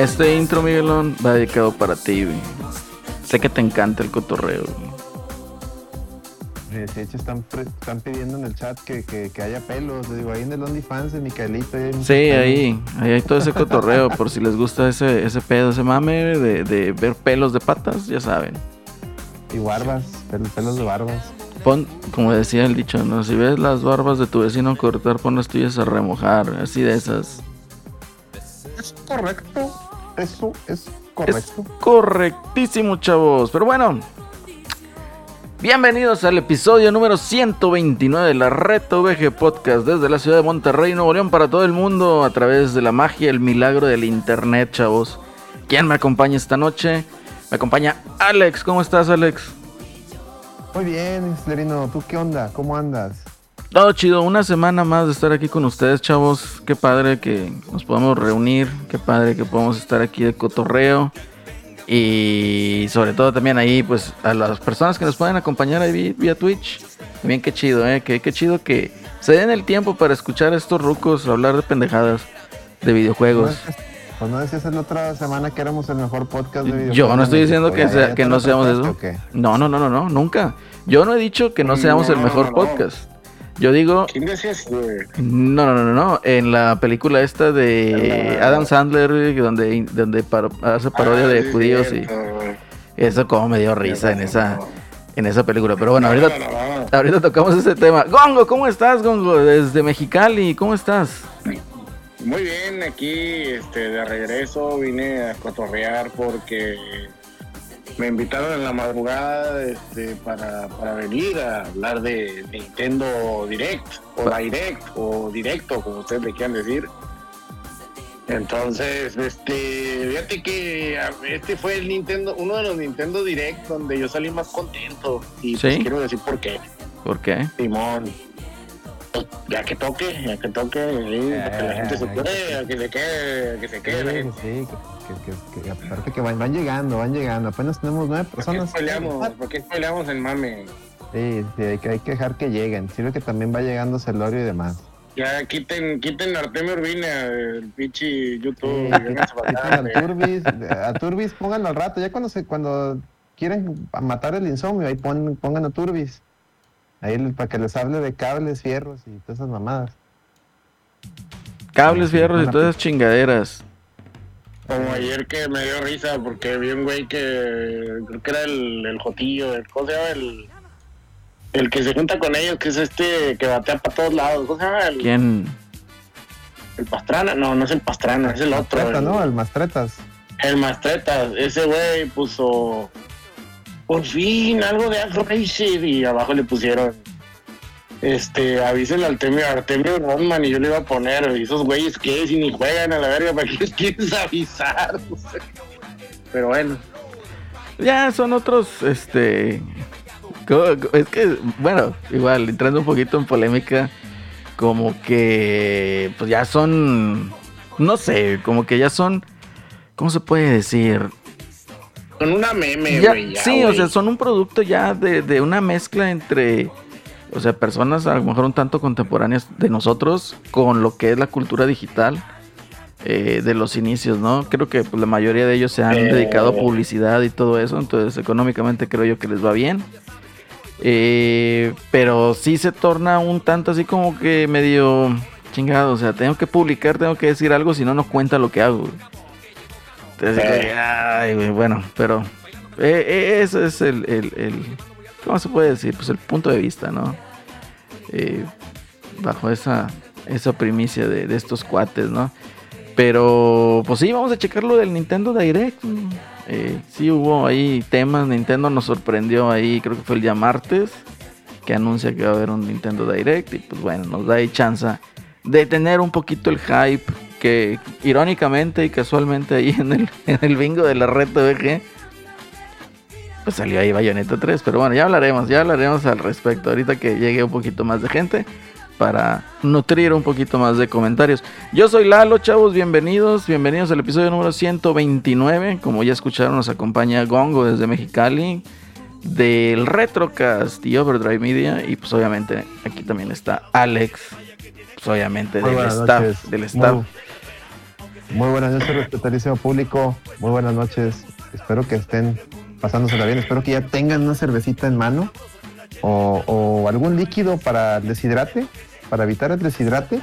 Este intro, Miguelón, va dedicado para ti, güey. Sé que te encanta el cotorreo, güey. De hecho, están, pidiendo en el chat que, que, que haya pelos. Les digo, ahí en el OnlyFans de Micaelito. Sí, ahí, ahí hay todo ese cotorreo. Por si les gusta ese, ese pedo, ese mame de, de ver pelos de patas, ya saben. Y barbas, pel- pelos de barbas. Pon, como decía el dicho, ¿no? Si ves las barbas de tu vecino cortar, pon las tuyas a remojar. Así de esas. Es correcto. Eso es Es correcto. correctísimo, chavos. Pero bueno. Bienvenidos al episodio número 129 de la Reto VG Podcast desde la ciudad de Monterrey, Nuevo León, para todo el mundo a través de la magia, el milagro del internet, chavos. ¿Quién me acompaña esta noche? Me acompaña Alex. ¿Cómo estás, Alex? Muy bien, Islerino. ¿Tú qué onda? ¿Cómo andas? Todo chido, una semana más de estar aquí con ustedes, chavos. Qué padre que nos podamos reunir, qué padre que podamos estar aquí de cotorreo. Y sobre todo también ahí, pues, a las personas que nos pueden acompañar ahí vía Twitch. También qué chido, eh, qué, qué chido que se den el tiempo para escuchar a estos rucos hablar de pendejadas de videojuegos. Pues no decías la otra semana que éramos el mejor podcast de videojuegos. Yo no estoy diciendo que, ¿Ya- sea- que no seamos eso. No, no, no, no, no, nunca. Yo no he dicho que no seamos el mejor no, no. podcast. Yo digo, ¿Quién decía güey? No, no, no, no. En la película esta de La- Adam Sandler, donde, donde paro- hace parodia Ah, de sí, judíos y eso como me dio risa en esa, en esa película. Pero bueno, ahorita, No, no, no. ahorita tocamos ese tema. Gongo, ¿cómo estás, Gongo? Desde Mexicali, ¿cómo estás? Muy bien, aquí este, de regreso vine a cotorrear porque me invitaron en la madrugada este, para, para venir a hablar de Nintendo Direct o Direct o Directo, como ustedes le quieran decir. Entonces, este, fíjate que este fue el Nintendo, uno de los Nintendo Direct donde yo salí más contento y pues quiero decir por qué. ¿Por qué? Simón. Pues, Ya que toque, ya que toque, sí, para que la gente se Eh, quede, que se quede, que se quede. sí, que, que, que, que aparte que van, van llegando, van llegando. Apenas tenemos nueve ¿Por qué personas. peleamos? ¿Por qué peleamos el mame? Sí, sí, hay que, hay que dejar que lleguen. Sirve que también va llegando Celorio y demás. Ya quiten, quiten a Artemio Urbina del pinche YouTube. Sí, a. Turbis, a Turbis pónganlo al rato. Ya cuando se, cuando quieren matar el insomnio, ahí pon- pongan a Turbis. Ahí para que les hable de cables, fierros y todas esas mamadas. Cables, fierros y todas esas chingaderas. Como ayer que me dio risa porque vi un güey que creo que era el, el Jotillo, el, ¿cómo se llama? El, el que se junta con ellos, que es este que batea para todos lados. ¿Cómo se llama? El, ¿Quién? el Pastrana. No, no es el Pastrana, es el otro. Mastreta, el- ¿no? El Mastretas. El Mastretas, ese güey puso por fin algo de Afro Racer y abajo le pusieron este avísenle al Artemio, Artemio Rodman y yo le iba a poner esos güeyes que si ni juegan a la verga para qué les quieres avisar pero bueno. Ya son otros, este... Es que, bueno, igual, entrando un poquito en polémica, como que, pues ya son, no sé, como que ya son, ¿cómo se puede decir? Con una meme güey sí, o sea, son un producto ya de, de una mezcla entre, o sea, personas a lo mejor un tanto contemporáneas de nosotros con lo que es la cultura digital eh, de los inicios, ¿no? Creo que pues, la mayoría de ellos se han Eh. dedicado a publicidad y todo eso, entonces económicamente creo yo que les va bien. Eh, pero sí se torna un tanto así como que medio chingado, o sea, tengo que publicar, tengo que decir algo, si no, no cuenta lo que hago. güey. Entonces, Eh. como que, ay, güey, bueno, pero eh, eh, ese es el, el, el- ¿cómo se puede decir? Pues el punto de vista, ¿no? Eh, bajo esa, esa primicia de, de estos cuates, ¿no? Pero, pues sí, vamos a checar lo del Nintendo Direct. Sí hubo ahí temas, Nintendo nos sorprendió ahí, creo que fue el día martes, que anuncia que va a haber un Nintendo Direct y pues bueno, nos da ahí chance de tener un poquito el hype que irónicamente y casualmente ahí en el, en el bingo de la red VG, pues salió ahí Bayonetta 3, pero bueno, ya hablaremos, ya hablaremos al respecto, ahorita que llegue un poquito más de gente para nutrir un poquito más de comentarios. Yo soy Lalo, chavos, bienvenidos, bienvenidos al episodio número 129. Como ya escucharon, nos acompaña Gongo desde Mexicali, del Retrocast y Overdrive Media. Y pues obviamente aquí también está Alex, pues obviamente Muy del staff, noches. del staff. Muy buenas noches, respetabilísimo público. Muy buenas noches. Espero que estén pasándosela bien. Espero que ya tengan una cervecita en mano o, algún líquido para deshidrate, para evitar el deshidrate.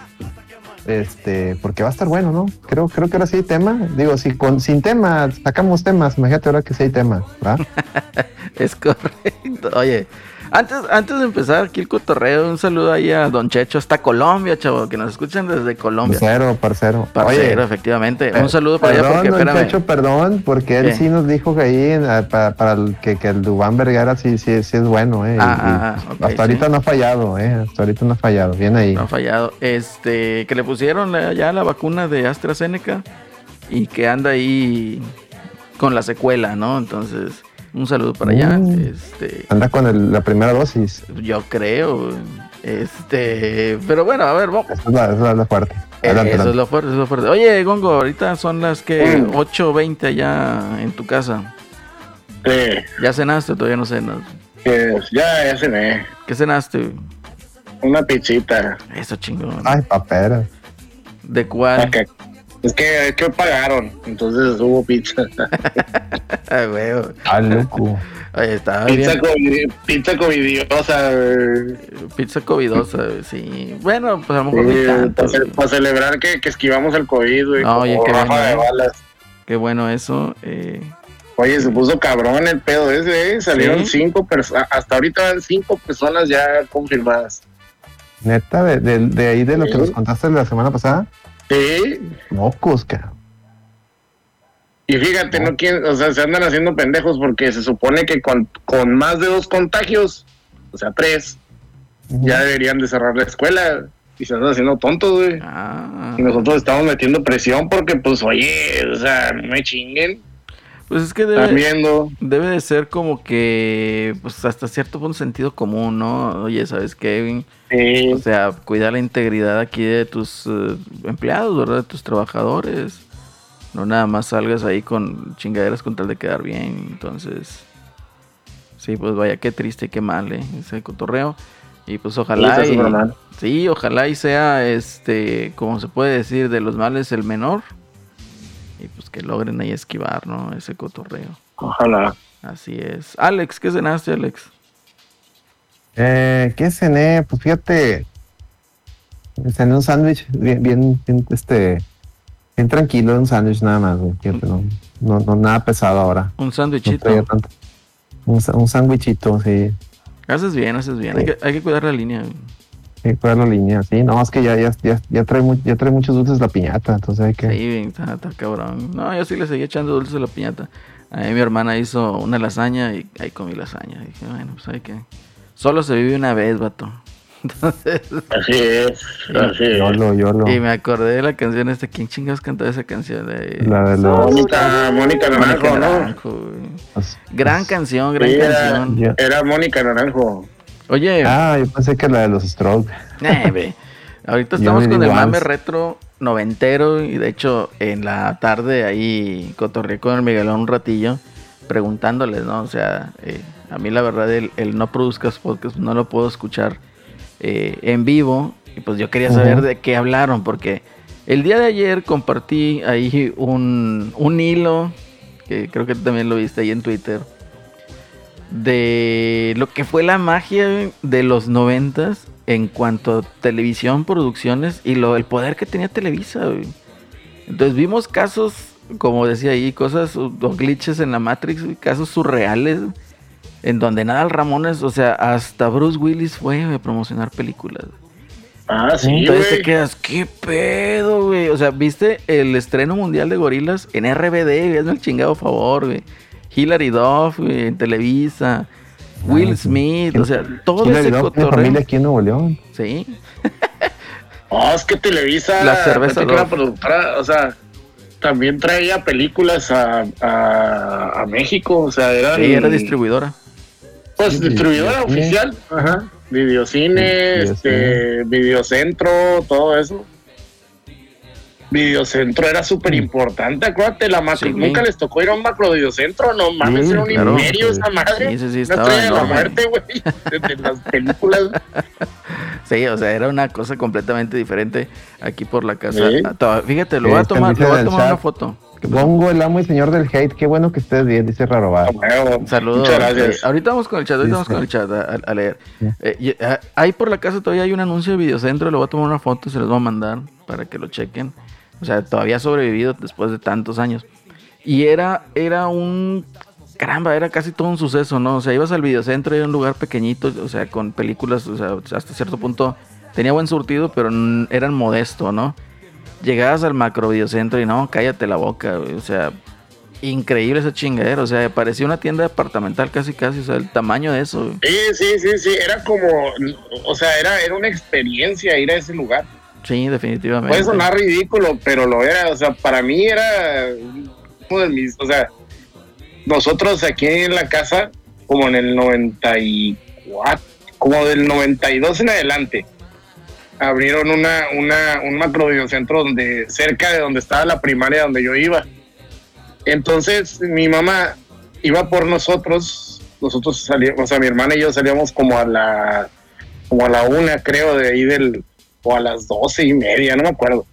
Este, porque va a estar bueno, ¿no? Creo, creo que ahora sí hay tema. Digo, si con, sin tema sacamos temas, imagínate ahora que sí hay tema, ¿verdad? Es correcto. Oye, antes, antes de empezar aquí el cotorreo, un saludo ahí a Don Checho hasta Colombia, chavo, que nos escuchan desde Colombia. Parcero, parcero. Parcero, efectivamente. Un saludo para allá perdón, porque, don espérame. Checho, perdón, porque él ¿Qué? sí nos dijo que ahí eh, para, para el, que, que el Dubán Vergara sí, sí, sí es bueno, ¿eh? Ah, y ah, ah, hasta ahorita sí. no ha fallado, ¿eh? Hasta ahorita no ha fallado. Bien ahí. No ha fallado. Este, que le pusieron ya la vacuna de AstraZeneca y que anda ahí con la secuela, ¿no? Entonces, un saludo para allá. Mm. Este, Anda con el- la primera dosis. yo creo. Este, pero bueno, a ver, vamos. Esa es la, esa es la fuerte. Eh, Adelante, eso es lo fuerte, eso es lo fuerte. Oye, Gongo, ahorita son las que Mm. 8.20 allá en tu casa. Sí, ¿Ya cenaste o todavía no cenas? que ya, ya cené. ¿Qué cenaste? Una pizzita. Eso chingón. Ay, papera. ¿De cuál? Es que, es que pagaron, entonces hubo pizza. Ay, huevo. Ah, loco. Oye, estaba pizza, bien. covi- pizza covidiosa. güey. Pizza covidosa, sí. Bueno, pues a lo mejor Sí, ni tanto. para, celebrar que, que esquivamos el COVID, güey. No, como oye, qué bueno, de eh. balas. Qué bueno eso. eh, Oye, se puso cabrón el pedo ese, ¿eh? Salieron Sí. cinco personas, hasta ahorita van cinco personas ya confirmadas. Neta, de, de, de ahí de lo que nos contaste la semana pasada. Sí, Mocos, cabrón. y fíjate, no quieren, o sea, se andan haciendo pendejos porque se supone que con, con más de dos contagios, o sea, tres, ya deberían de cerrar la escuela. Y se andan haciendo tontos, güey. ah, Y nosotros estamos metiendo presión porque, pues, oye, o sea, no me chinguen, pues es que debe, de ser como que, pues hasta cierto punto sentido común, ¿no? Oye, ¿sabes qué? Sí, O sea, cuidar la integridad aquí de tus eh, empleados, ¿verdad? De tus trabajadores. No nada más salgas ahí con chingaderas con tal de quedar bien. Entonces, sí, pues vaya, qué triste, qué mal, ¿eh? Ese cotorreo. Y pues ojalá está y, sí, ojalá y sea, este, como se puede decir, de los males el menor. Y pues que logren ahí esquivar, ¿no? Ese cotorreo. ojalá. Así es. Alex, ¿qué cenaste, Alex? Eh, ¿Qué cené? Pues fíjate, cené un sándwich bien, bien, bien, este, bien tranquilo, un sándwich nada más, güey. Fíjate, no, no, no, nada pesado ahora. Un sándwichito. Un, sándwichito, sí. haces bien, haces bien. Hay, que, hay que cuidar la línea. Sí, cuidar la línea, sí. No, es que ya, ya, ya, ya trae, ya trae muchos dulces la piñata, entonces hay que... Sí, está, está cabrón. No, yo sí le seguí echando dulces a la piñata. A mí mi hermana hizo una lasaña y ahí comí lasaña. dije, bueno, pues hay que... Solo se vive una vez, vato. Entonces, Así es, así es. Yolo, yolo. y me acordé de la canción esta. ¿Quién chingados cantaba esa canción? De... La de los... Mónica, Mónica Mónica Naranjo, ¿no? Gran los- canción, gran Sí, era, canción. Era Mónica Naranjo. Oye, Ah, yo pensé que la de los Stroke. Eh, ve. Ahorita estamos con el mame retro noventero y de hecho en la tarde ahí cotorreé con el Miguelón un ratillo preguntándoles, ¿no? O sea, eh, a mí la verdad el, el no produzcas podcast no lo puedo escuchar eh, en vivo y pues yo quería saber de qué hablaron porque el día de ayer compartí ahí un, un hilo que creo que tú también lo viste ahí en Twitter de lo que fue la magia de los noventas en cuanto a televisión, producciones y lo el poder que tenía Televisa. güey. Entonces vimos casos, como decía ahí, cosas o glitches en la Matrix, casos surreales en donde nada al Ramones, o sea, hasta Bruce Willis fue a promocionar películas. Ah, sí, Entonces te quedas, ¿qué pedo, güey? O sea, ¿viste el estreno mundial de gorilas en RBD? Hazme el chingado favor, güey. Hilary Duff, güey, en Televisa. Will Ah, sí. Smith, o sea, todo ese cotorreo. familia aquí en Nuevo León. Sí, Oh, es que Televisa, La cerveza que la productora, o sea, también traía películas a, a, a México, o sea, era, sí, era distribuidora. pues Sí, distribuidora videocine. oficial, ajá, videocine, Sí, este, videocentro, todo eso. Videocentro era súper importante, acuérdate, la macro, Sí. nunca les tocó ir a un macro videocentro, no mames, Sí, era un claro. imperio esa madre. Sí, sí, estaba de la muerte, güey, de, las películas. Sí, o sea, era una cosa completamente diferente aquí por la casa. Ah, Fíjate, lo voy a tomar, lo voy a tomar una foto. Gongo, el amo y señor del hate. Qué bueno que estés bien, dice Rarobar. Huevo. Saludos. Muchas gracias. Eh, ahorita vamos con el chat, ahorita Sí, vamos con el chat a, leer. Eh, y, ah, ahí por la casa todavía hay un anuncio de Videocentro, le voy a tomar una foto y se los voy a mandar para que lo chequen. O sea, todavía ha sobrevivido después de tantos años. Y era, era un... Caramba, era casi todo un suceso, ¿no? O sea, ibas al videocentro, era un lugar pequeñito, o sea, con películas, o sea, hasta cierto punto tenía buen surtido, pero eran modesto, ¿no? Llegabas al macro videocentro y no, cállate la boca, o sea, increíble esa chingadera, o sea, parecía una tienda departamental casi casi, o sea, el tamaño de eso. Sí, sí, sí, sí, era como, o sea, era, era una experiencia ir a ese lugar. Sí, definitivamente. Puede sonar ridículo, pero lo era, o sea, para mí era uno de mis, o sea, nosotros aquí en la casa, como en el 94, como del 92 en adelante, abrieron una, una, un macro videocentro donde, cerca de donde estaba la primaria donde yo iba. Entonces, mi mamá iba por nosotros, nosotros salíamos, o sea, mi hermana y yo salíamos como a la, como a la una, creo, de ahí del, o a las doce y media, no me acuerdo.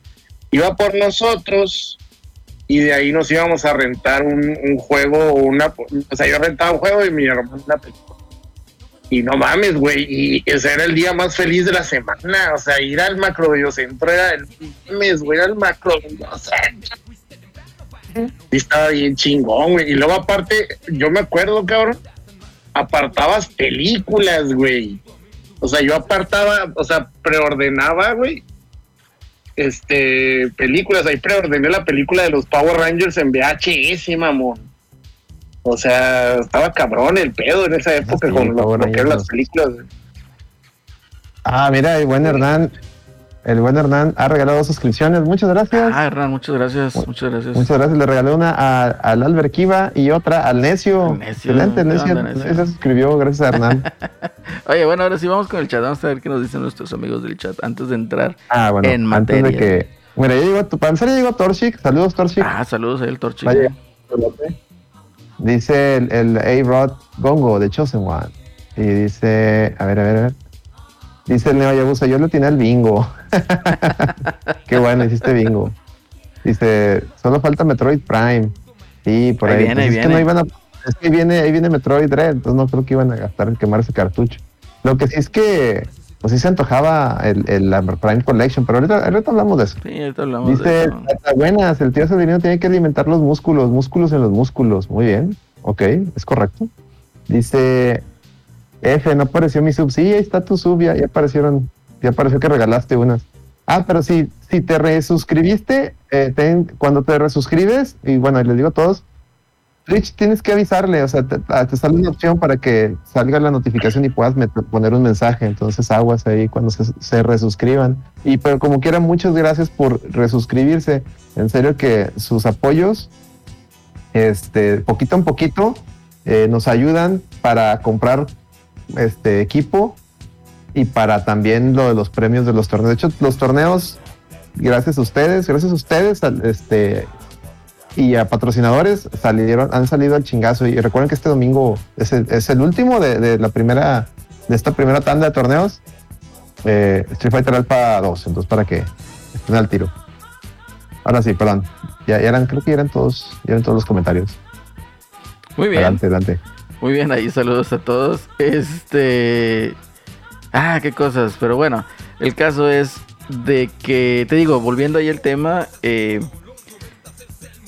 Iba por nosotros y de ahí nos íbamos a rentar un, un juego, o una, o sea, yo rentaba un juego y mi hermano una película. Y no mames, güey, y ese era el día más feliz de la semana, o sea, ir al macro videocentro era el mes, güey, el macro videocentro. Y estaba bien chingón, güey. Y luego aparte, yo me acuerdo, cabrón, apartabas películas, güey. O sea, yo apartaba, o sea, preordenaba, güey. Este, películas, ahí preordené la película de los Power Rangers en VHS, mamón. O sea, estaba cabrón el pedo en esa época sí, con lo, lo que eran las películas. Ah, mira, el buen Hernán. El buen Hernán ha regalado dos suscripciones. Muchas gracias. Ah, Hernán, muchas gracias, muchas gracias. Muchas gracias. Le regalé una a- al Albert Kiva y otra al Necio. Necio. Excelente, ¿Qué Necio. Necio? Se suscribió, gracias a Hernán. Oye, bueno, ahora sí vamos con el chat. Vamos a ver qué nos dicen nuestros amigos del chat antes de entrar. Ah, bueno, En antes de materia. que. Mira, ya llegó, tu- empezar ya llegó Torchic. Saludos, Torchic. Ah, saludos ahí el torche. Va a llegar. Dice el, el A-Rod Gongo de Chosen One. Y dice, a ver, a ver, a ver. Dice el Neo Yabusa, yo le tiene al bingo. Qué bueno, hiciste bingo. Dice, solo falta Metroid Prime. Sí, por Ahí ahí. viene, Pues ahí es que no iban a, es que ahí viene, ahí viene Metroid Dread, entonces no creo que iban a gastar en quemar ese cartucho. Lo que sí es que, pues sí se antojaba el, el la Prime Collection, pero ahorita, ahorita hablamos de eso. Sí, ahorita hablamos de Dice, eso. "Está buenas, el tío Severino tiene que alimentar los músculos, músculos en los músculos. Muy bien, ok, es correcto. Dice, F, no apareció mi sub. Sí, ahí está tu sub, ya, aparecieron, ya apareció que regalaste unas. Ah, pero si, si te resuscribiste, eh, cuando te resuscribes, y bueno, les digo a todos, Twitch tienes que avisarle, o sea, te, ah, sale una opción para que salga la notificación y puedas poner un mensaje, entonces aguas ahí cuando se, resuscriban. Y pero como quiera, muchas gracias por resuscribirse. En serio que sus apoyos, este, poquito en poquito, eh, nos ayudan para comprar este equipo y para también lo de los premios de los torneos. De hecho, los torneos, gracias a ustedes, gracias a ustedes, este y a patrocinadores salieron, han salido al chingazo. Y recuerden que este domingo es el, es el último de, de la primera, de esta primera tanda de torneos. Eh, Street Fighter Alpha 2, entonces para que estén al tiro. Ahora sí, perdón. Ya, ya eran, creo que ya eran todos, ya eran todos los comentarios. Muy bien. Adelante, adelante. Muy bien, ahí saludos a todos. Este. Ah, qué cosas. Pero bueno, el caso es de que, te digo, volviendo ahí al tema, eh,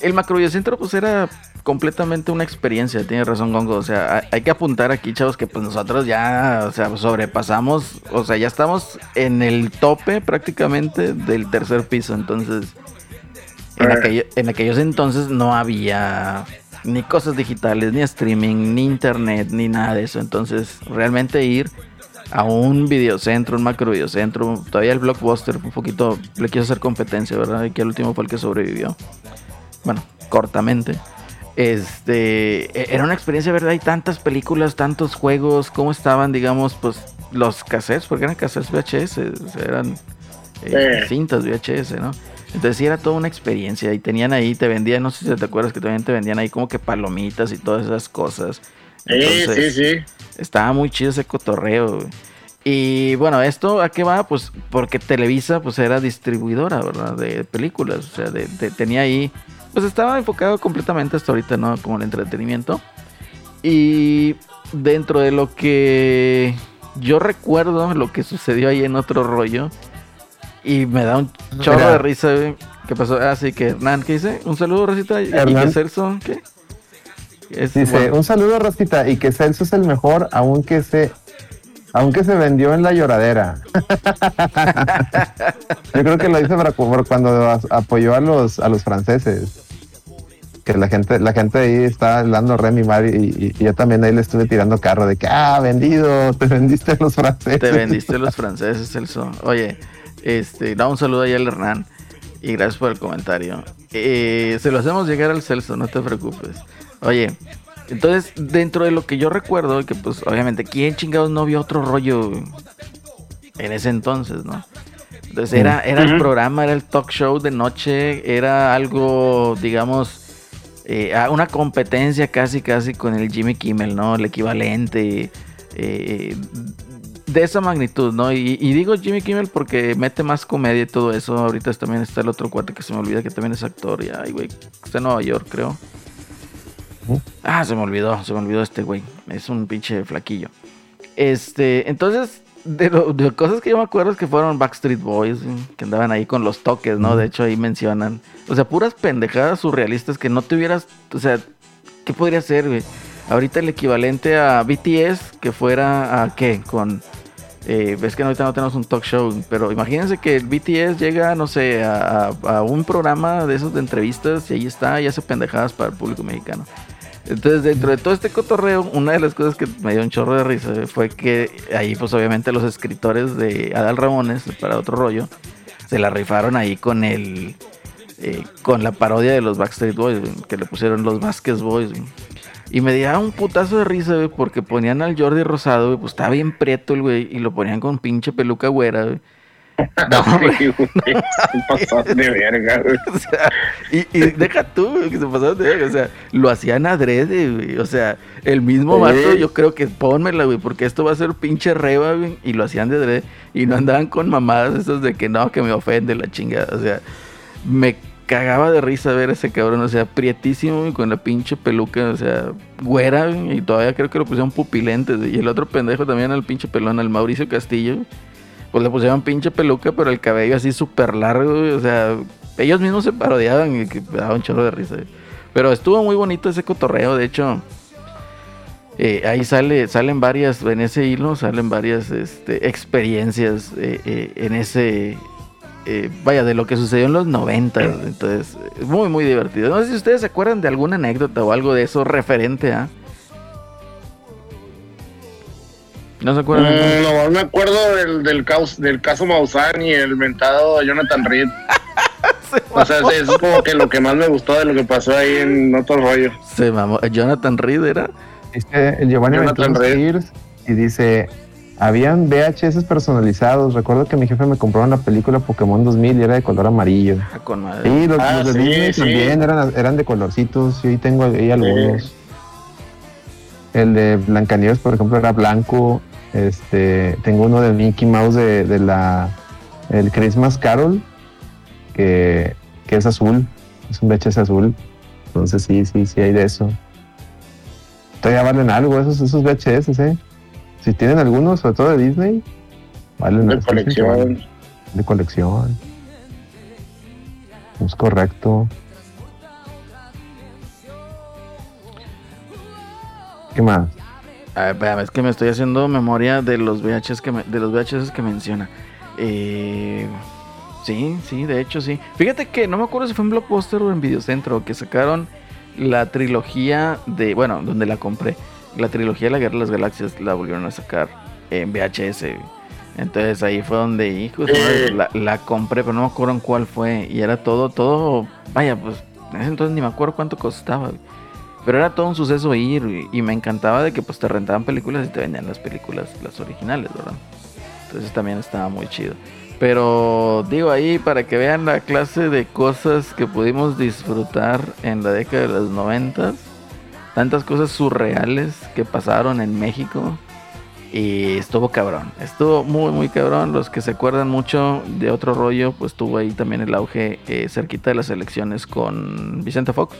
el macrobiocentro pues era completamente una experiencia, tiene razón Gongo, o sea, hay, que apuntar aquí, chavos, que pues nosotros ya, o sea, sobrepasamos, o sea, ya estamos en el tope prácticamente del tercer piso, entonces, en, aquello- en aquellos entonces no había ni cosas digitales, ni streaming, ni internet, ni nada de eso, entonces, realmente ir a un videocentro, un macro videocentro, todavía el blockbuster un poquito le quiso hacer competencia, ¿verdad? Y que el último fue el que sobrevivió. Bueno, cortamente. Este, e- era una experiencia, ¿verdad? Hay tantas películas, tantos juegos, cómo estaban, digamos, pues los cassettes, porque eran cassettes VHS, eran eh, cintas VHS, ¿no? Entonces sí era toda una experiencia y tenían ahí, te vendían, no sé si te acuerdas que también te vendían ahí como que palomitas y todas esas cosas. Sí, Entonces, sí, sí. estaba muy chido ese cotorreo. güey. Y bueno, ¿esto a qué va? Pues porque Televisa pues era distribuidora, ¿verdad? De películas, o sea, de, tenía ahí, pues estaba enfocado completamente hasta ahorita, ¿no? Como el entretenimiento. Y dentro de lo que yo recuerdo, lo que sucedió ahí en otro rollo, y me da un chorro de risa, ¿qué pasó? Así ah, que Hernán, ¿qué dice? Un saludo, Rosita, y que Celso, ¿qué? dice, un saludo, Rosita, y que Celso es el mejor, aunque se aunque se vendió en la lloradera. Yo creo que lo hice para, cuando apoyó a los, a los franceses. Que la gente, la gente ahí está dando re mi y, y, yo también ahí le estuve tirando carro de que, ah, vendido, te vendiste a los franceses. Te vendiste a los franceses, Celso. Oye, este, da un saludo ahí al Hernán y gracias por el comentario. Eh, se lo hacemos llegar al Celso, no te preocupes. Oye, entonces, dentro de lo que yo recuerdo, que pues obviamente, ¿quién chingados no vio otro rollo en ese entonces, no? Entonces era, era el programa, era el talk show de noche, era algo, digamos, eh, una competencia casi, casi con el Jimmy Kimmel, ¿no? El equivalente eh, de esa magnitud, ¿no? Y, y, digo Jimmy Kimmel porque mete más comedia y todo eso. Ahorita también está el otro cuate que se me olvida que también es actor. Y, ay, güey, está en Nueva York, creo. Ah, se me olvidó, se me olvidó este güey. Es un pinche flaquillo. Este, entonces, de, cosas que yo me acuerdo es que fueron Backstreet Boys, que andaban ahí con los toques, ¿no? De hecho, ahí mencionan. O sea, puras pendejadas surrealistas que no tuvieras. O sea, ¿qué podría ser, güey? Ahorita el equivalente a BTS, que fuera a qué? Con. Eh, ves que ahorita no tenemos un talk show, pero imagínense que el BTS llega, no sé, a, un programa de esos de entrevistas y ahí está, y hace pendejadas para el público mexicano. Entonces, dentro de todo este cotorreo, una de las cosas que me dio un chorro de risa fue que ahí, pues obviamente, los escritores de Adal Ramones, para otro rollo, se la rifaron ahí con el. Eh, con la parodia de los Backstreet Boys, que le pusieron los Vasquez Boys. Y me dio un putazo de risa, porque ponían al Jordi Rosado, pues estaba bien prieto el güey, y lo ponían con pinche peluca güera, No, hombre. se de verga, güey. O sea, y, y, deja tú, güey, que se pasaron de verga. O sea, lo hacían adrede, güey. O sea, el mismo mato, yo creo que pónmela, güey, porque esto va a ser pinche reba, güey. Y lo hacían de adrede. Y no andaban con mamadas esas de que no, que me ofende la chingada. O sea, me cagaba de risa ver a ese cabrón, o sea, prietísimo y con la pinche peluca, o sea, güera, y todavía creo que lo pusieron pupilentes. Y el otro pendejo también al pinche pelón, al Mauricio Castillo pues le pusieron pinche peluca, pero el cabello así súper largo, o sea, ellos mismos se parodiaban y que me daba un chorro de risa. Pero estuvo muy bonito ese cotorreo, de hecho, eh, ahí sale, salen varias, en ese hilo salen varias este, experiencias eh, eh, en ese, vaya, de lo que sucedió en los 90, entonces, muy, muy divertido. No sé si ustedes se acuerdan de alguna anécdota o algo de eso referente a... ¿No se acuerdan? Mm, no, me acuerdo del, del, caos, del caso Maussan y el mentado Jonathan Reed. o sea, es como que lo que más me gustó de lo que pasó ahí en otro rollo. Se mamó. ¿Jonathan Reed era? Dice el Giovanni Jonathan Reed. Y dice, habían VHS personalizados. Recuerdo que mi jefe me compró una película Pokémon 2000 y era de color amarillo. Ah, con madre. Sí, los, ah, de Disney también eran, eran de colorcitos. Y ahí tengo ahí algunos. El de Blancanieves, por ejemplo, era blanco. Este, tengo uno de Mickey Mouse de, la el Christmas Carol, que, es azul, es un VHS azul. Entonces sí, sí, sí hay de eso. Todavía valen algo esos, esos VHS, ¿eh? Si tienen algunos, sobre todo de Disney, valen de colección. De colección. Es correcto. ¿Qué más? es que me estoy haciendo memoria de los VHS que, de los VHS que menciona. Eh, sí, sí, de hecho sí. Fíjate que no me acuerdo si fue en Blockbuster o en Videocentro que sacaron la trilogía de, bueno, donde la compré. La trilogía de la Guerra de las Galaxias la volvieron a sacar en VHS. Entonces ahí fue donde, hijo, la, la, compré, pero no me acuerdo en cuál fue. Y era todo, todo, vaya, pues en ese entonces ni me acuerdo cuánto costaba. Pero era todo un suceso ir y, me encantaba de que pues te rentaban películas y te vendían las películas, las originales, ¿verdad? Entonces también estaba muy chido. Pero digo ahí para que vean la clase de cosas que pudimos disfrutar en la década de los noventas. Tantas cosas surreales que pasaron en México. Y estuvo cabrón, estuvo muy, muy cabrón. Los que se acuerdan mucho de otro rollo, pues tuvo ahí también el auge eh, cerquita de las elecciones con Vicente Fox.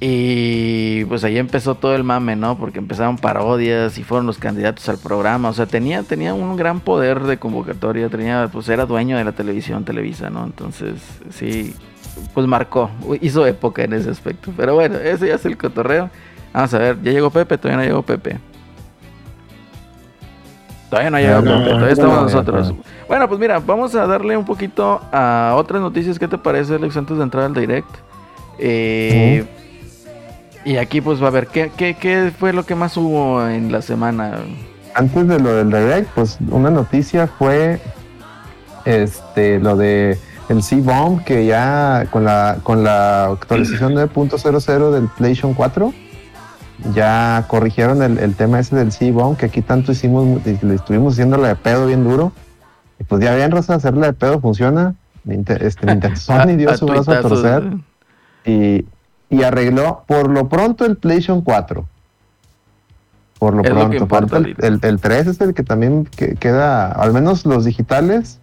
Y pues ahí empezó todo el mame, ¿no? Porque empezaron parodias y fueron los candidatos al programa. O sea, tenía, tenía un gran poder de convocatoria, tenía, pues era dueño de la televisión, Televisa, ¿no? Entonces, sí, pues marcó, hizo época en ese aspecto. Pero bueno, ese ya es el cotorreo. Vamos a ver, ¿ya llegó Pepe? Todavía no llegó Pepe. Todavía no llegó Pepe, todavía estamos nosotros. Bueno, pues mira, vamos a darle un poquito a otras noticias. ¿Qué te parece, Alex, antes de entrar al direct? Eh, y aquí pues va a ver, ¿qué, ¿qué, fue lo que más hubo en la semana? Antes de lo del direct, pues una noticia fue este lo de el C-Bomb que ya con la con la actualización 9.00 del PlayStation 4 ya corrigieron el, tema ese del C-Bomb que aquí tanto hicimos le estuvimos haciéndole de pedo bien duro y pues ya bien Rosa hacerle de pedo funciona este Sony dio su brazo a torcer y y arregló por lo pronto el PlayStation 4. Por lo pronto. el, el, 3 es el que también queda, al menos los digitales,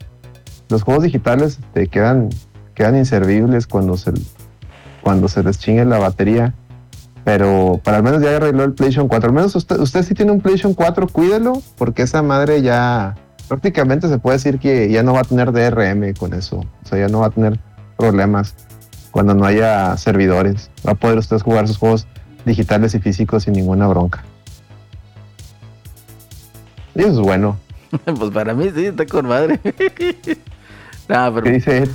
los juegos digitales te quedan, quedan inservibles cuando se, cuando se les chingue la batería. Pero para al menos ya arregló el PlayStation 4. Al menos usted, usted si tiene un PlayStation 4, cuídelo, porque esa madre ya prácticamente se puede decir que ya no va a tener DRM con eso. O sea, ya no va a tener problemas cuando no haya servidores. Va a poder usted jugar sus juegos digitales y físicos sin ninguna bronca. Y eso es bueno. pues para mí sí, está con madre. ¿Qué dice?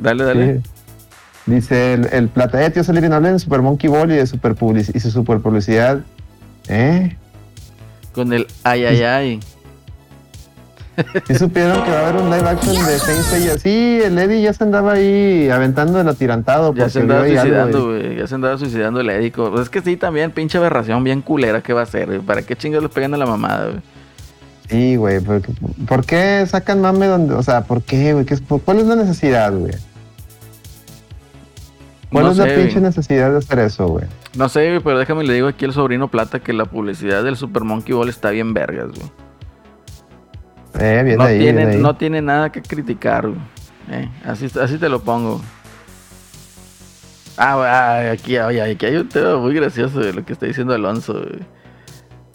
Dale, dale. Dice el, el plata tío salir habla de Super Monkey Ball y de super super publicidad. ¿Eh? Con el ay ay ay. ¿Y supieron que va a haber un live action de Saint y Sí, el Eddie ya se andaba ahí aventando el atirantado. Ya se andaba suicidando, güey. Ya se andaba suicidando el Eddie. Pues es que sí, también, pinche aberración bien culera que va a ser, ¿Para qué chingas le pegan a la mamada, güey? Sí, güey. ¿por, qué sacan mame donde.? O sea, ¿por qué, güey? ¿Cuál es la necesidad, güey? ¿Cuál es la pinche necesidad de hacer eso, güey? No sé, pero déjame le digo aquí al sobrino Plata que la publicidad del Super Monkey Ball está bien vergas, güey. Eh, no, tiene, no tiene nada que criticar. Eh, así, así te lo pongo. Ah, ah aquí, aquí hay un tema muy gracioso de lo que está diciendo Alonso.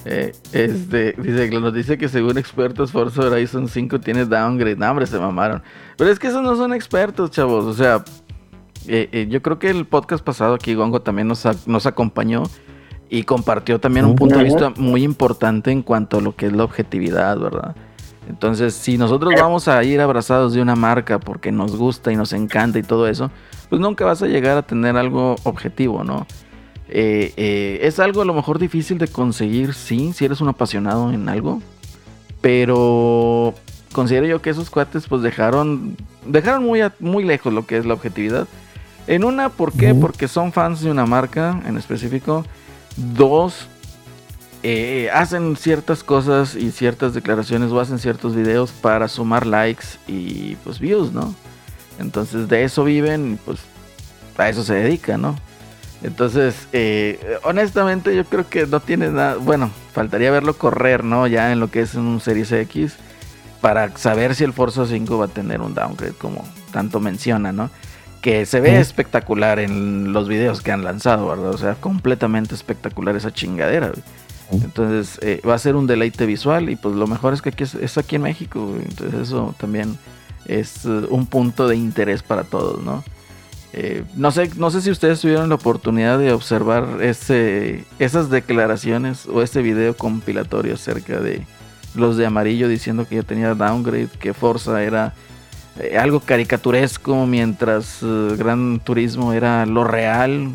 Eh, este, dice, nos dice que según expertos Forza Horizon 5 tiene downgrade. No, hombre, se mamaron. Pero es que esos no son expertos, chavos. O sea, eh, yo creo que el podcast pasado aquí Gongo también nos, nos acompañó y compartió también un punto de vista muy importante en cuanto a lo que es la objetividad, ¿verdad? Entonces, si nosotros vamos a ir abrazados de una marca porque nos gusta y nos encanta y todo eso, pues nunca vas a llegar a tener algo objetivo, ¿no? Eh, eh, es algo a lo mejor difícil de conseguir, sí, si eres un apasionado en algo, pero considero yo que esos cuates pues dejaron, dejaron muy, muy lejos lo que es la objetividad. En una, ¿por qué? Porque son fans de una marca en específico. Dos, eh, hacen ciertas cosas y ciertas declaraciones o hacen ciertos videos para sumar likes y pues views, ¿no? Entonces de eso viven, pues a eso se dedican, ¿no? Entonces, eh, honestamente yo creo que no tiene nada, bueno, faltaría verlo correr, ¿no? Ya en lo que es un Series X para saber si el Forza 5 va a tener un downgrade como tanto menciona, ¿no? Que se ve espectacular en los videos que han lanzado, ¿verdad? O sea, completamente espectacular esa chingadera. Entonces eh, va a ser un deleite visual y pues lo mejor es que aquí es, aquí en México. Entonces eso también es eh, un punto de interés para todos, ¿no? Eh, no sé, no sé si ustedes tuvieron la oportunidad de observar ese, esas declaraciones o ese video compilatorio acerca de los de amarillo diciendo que ya tenía downgrade, que Forza era algo caricaturesco, mientras Gran Turismo era lo real,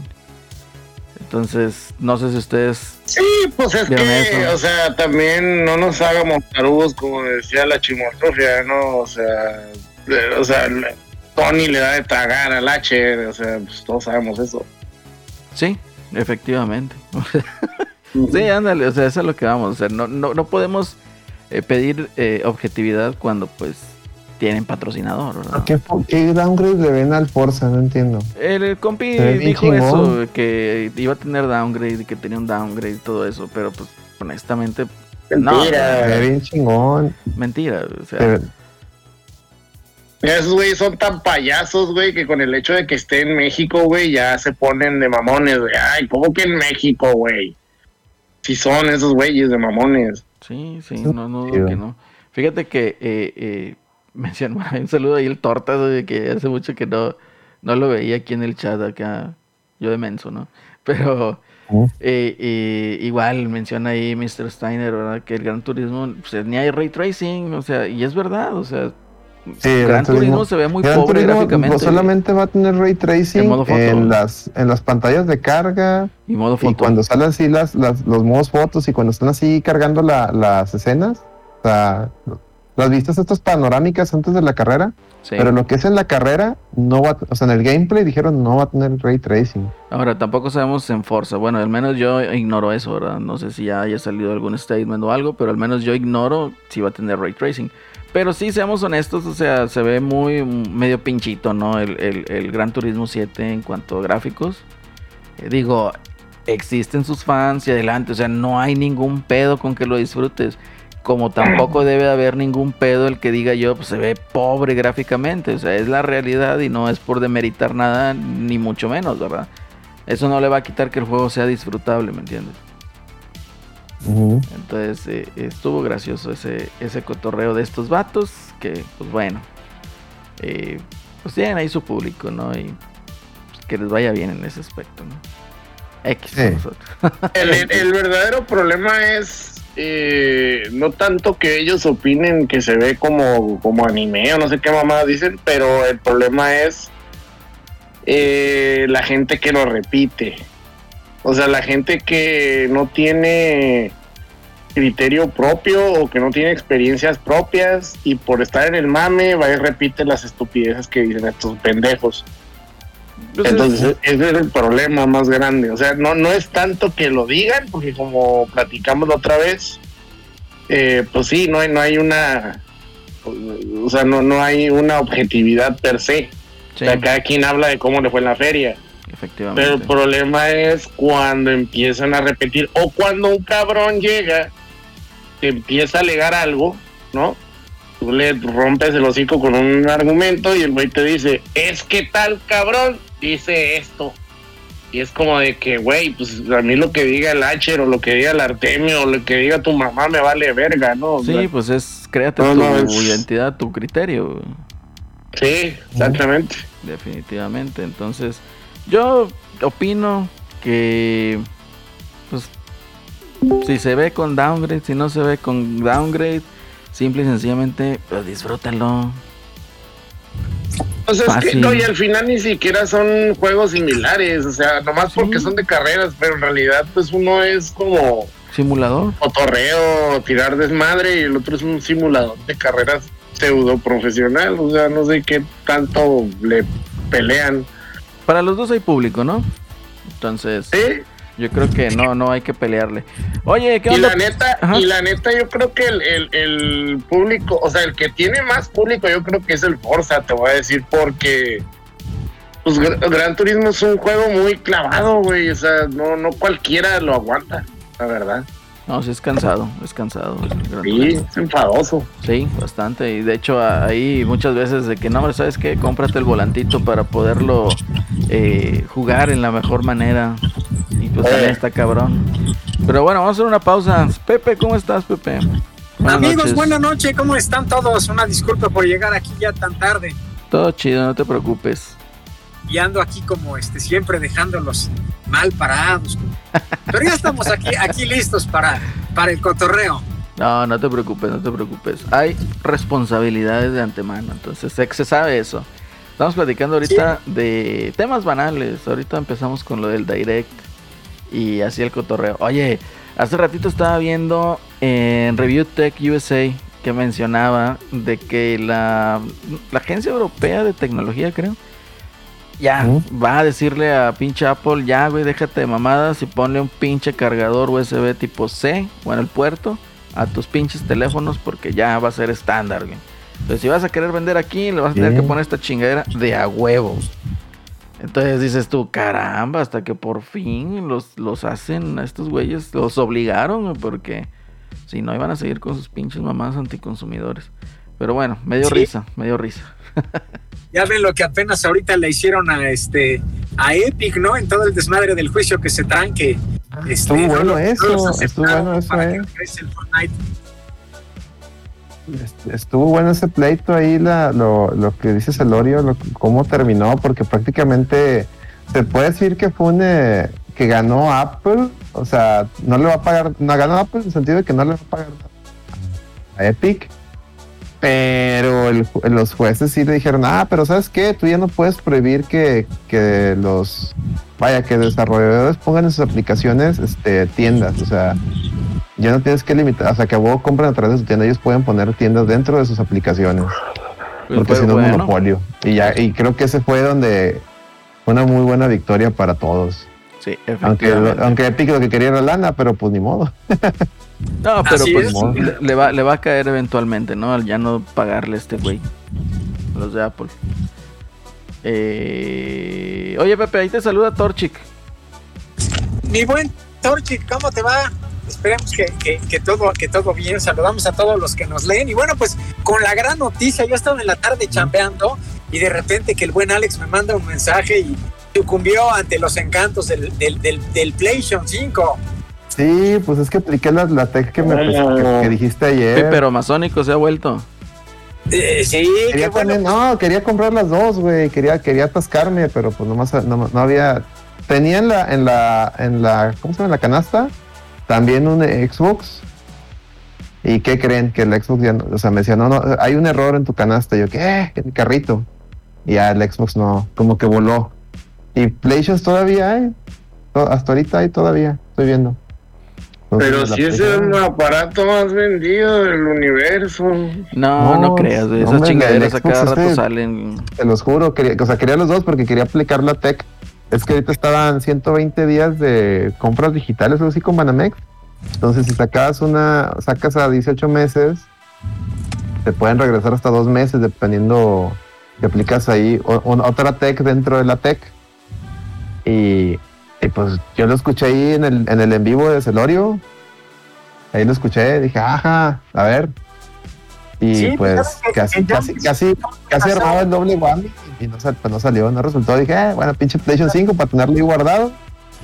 entonces, no sé si ustedes. Sí, pues es que, o sea, también no nos hagamos tarugos, como decía la chimotrofia, ¿no? O sea, o sea, Tony le da de tragar al H, o sea, pues todos sabemos eso. Sí, efectivamente. sí, ándale, o sea, eso es lo que vamos. O sea, no, no, no podemos eh, pedir eh, objetividad cuando, pues, tienen patrocinador. ¿verdad? ¿Qué, ¿Qué, downgrade le ven al Forza? No entiendo. El, compi dijo eso, que iba a tener downgrade y que tenía un downgrade y todo eso, pero pues honestamente, Mentira. Es bien chingón. mentira. O sea, Pero- esos güeyes son tan payasos, güey, que con el hecho de que esté en México, güey, ya se ponen de mamones, güey. Ay, ¿cómo que en México, güey? Si son esos güeyes de mamones. Sí, sí, Sí, no, no, chido. que no. Fíjate que eh, eh, mencionó, un saludo ahí el Tortas, güey, que hace mucho que no, no lo veía aquí en el chat acá, yo de menso, ¿no? Pero eh, eh, igual menciona ahí Mr. Steiner, ¿verdad? Que el Gran Turismo, pues ni hay ray tracing, o sea, y es verdad, o sea, Sí, Gran Turismo se ve muy Gran pobre Turismo, gráficamente. pues, solamente va a tener ray tracing en las, en las pantallas de carga Y modo y foto. cuando salen así las, las- los modos fotos y cuando están así cargando la- las escenas. O sea, las vistas estas panorámicas antes de la carrera, Sí. pero lo que es en la carrera, no va, o sea, en el gameplay dijeron no va a tener ray tracing. Ahora, tampoco sabemos en Forza. Bueno, al menos yo ignoro eso, ¿verdad? No sé si ya haya salido algún statement o algo, pero al menos yo ignoro si va a tener ray tracing. Pero sí, seamos honestos, o sea, se ve muy medio pinchito, ¿no? El, el- el Gran Turismo 7 en cuanto a gráficos. Eh, digo, existen sus fans y adelante, o sea, no hay ningún pedo con que lo disfrutes. Como tampoco debe haber ningún pedo el que diga yo, pues se ve pobre gráficamente. O sea, es la realidad y no es por demeritar nada, ni mucho menos, ¿verdad? Eso no le va a quitar que el juego sea disfrutable, ¿me entiendes? Entonces eh, estuvo gracioso ese, ese cotorreo de estos vatos, que pues bueno, eh, pues tienen ahí su público, ¿no? Y pues, que les vaya bien en ese aspecto, ¿no? X Sí. nosotros. El, el- el verdadero problema es eh, no tanto que ellos opinen que se ve como, como anime o no sé qué mamá dicen, pero el problema es eh, la gente que lo repite. O sea, la gente que no tiene criterio propio o que no tiene experiencias propias y por estar en el mame va y repite las estupideces que dicen estos pendejos. Pues, Entonces, ese es el problema más grande. O sea, no, no es tanto que lo digan, porque como platicamos la otra vez, eh, pues sí, no hay, no hay una. O sea, no, no hay una objetividad per se. sí, O sea, cada quien habla de cómo le fue en la feria. Pero el problema es cuando empiezan a repetir o cuando un cabrón llega, empieza a alegar algo, ¿no? Tú le rompes el hocico con un argumento y el güey te dice, es que tal cabrón dice esto. Y es como de que, güey, pues a mí lo que diga el Acher o lo que diga el Artemio o lo que diga tu mamá me vale verga, ¿no? O Sí, sea, pues es, créate No, tu no, es- identidad, tu criterio. sí, exactamente. definitivamente. Entonces, yo opino que, pues, si se ve con downgrade, si no se ve con downgrade, simple y sencillamente, pues disfrútalo. O sea, es que no, y al final ni siquiera son juegos similares, o sea, nomás Sí. porque son de carreras, pero en realidad pues uno es como Simulador. cotorreo, tirar desmadre y el otro es un simulador de carreras pseudo profesional, o sea, no sé qué tanto le pelean. Para los dos hay público, ¿no? Entonces, Sí, yo creo que no, no hay que pelearle. Oye, ¿qué y onda? la neta, Ajá. y la neta yo creo que el, el- el público, o sea, el que tiene más público yo creo que es el Forza, te voy a decir, porque pues Gra- Gran Turismo es un juego muy clavado, güey, o sea, no, no cualquiera lo aguanta, la verdad. No, sí es cansado, es cansado. Gran Sí, es enfadoso. Sí, bastante. Y de hecho ahí muchas veces de que no, hombre, ¿sabes qué? Cómprate el volantito para poderlo eh, jugar en la mejor manera. Y pues también Eh. está cabrón. Pero bueno, vamos a hacer una pausa. Pepe, ¿cómo estás, Pepe? Buenas Amigos, noches. buenas noches, ¿cómo están todos? Una disculpa por llegar aquí ya tan tarde. Todo chido, no te preocupes. Y ando aquí como este, siempre dejándolos mal parados. Pero ya estamos aquí, aquí listos para, para el cotorreo. No, no te preocupes, no te preocupes. Hay responsabilidades de antemano, entonces se, se sabe eso. Estamos platicando ahorita de temas banales. Ahorita empezamos con lo del direct y así el cotorreo. Oye, hace ratito estaba viendo en Review Tech USA que mencionaba de que la, la agencia europea de tecnología, creo, ya va a decirle a pinche Apple, ya güey, déjate de mamadas y ponle un pinche cargador USB tipo C o en el puerto a tus pinches teléfonos porque ya va a ser estándar, güey. Entonces si vas a querer vender aquí, le vas a tener que poner esta chingadera de a huevo. Entonces dices tú, caramba, hasta que por fin los, los hacen a estos güeyes, los obligaron, porque si no iban a seguir con sus pinches mamás anticonsumidores. Pero bueno, medio Sí. risa, medio risa. Ya ven lo que apenas ahorita le hicieron a este a Epic, ¿no? En todo el desmadre del juicio que se traen que este, Estuvo bueno eso, los estuvo bueno eso, eh. Estuvo bueno ese pleito ahí, la, lo, lo que dice Celorio, lo, cómo terminó, porque prácticamente se puede decir que fue un eh, que ganó Apple, o sea, no le va a pagar, no ganó Apple en el sentido de que no le va a pagar a Epic, pero el los jueces sí le dijeron, ah, pero ¿sabes qué? Tú ya no puedes prohibir que, que los, vaya, que desarrolladores pongan en sus aplicaciones este, tiendas, o sea, ya no tienes que limitar, o sea, que a vos compran a través de su tienda, ellos pueden poner tiendas dentro de sus aplicaciones, Pues porque si no es monopolio. Y ya, y creo que ese fue donde fue una muy buena victoria para todos. Sí, Aunque, aunque Epic lo que quería era lana, pero pues ni modo. No, pero Así pues es. le, le va, le va a caer eventualmente, ¿no? Al ya no pagarle a este güey. Los de Apple. Eh, Oye, Pepe, ahí te saluda Torchic. Mi buen Torchic, ¿cómo te va? Esperemos que, que- que todo, que todo bien. Saludamos a todos los que nos leen. Y bueno, pues con la gran noticia, yo estaba en la tarde chambeando y de repente que el buen Alex me manda un mensaje y sucumbió ante los encantos del, del, del, del PlayStation 5. Sí, pues es que apliqué la, la tech que, me, que, que dijiste ayer. Pero Masónico se ha vuelto. Eh, sí, Quería qué bueno. también- no, quería comprar las dos, güey. Quería, quería atascarme, pero pues nomás no, no había. Tenía en la, en la, en la, ¿cómo se llama? En la canasta también un Xbox. ¿Y qué creen? Que el Xbox ya no, o sea, me decía, no, no, hay un error en tu canasta. Y yo, ¿qué? En mi carrito. Y ya el Xbox no, como que voló. Y PlayStation todavía hay. Hasta ahorita hay todavía, estoy viendo. Entonces, Pero si es PlayStation- el aparato más vendido del universo. No, no, No, creas, güey. Esas hombre, chingaderas a cada Xbox rato este- salen. Te los juro, quería, o sea, quería los dos porque quería aplicar la tech. Es que ahorita estaban 120 días de compras digitales, algo así con Banamex. Entonces, si sacas una, sacas a 18 meses, te pueden regresar hasta dos meses, dependiendo que aplicas ahí o- o- otra tech dentro de la tech. Y, y, pues yo lo escuché ahí en el, en el en vivo de Celorio. Ahí lo escuché, dije, ajá, a ver. Y Sí, pues pues, casi, casi, casi, casi armaba el doble whammy y no, pues no salió, no resultó. Dije, eh, bueno, pinche PlayStation 5 para tenerlo ahí guardado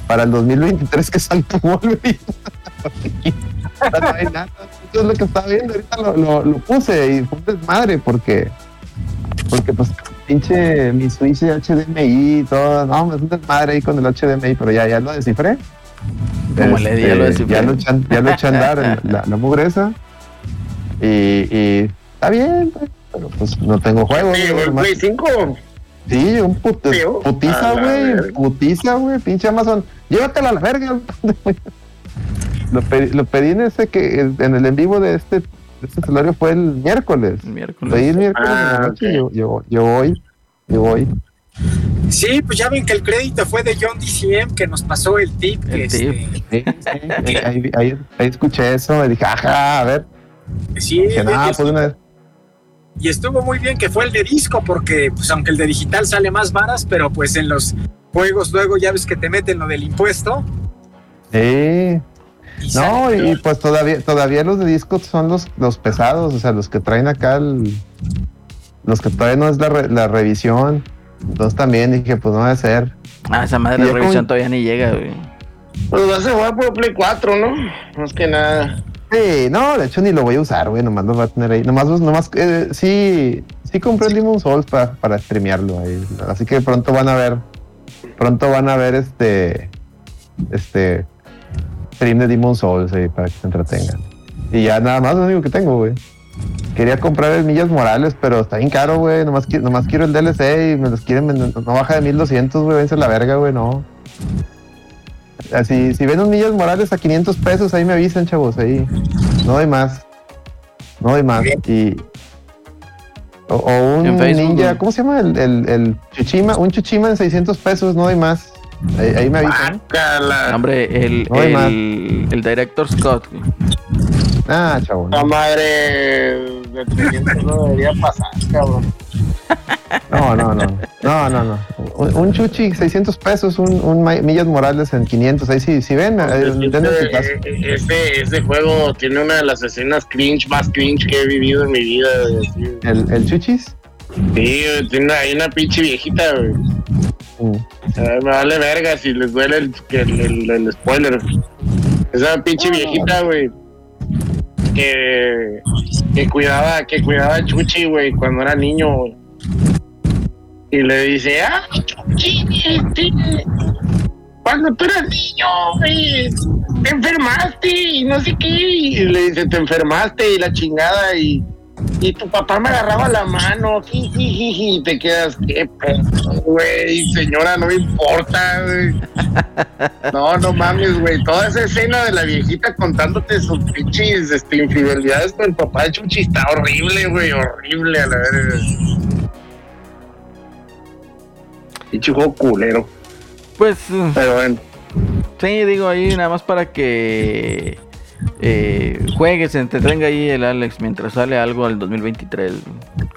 para el 2023 que salta Wolverine. No hay nada. Eso es lo que estaba viendo. Ahorita lo, lo, lo puse y fue un desmadre porque, porque pues pinche mi Switch HDMI y todo. No, es un desmadre ahí con el HDMI, pero ya, ya lo descifré. Como le di, ya lo descifré. Ya lo eché, ya lo eché a andar en la, la mugresa. Y, y está bien, pues, pero pues no tengo juegos. El nomás- Play 5. Sí, un put- putiza, güey. Putiza, güey. Pinche Amazon. Llévatela a la verga. lo, pedí, lo pedí en ese que en el en vivo de este, este celular fue el miércoles. El miércoles. el miércoles Ah, noche. Yo, yo, yo voy. Yo voy. Sí, pues ya ven que el crédito fue de John DCM que nos pasó el tip. El este, tip. Sí, sí, ahí, ahí- ahí escuché eso. Y dije, ajá, a ver. Sí, Dije, y- pues una vez. y estuvo muy bien que fue el de disco porque pues aunque el de digital sale más varas, pero pues en los juegos luego ya ves que te meten lo del impuesto. Sí. Y No, y pues todavía, todavía los de disco son los, los pesados, o sea, los que traen acá el- los que todavía no es la, re- la revisión. Entonces también dije, pues no debe ser. Ah, esa madre de revisión como- todavía ni llega, güey. Pues vas a jugar por Play 4, ¿no? Más que nada. Sí, no, de hecho ni lo voy a usar, güey, nomás lo voy a tener ahí. Nomás, nomás, eh, sí, sí compré el Demon Souls para, para streamearlo ahí. Así que pronto van a ver, pronto van a ver este, este, stream de Demon Souls ahí para que se entretengan. Y ya nada más lo único que tengo, güey. Quería comprar el Millas Morales, pero está bien caro, güey. Nomás, qui- nomás quiero el DLC y me los quieren vender. No baja de 1200, güey. Vence la verga, güey, no. Así, si ven un Millas Morales a 500 pesos, ahí me avisan, chavos. Ahí. No doy más. No doy más. Y. O, o un Facebook, ninja. ¿cómo se llama? El, el, el Chuchima, un Chuchima en 600 pesos, no doy más. Ahí, ahí me avisan. Bácala. Hombre, el, No el, el Director Scott, güey. Ah, chavo. La madre de 300 no debería pasar, cabrón. No, no, no. No, no, no. un, un chuchi, 600 pesos, un, un Ma- Millas Morales en 500. Ahí sí, si ven, eh, denle su caso. Este, este, este juego tiene una de las escenas cringe más cringe que he vivido en mi vida. el, el chuchis. Sí, tiene una, hay una pinche viejita, güey. Mm. Ah, me vale verga si les duele el, el, el- el spoiler. Esa pinche viejita, güey. Que, que cuidaba, que cuidaba a Chuchi, güey, cuando era niño, güey. Y le dice, ah, Chuchi, este, cuando tú eras niño, güey, te enfermaste y no sé qué. Y le dice, te enfermaste y la chingada y y tu papá me agarraba la mano, jijijiji, y te quedas, qué pedo, güey, señora, no me importa, güey. No, no mames, güey, toda esa escena de la viejita contándote sus pinches este, infidelidades con el papá de Chuchi está horrible, güey, horrible a la verga. Pinche juego culero, Pues pero bueno. sí, digo ahí nada más para que eh, juegue, se entretenga ahí el Alex mientras sale algo al 2023.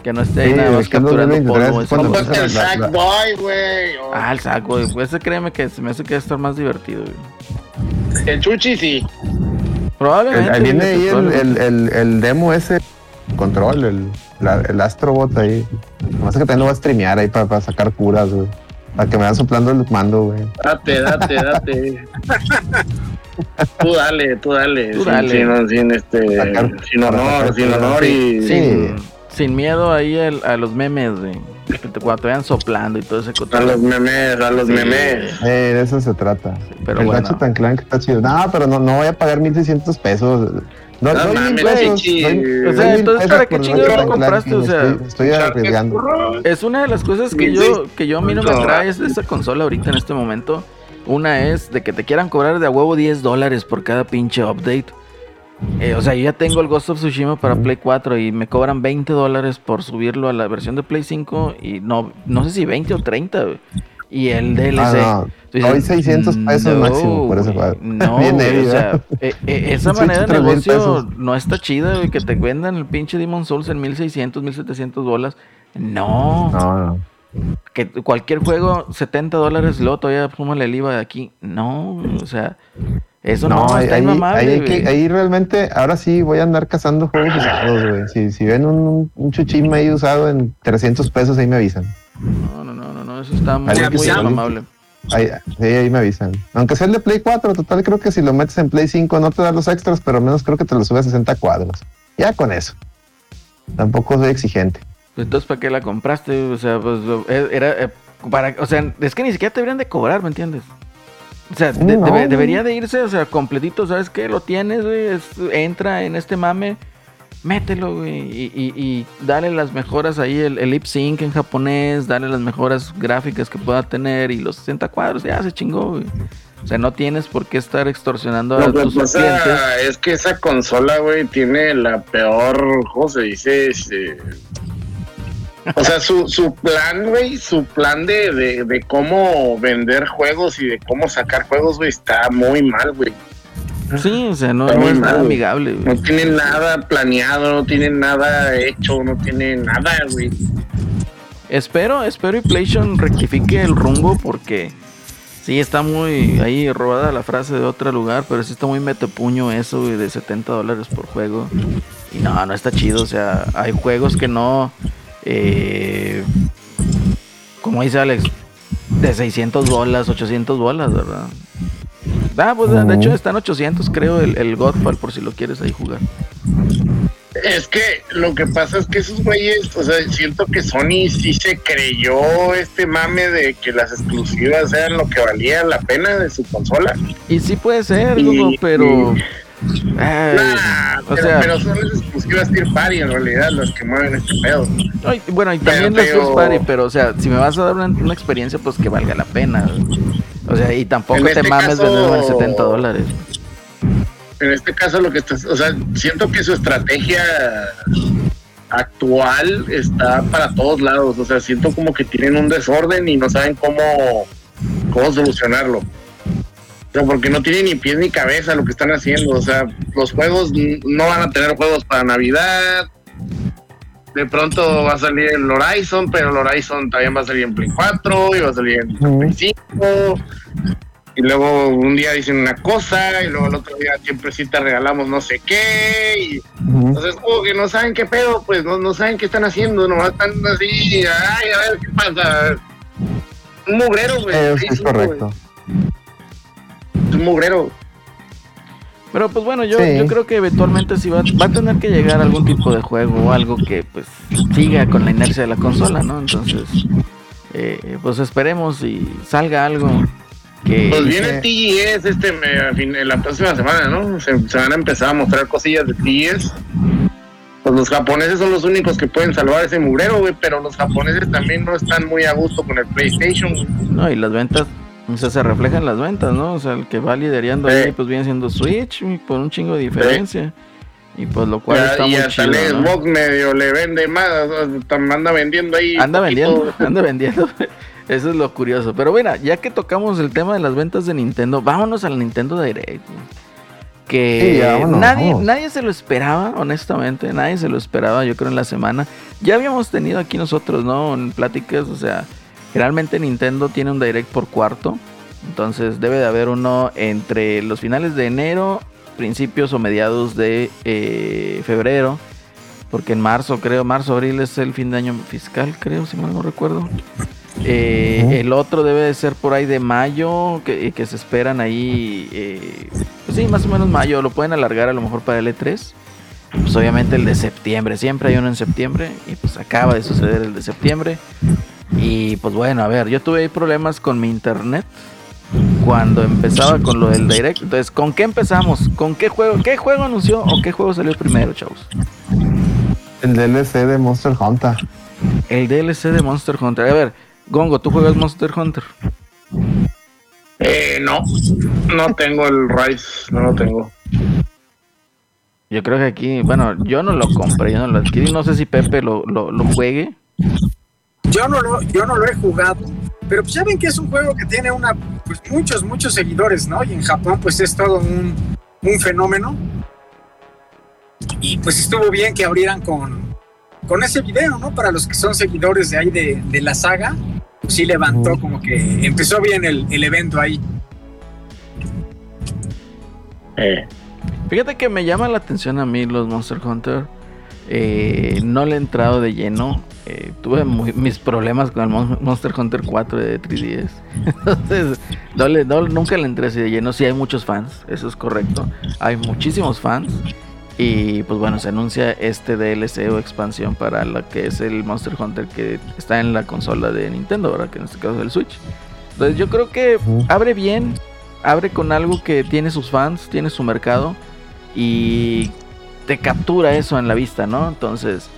Que no esté ahí Sí, nada más capturando 2023 polvo. el Sackboy, güey. Ah, el saco, güey. Pues ese créeme que se me hace que va a estar más divertido. güey. El Chuchi sí. Probablemente. Ahí viene ahí el, el, el, el demo ese, control, el, la- el Astrobot ahí. Nomás que también lo voy a streamear ahí para, para sacar curas, güey. Para que me vayan soplando el mando, güey. Date, date, date. tú dale, tú dale. Tú sin, dale. Sin, sin este, sin honor, sin honor y. Sí. Sin, sin miedo ahí el- a los memes, güey. Que te- Cuando te vayan soplando y todo ese A cotorreo. los memes, a los Sí. memes. Eh, de eso se trata. pero el bueno. Ratchet and Clank está chido. No, pero no, no voy a pagar 1600 pesos. No, No mil mames, pesos, doy- O sea, entonces, ¿para qué chingados lo compraste? O sea, estoy, estoy arriesgando. Es una de las cosas que yo, que yo a mí no me atrae es de esta consola ahorita en este momento. Una es de que te quieran cobrar de a huevo 10 dólares por cada pinche update. Eh, o sea, yo ya tengo el Ghost of Tsushima para Play 4 y me cobran 20 dólares por subirlo a la versión de Play 5 y no, no sé si 20 o 30. güey. Y el DLC. Ah, no. Hoy 600 pesos máximo por ese juego. No, Bien güey, heavy, o sea, eh, eh, esa manera de Switch, 3,000 negocio no está chida, güey, que te vendan el pinche Demon Souls en 1600, 1700 bolas. No, No, no. Que cualquier juego 70 dólares, luego todavía súmale el IVA de aquí. No, o sea, eso no, está ahí, inmamable, ahí que- realmente, ahora sí voy a andar cazando juegos usados, güey. Si, si ven un, un chuchín ahí usado en 300 pesos, ahí me avisan. No, no, no, no, no, eso está muy, inmamable. Ahí, sí, ahí me avisan. Aunque sea el de Play 4, total, creo que si lo metes en Play 5 no te da los extras, pero al menos creo que te lo sube a 60 cuadros. Ya con eso. Tampoco soy exigente. Pues Entonces, ¿para qué la compraste? O sea, pues eh, era eh, para, o sea, es que ni siquiera te deberían de cobrar, ¿me entiendes? O sea, de- No, debe- güey. debería de irse, o sea, completito, ¿sabes qué? Lo tienes, güey, es- entra en este mame, mételo, güey, y, y, y dale las mejoras ahí, el, el lip sync en japonés, dale las mejoras gráficas que pueda tener y los 60 cuadros, ya se chingó, güey. O sea, no tienes por qué estar extorsionando a que tus pasa clientes. es que esa consola, güey, tiene la peor, ¿cómo se dice? Este, O sea, su, su plan, güey, su plan de, de, de cómo vender juegos y de cómo sacar juegos, güey, está muy mal, güey. Sí, o sea, no, no es mal, nada amigable, güey. No tienen nada planeado, no tienen nada hecho, no tienen nada, güey. Espero, espero y PlayStation rectifique el rumbo porque sí está muy ahí robada la frase de otro lugar, pero sí está muy metepuño eso, güey, de 70 dólares por juego. Y no, no está chido, o sea, hay juegos que no, eh, como dice Alex, de 600 bolas, 800 bolas, ¿verdad? Ah, pues de, de hecho están 800 creo el, el Godfall por si lo quieres ahí jugar. Es que lo que pasa es que esos güeyes, o sea, siento que Sony sí se creyó este mame de que las exclusivas eran lo que valía la pena de su consola. Y sí puede ser, Y- Hugo, pero... ay, Nah, o pero, sea, pero son las exclusivas Tier Party en realidad las que mueven este pedo. Ay, bueno, y también Pero- las First Party, pero o sea, si me vas a dar una, una experiencia, pues que valga la pena. O sea, y tampoco te este mames venderlo en 70 dólares. En este caso lo que estás, o sea, siento que su estrategia actual está para todos lados, o sea, siento como que tienen un desorden y no saben cómo, cómo solucionarlo. O sea, porque no tienen ni pies ni cabeza lo que están haciendo, o sea, los juegos no van a tener juegos para Navidad. de pronto va a salir el Horizon, pero el Horizon también va a salir en Play 4 y va a salir en Play 5. Y luego un día dicen una cosa y luego el otro día siempre sí te regalamos no sé qué. Y entonces como que no saben qué pedo, pues no, no saben qué están haciendo, nomás están así, ay, a ver qué pasa. Un mugrero, güey. Es correcto. Un mugrero. Pero pues bueno, yo, Sí. yo creo que eventualmente sí va, va a tener que llegar algún tipo de juego o algo que pues siga con la inercia de la consola, ¿no? Entonces, eh, pues esperemos y salga algo que... Pues viene TGS este, me- a fin- en la próxima semana, ¿no? Se, se van a empezar a mostrar cosillas de TGS. Pues los japoneses son los únicos que pueden salvar ese mugrero, güey, pero los japoneses también no están muy a gusto con el PlayStation. güey. No, y las ventas, o sea, se reflejan las ventas, ¿no? O sea, el que va liderando Sí. ahí pues viene siendo Switch por un chingo de diferencia. Y pues lo cual Ya- está y muy hasta chido, el ¿no? Medio le vende más, o sea, anda vendiendo ahí. Anda vendiendo, anda vendiendo. Eso es lo curioso. Pero mira, ya que tocamos el tema de las ventas de Nintendo, vámonos al Nintendo Direct. Que Sí, ya, vámonos, nadie, nadie se lo esperaba, honestamente. Nadie se lo esperaba, yo creo, en la semana. Ya habíamos tenido aquí nosotros, ¿no? En pláticas, o sea, generalmente Nintendo tiene un Direct por cuarto. Entonces debe de haber uno entre los finales de enero, principios o mediados de eh, febrero. Porque en marzo, creo, marzo, abril es el fin de año fiscal, creo, si mal no recuerdo. Eh. El otro debe de ser por ahí de mayo, que, que se esperan ahí, eh, pues sí, más o menos mayo, lo pueden alargar a lo mejor para el E3. Pues obviamente el de septiembre, siempre hay uno en septiembre y pues acaba de suceder el de septiembre. Y pues bueno, a ver, yo tuve ahí problemas con mi internet cuando empezaba con lo del direct. Entonces, ¿con qué empezamos? ¿Con qué juego? ¿Qué juego anunció o qué juego salió primero, chavos? El DLC de Monster Hunter. El DLC de Monster Hunter. A ver, Gongo, ¿tú juegas Monster Hunter? Eh, no, no tengo el Rise, no lo tengo. Yo creo que aquí, bueno, yo no lo compré, yo no lo adquirí. No sé si Pepe lo, lo, lo juegue. Yo no lo, yo no lo he jugado, pero pues ya ven que es un juego que tiene una, pues muchos, muchos seguidores, ¿no? Y en Japón pues es todo un, un fenómeno. Y pues estuvo bien que abrieran con, con ese video, ¿no? Para los que son seguidores de ahí de, de la saga, pues sí levantó como que empezó bien el, el evento ahí. Eh, Fíjate que me llama la atención a mí los Monster Hunter. Eh, no le he entrado de lleno. Eh, tuve muy- mis problemas con el Mon- Monster Hunter 4 de 3DS. Entonces, no le- no- nunca le entré así de lleno. Sí hay muchos fans, eso es correcto. Hay muchísimos fans. Y pues bueno, se anuncia este DLC o expansión para lo que es el Monster Hunter que está en la consola de Nintendo, ahora que en este caso es el Switch. Entonces yo creo que abre bien, abre con algo que tiene sus fans, tiene su mercado y te captura eso en la vista, ¿no? Entonces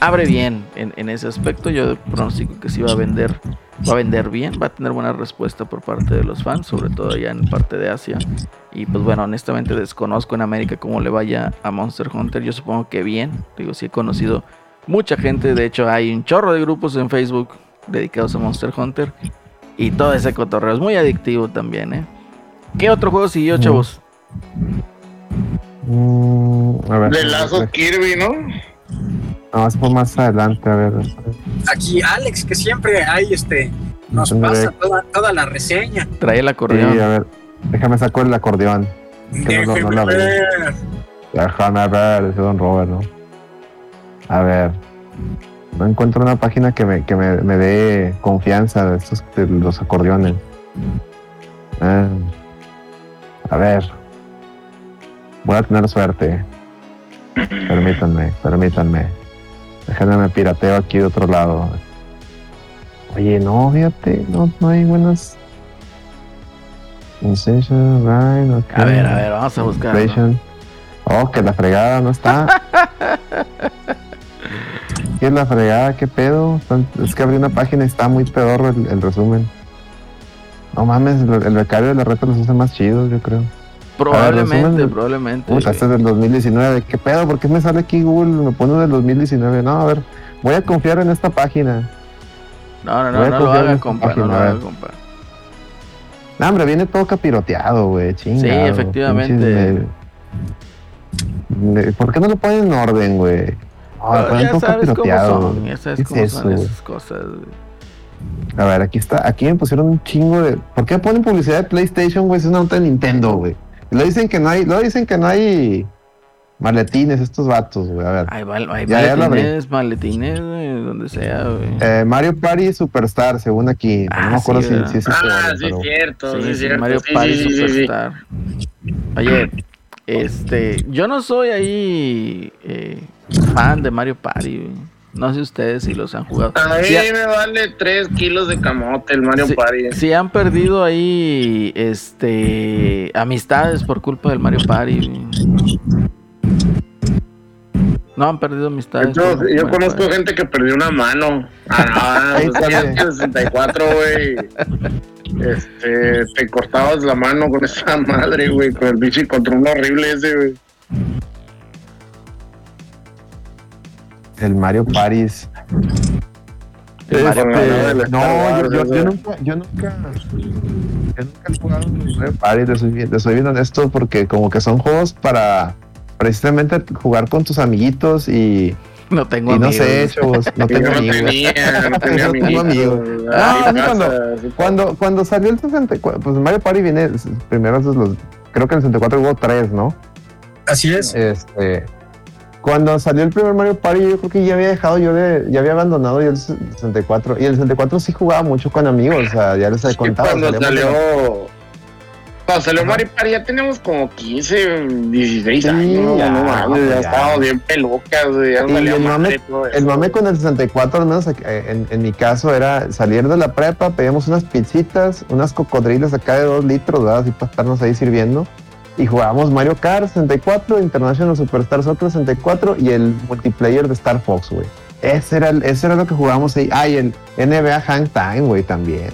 abre bien en, en ese aspecto. Yo pronostico que sí va a vender, va a vender bien, va a tener buena respuesta por parte de los fans, sobre todo allá en parte de Asia. Y pues bueno, honestamente desconozco en América cómo le vaya a Monster Hunter. Yo supongo que bien. Digo, sí he conocido mucha gente. De hecho, hay un chorro de grupos en Facebook dedicados a Monster Hunter. Y todo ese cotorreo es muy adictivo también, ¿eh? ¿Qué otro juego siguió, Mm. chavos? Mm, a ver. de Lazo Kirby, ¿no? No, eso fue más adelante, a ver. Aquí Alex, que siempre hay este, nos pasa toda, toda la reseña. Trae el Sí, acordeón. a ver. Déjame sacar el acordeón. No, no, veo. ver. Déjame ver, ese Don Robert, ¿no? A ver. No encuentro una página que me, que me, me dé confianza de estos de los acordeones. Ah, a ver. Voy a tener suerte. Permítanme, permítanme. Déjenme me pirateo aquí de otro lado. Oye, no, fíjate, no, no hay buenas. Sensation, right, ok. A ver, a ver, vamos a buscar. Oh, que la fregada no está. ¿Qué es la fregada? ¿Qué pedo? Es que abrí una página y está muy pedorro el, el resumen. No mames, el, el becario de la reta los hace más chidos, yo creo. Probablemente, resumen. probablemente. Puta, este es del 2019. ¿Qué pedo? ¿Por qué me sale aquí Google? Me pone del 2019. No, a ver, voy a confiar en esta página. No, no, no, no lo haga, compa, no página, lo a haga, ver. compa. No, hombre, viene todo capiroteado, güey. chingado, efectivamente. pinches de- de- ¿Por qué no lo ponen en orden, güey? No, Pero ya sabes cómo son, ya sabes ¿Qué es cómo eso, son esas cosas. güey. A ver, aquí está, aquí me pusieron un chingo de. ¿Por qué ponen publicidad de PlayStation, güey? Si es una nota de Nintendo, güey. Lo dicen que no hay, lo dicen que no hay maletines estos vatos, güey. A ver. Hay, hay Ya, ya lo abrí. maletines, maletines, güey, donde sea, güey. Eh, Mario Party Superstar, según aquí. Ah, no me acuerdo sí, si, si es Ah, igual, sí, pero- es cierto, sí, Sí, cierto. Mario sí, Party sí, sí, sí, sí. Superstar. Oye, este, yo no soy ahí eh, fan de Mario Party. güey. No sé ustedes si los han jugado. A mí Si, ha- me vale 3 kilos de camote el Mario si- Party. si han perdido ahí, este, amistades por culpa del Mario Party. No han perdido amistades. Yo, yo Mario conozco Party. gente que perdió una mano. Ah, no, tenía 64, güey. Este, te cortabas la mano con esa madre, güey, con el bicho y contra un horrible ese, güey. El Mario. El Mario Este, no, Wars, yo, yo- ese. yo nunca, yo nunca, yo nunca he jugado un Mario Party, te soy, bien, te soy bien honesto, porque como que son juegos para precisamente jugar con tus amiguitos y, No tengo y no amigos. sé, chavos, no tengo no amigos. tenía, no tenía No tengo amigos. Ay, No, a mí pasa, cuando- Cuando, cuando salió el 64, pues Mario Party viene primero esos los, creo que en el 64 hubo tres, ¿no? Así es. Este, cuando salió el primer Mario Party, yo creo que ya había dejado yo de, ya había abandonado yo el 64. Y el 64 sí jugaba mucho con amigos, o sea, ya les he Sí, contado. cuando salíamos salió. Cuando salió Mario Party ya teníamos como 15, 16 Sí, años. ya, no mames, ya, ya. estábamos bien pelucas. Ya Y el mame- El mame con el 64, al menos eh, en, en mi caso, era salir de la prepa, pedíamos unas pizzitas, unas cocodrilas acá de dos litros, ¿verdad? Así para estarnos ahí sirviendo. Y jugábamos Mario Kart 64, International Superstar Soccer 64 y el multiplayer de Star Fox, güey. Ese era, ese era lo que jugábamos ahí. Ah, y el NBA Hang Time, güey, también.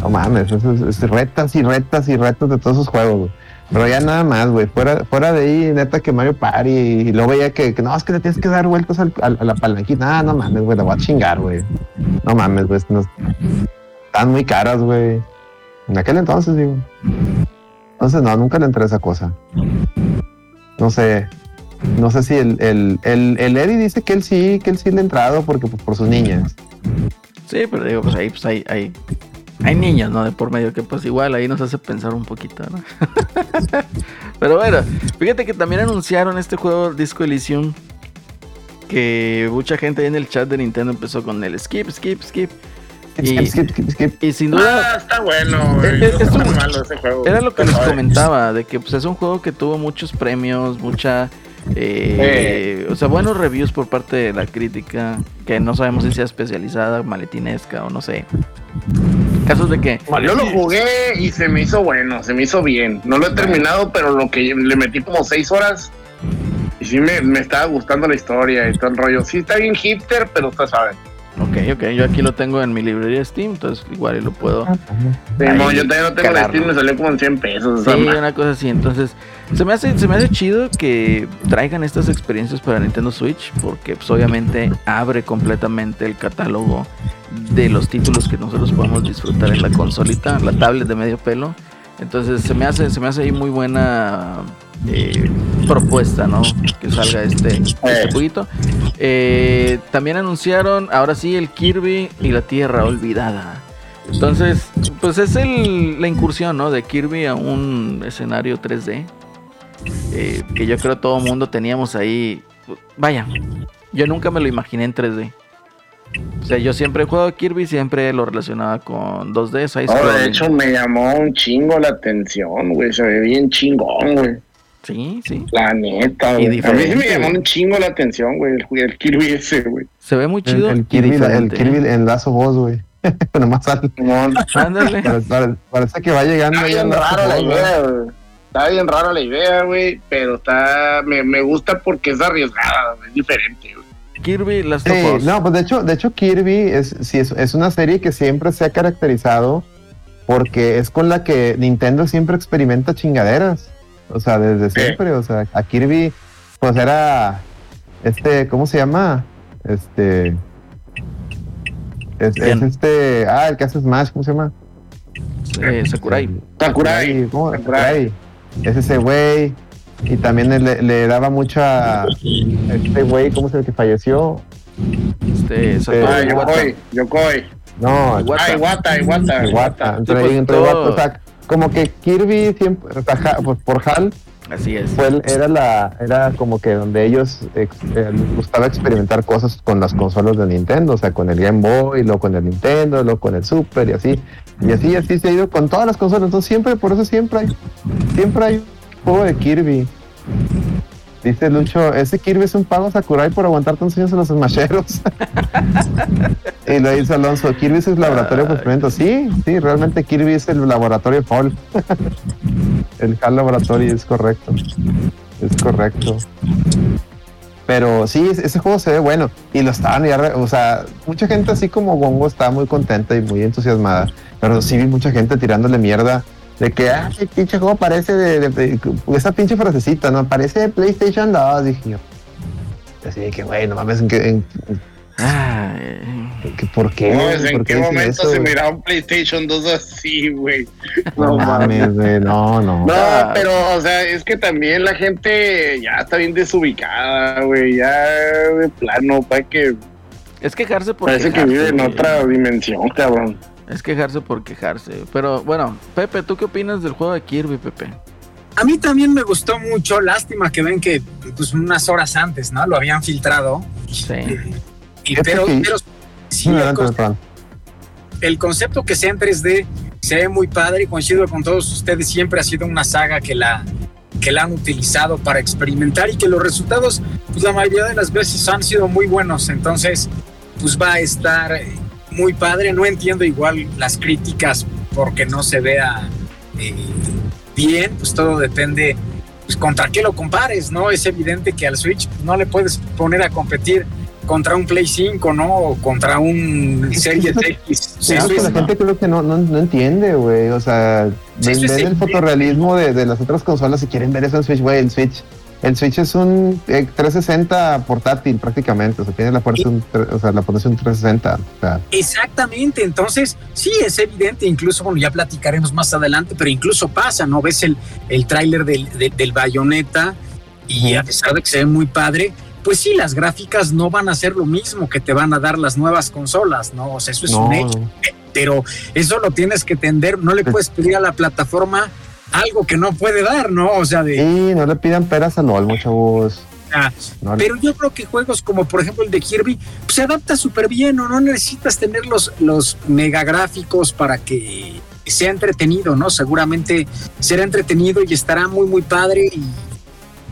No mames, es, retas y retas y retas de todos esos juegos, güey. Pero ya nada más, güey. Fuera, fuera de ahí, neta que Mario Party. Y luego veía que, no, es que le tienes que dar vueltas a la palanquita. Ah, no mames, güey, la voy a chingar, güey. No mames, güey. están muy caras, güey. En aquel entonces, digo. Entonces, no, nunca le entré a esa cosa. No sé. No sé si el, el, el, el Eddie dice que él sí, que él sí le ha entrado porque pues, por sus niñas. Sí, pero digo, pues ahí pues hay, hay, hay niños, ¿no? De por medio que pues igual ahí nos hace pensar un poquito, ¿no? pero bueno, fíjate que también anunciaron este juego Disco Elysium que mucha gente ahí en el chat de Nintendo empezó con el skip, skip, skip. Y- Skip, skip, skip. Y sin duda Ah, está bueno. Eh, eh, está es un- malo ese juego. era lo que les comentaba, de que pues es un juego que tuvo muchos premios, mucha... eh, O sea, buenos reviews por parte de la crítica, que no sabemos si sea especializada, maletinesca o no sé. Casos de que... Yo lo jugué y se me hizo bueno, se me hizo bien. No lo he terminado, pero lo que le metí como seis horas. Y sí me, me estaba gustando la historia y todo el rollo. Sí está bien hipster, pero ustedes saben. Ok, ok, yo aquí lo tengo en mi librería Steam, entonces igual y lo puedo... Sí, Ahí, no, yo también no tengo la calarlo. Steam, me salió como en 100 pesos. Sí, una cosa así. Entonces, se me hace, se me hace chido que traigan estas experiencias para Nintendo Switch, porque pues, obviamente abre completamente el catálogo de los títulos que nosotros podemos disfrutar en la consolita, la tablet de medio pelo. Entonces, se me hace, se me hace ahí muy buena eh, propuesta, ¿no? Que salga este, este jueguito. Eh, también anunciaron, ahora sí, el Kirby y la Tierra Olvidada. Entonces, pues es el, la incursión, ¿no? De Kirby a un escenario 3D. eh, que yo creo todo mundo teníamos ahí. Vaya, yo nunca me lo imaginé en 3D. O sea, yo siempre he jugado Kirby, siempre lo relacionaba con 2D, side No, de hecho, me llamó un chingo la atención, güey. Se ve bien chingón, güey. Sí, sí. La neta, güey. A mí sí diferente, me llamó un chingo la atención, güey. El, el Kirby ese, güey. Se ve muy chido. el Kirby, el. Kirby en lazo voz, güey. Nomás sale. Simón. Ándale. Parece, parece- que va llegando. Está bien rara la idea, güey. Está bien rara la idea, güey. Pero está. Me, me gusta porque es arriesgada, güey, es diferente, güey. Kirby Last Sí, no, pues de hecho, de hecho Kirby es, sí, es, es una serie que siempre se ha caracterizado porque es con la que Nintendo siempre experimenta chingaderas. O sea, desde siempre. O sea, a Kirby, pues era este, ¿cómo se llama? Este. Es, este. Ah, el que hace Smash, ¿cómo se llama? Eh, Sakurai. Sakurai. ¿cómo? Sakurai. Sakurai. Es ese güey. Y también le, le daba mucha. Este güey, ¿cómo es el que falleció? Este, Este, Ah, Iwata. Yokoi, Yokoi. No, Iwata. Ah, Iwata, Iwata. Iwata. Entre, Sí, pues, entre todo- Iwata, o sea, como que Kirby siempre, Ja- pues, por HAL Así es. fue era la era como que donde ellos ex- eh, les gustaba experimentar cosas con las consolas de Nintendo, o sea, con el Game Boy, luego con el Nintendo, luego con el Super y así. Y así así se ha ido con todas las consolas, entonces siempre por eso siempre hay siempre hay un juego de Kirby. Dice Lucho, ese Kirby es un pago Sakurai por aguantar tantos años en los smasheros. y lo dice Alonso, Kirby es el laboratorio de experimento. Sí, sí, realmente Kirby es el laboratorio Hall. el HAL Laboratory es correcto. Es correcto. Pero sí, ese- juego se ve bueno. Y lo estaban ya, o sea, mucha gente así como Gongo estaba muy contenta y muy entusiasmada. Pero sí vi mucha gente tirándole mierda de que, ah, ese pinche juego parece de, de- de- esa pinche frasecita, ¿no? Parece de PlayStation 2, dije yo. Así de que, güey, no mames, ¿en qué, en- qué- ¿por qué? No, es en ¿Por qué dicen momento eso? se miraba un PlayStation 2 así, güey. No mames, güey, no, no. No, Ah. pero, o sea, es que también la gente ya está bien desubicada, güey. Ya de plano, para que es quejarse por parece que vive en güey. otra dimensión, cabrón. Es quejarse por quejarse. Pero bueno, Pepe, ¿tú qué opinas del juego de Kirby, Pepe? A mí también me gustó mucho. Lástima que ven que pues unas horas antes, ¿no? Lo habían filtrado. Sí. Y, Fíjate pero, que- pero sí, No, el, concepto, el concepto que sea en 3D se ve muy padre. Coincido con todos ustedes. Siempre ha sido una saga que la que la han utilizado para experimentar y que los resultados, pues la mayoría de las veces han sido muy buenos. Entonces, pues va a estar eh, muy padre. No entiendo igual las críticas porque no se vea eh, bien, pues todo depende pues contra qué lo compares, ¿no? Es evidente que al Switch no le puedes poner a competir contra un Play 5, ¿no? O contra un Series X. Sí, es la gente creo que no, no, no entiende, güey. O sea, Sí, ven, ven el fotorrealismo de, de las otras consolas y quieren ver eso en Switch, güey. El Switch, el Switch es un eh, 360 portátil prácticamente. O sea, tiene la fuerza, un o sea, la potencia un 360. O sea, Exactamente, entonces sí es evidente, incluso bueno, ya platicaremos más adelante, pero incluso pasa, ¿no? Ves el, el tráiler del, de- del bayoneta y a pesar de que se ve muy padre, pues sí, las gráficas no van a ser lo mismo que te van a dar las nuevas consolas, ¿no? O sea, eso es no, un hecho, pero eso lo tienes que entender, no le puedes pedir a la plataforma algo que no puede dar, ¿no? O sea, de... Sí, no le pidan peras al olmo, chavos. Ah, No le- Pero yo creo que juegos como por ejemplo el de Kirby pues, se adapta súper bien, ¿no? No necesitas tener los, los mega gráficos para que sea entretenido, ¿no? Seguramente será entretenido y estará muy, muy padre y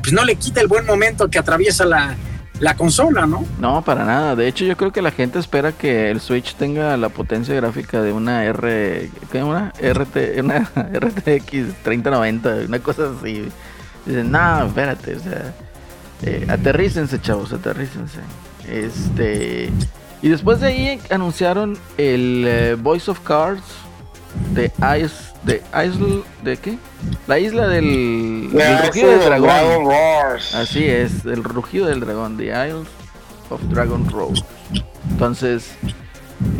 pues no le quita el buen momento que atraviesa la, la consola, ¿no? No, para nada. De hecho, yo creo que la gente espera que el Switch tenga la potencia gráfica de una R, ¿qué? Una RT, una RTX 3090, una cosa así. Dicen, no, espérate, o sea, eh, aterrícense, chavos, aterrícense. Este, y después de ahí anunciaron el eh, Voice of Cards de Ice, de Isle, ¿de qué? La isla del, rugido del dragón. Dragon Wars. Así es, el rugido del dragón, The Isles of Dragon Road. Entonces,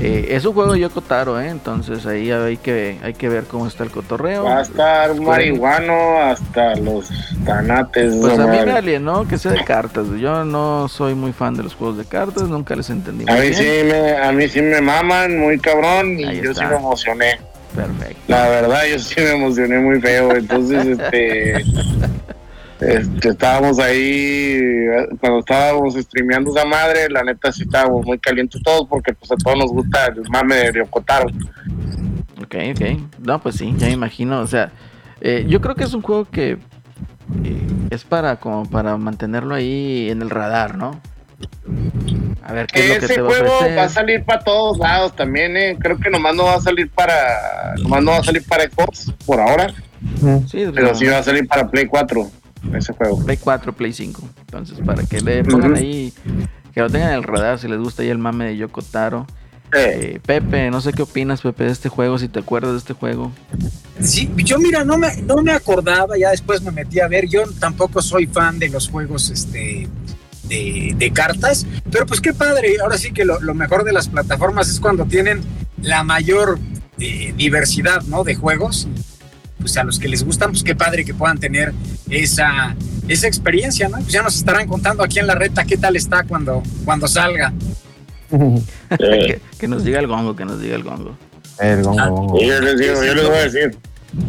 eh, es un juego de Yoko Taro, ¿eh? Entonces ahí hay que, hay que ver cómo está el cotorreo. Va a estar un marihuano hasta los tanates. Pues a mí me alienó que sea de cartas. Yo no soy muy fan de los juegos de cartas, nunca les entendí A mí, bien. sí me, a mí sí me maman muy cabrón y Ahí yo está. sí me emocioné. Perfecto. La verdad, yo sí me emocioné muy feo. Entonces, este, este, estábamos ahí, cuando estábamos streameando esa madre, la neta sí estábamos muy calientes todos porque pues a todos nos gusta el mame de Ryokotaro. Ok, ok. No, pues sí, ya me imagino. O sea, eh, yo creo que es un juego que eh, es para como para mantenerlo ahí en el radar, ¿no? A ver qué es lo que Ese te va a juego va a salir para todos lados también, eh. Creo que nomás no va a salir para, nomás no va a salir para Xbox por ahora. Sí, pero no, sí va a salir para Play 4 ese juego. Play 4, Play 5. Entonces, para que le pongan ahí, que lo tengan en el radar si les gusta ahí el mame de Yoko Taro. Eh, Pepe, no sé qué opinas, Pepe, de este juego, si te acuerdas de este juego. Sí, yo mira, no me, no me acordaba, ya después me metí a ver, yo tampoco soy fan de los juegos este, de, de cartas, pero pues qué padre, ahora sí que lo, lo mejor de las plataformas es cuando tienen la mayor eh, diversidad ¿no? de juegos, pues a los que les gustan, pues qué padre que puedan tener esa esa experiencia, ¿no? Pues ya nos estarán contando aquí en la reta qué tal está cuando, cuando salga. que, que nos diga el gongo, que nos diga el gongo. El gongo, Ah, yo les digo, yo les voy a decir.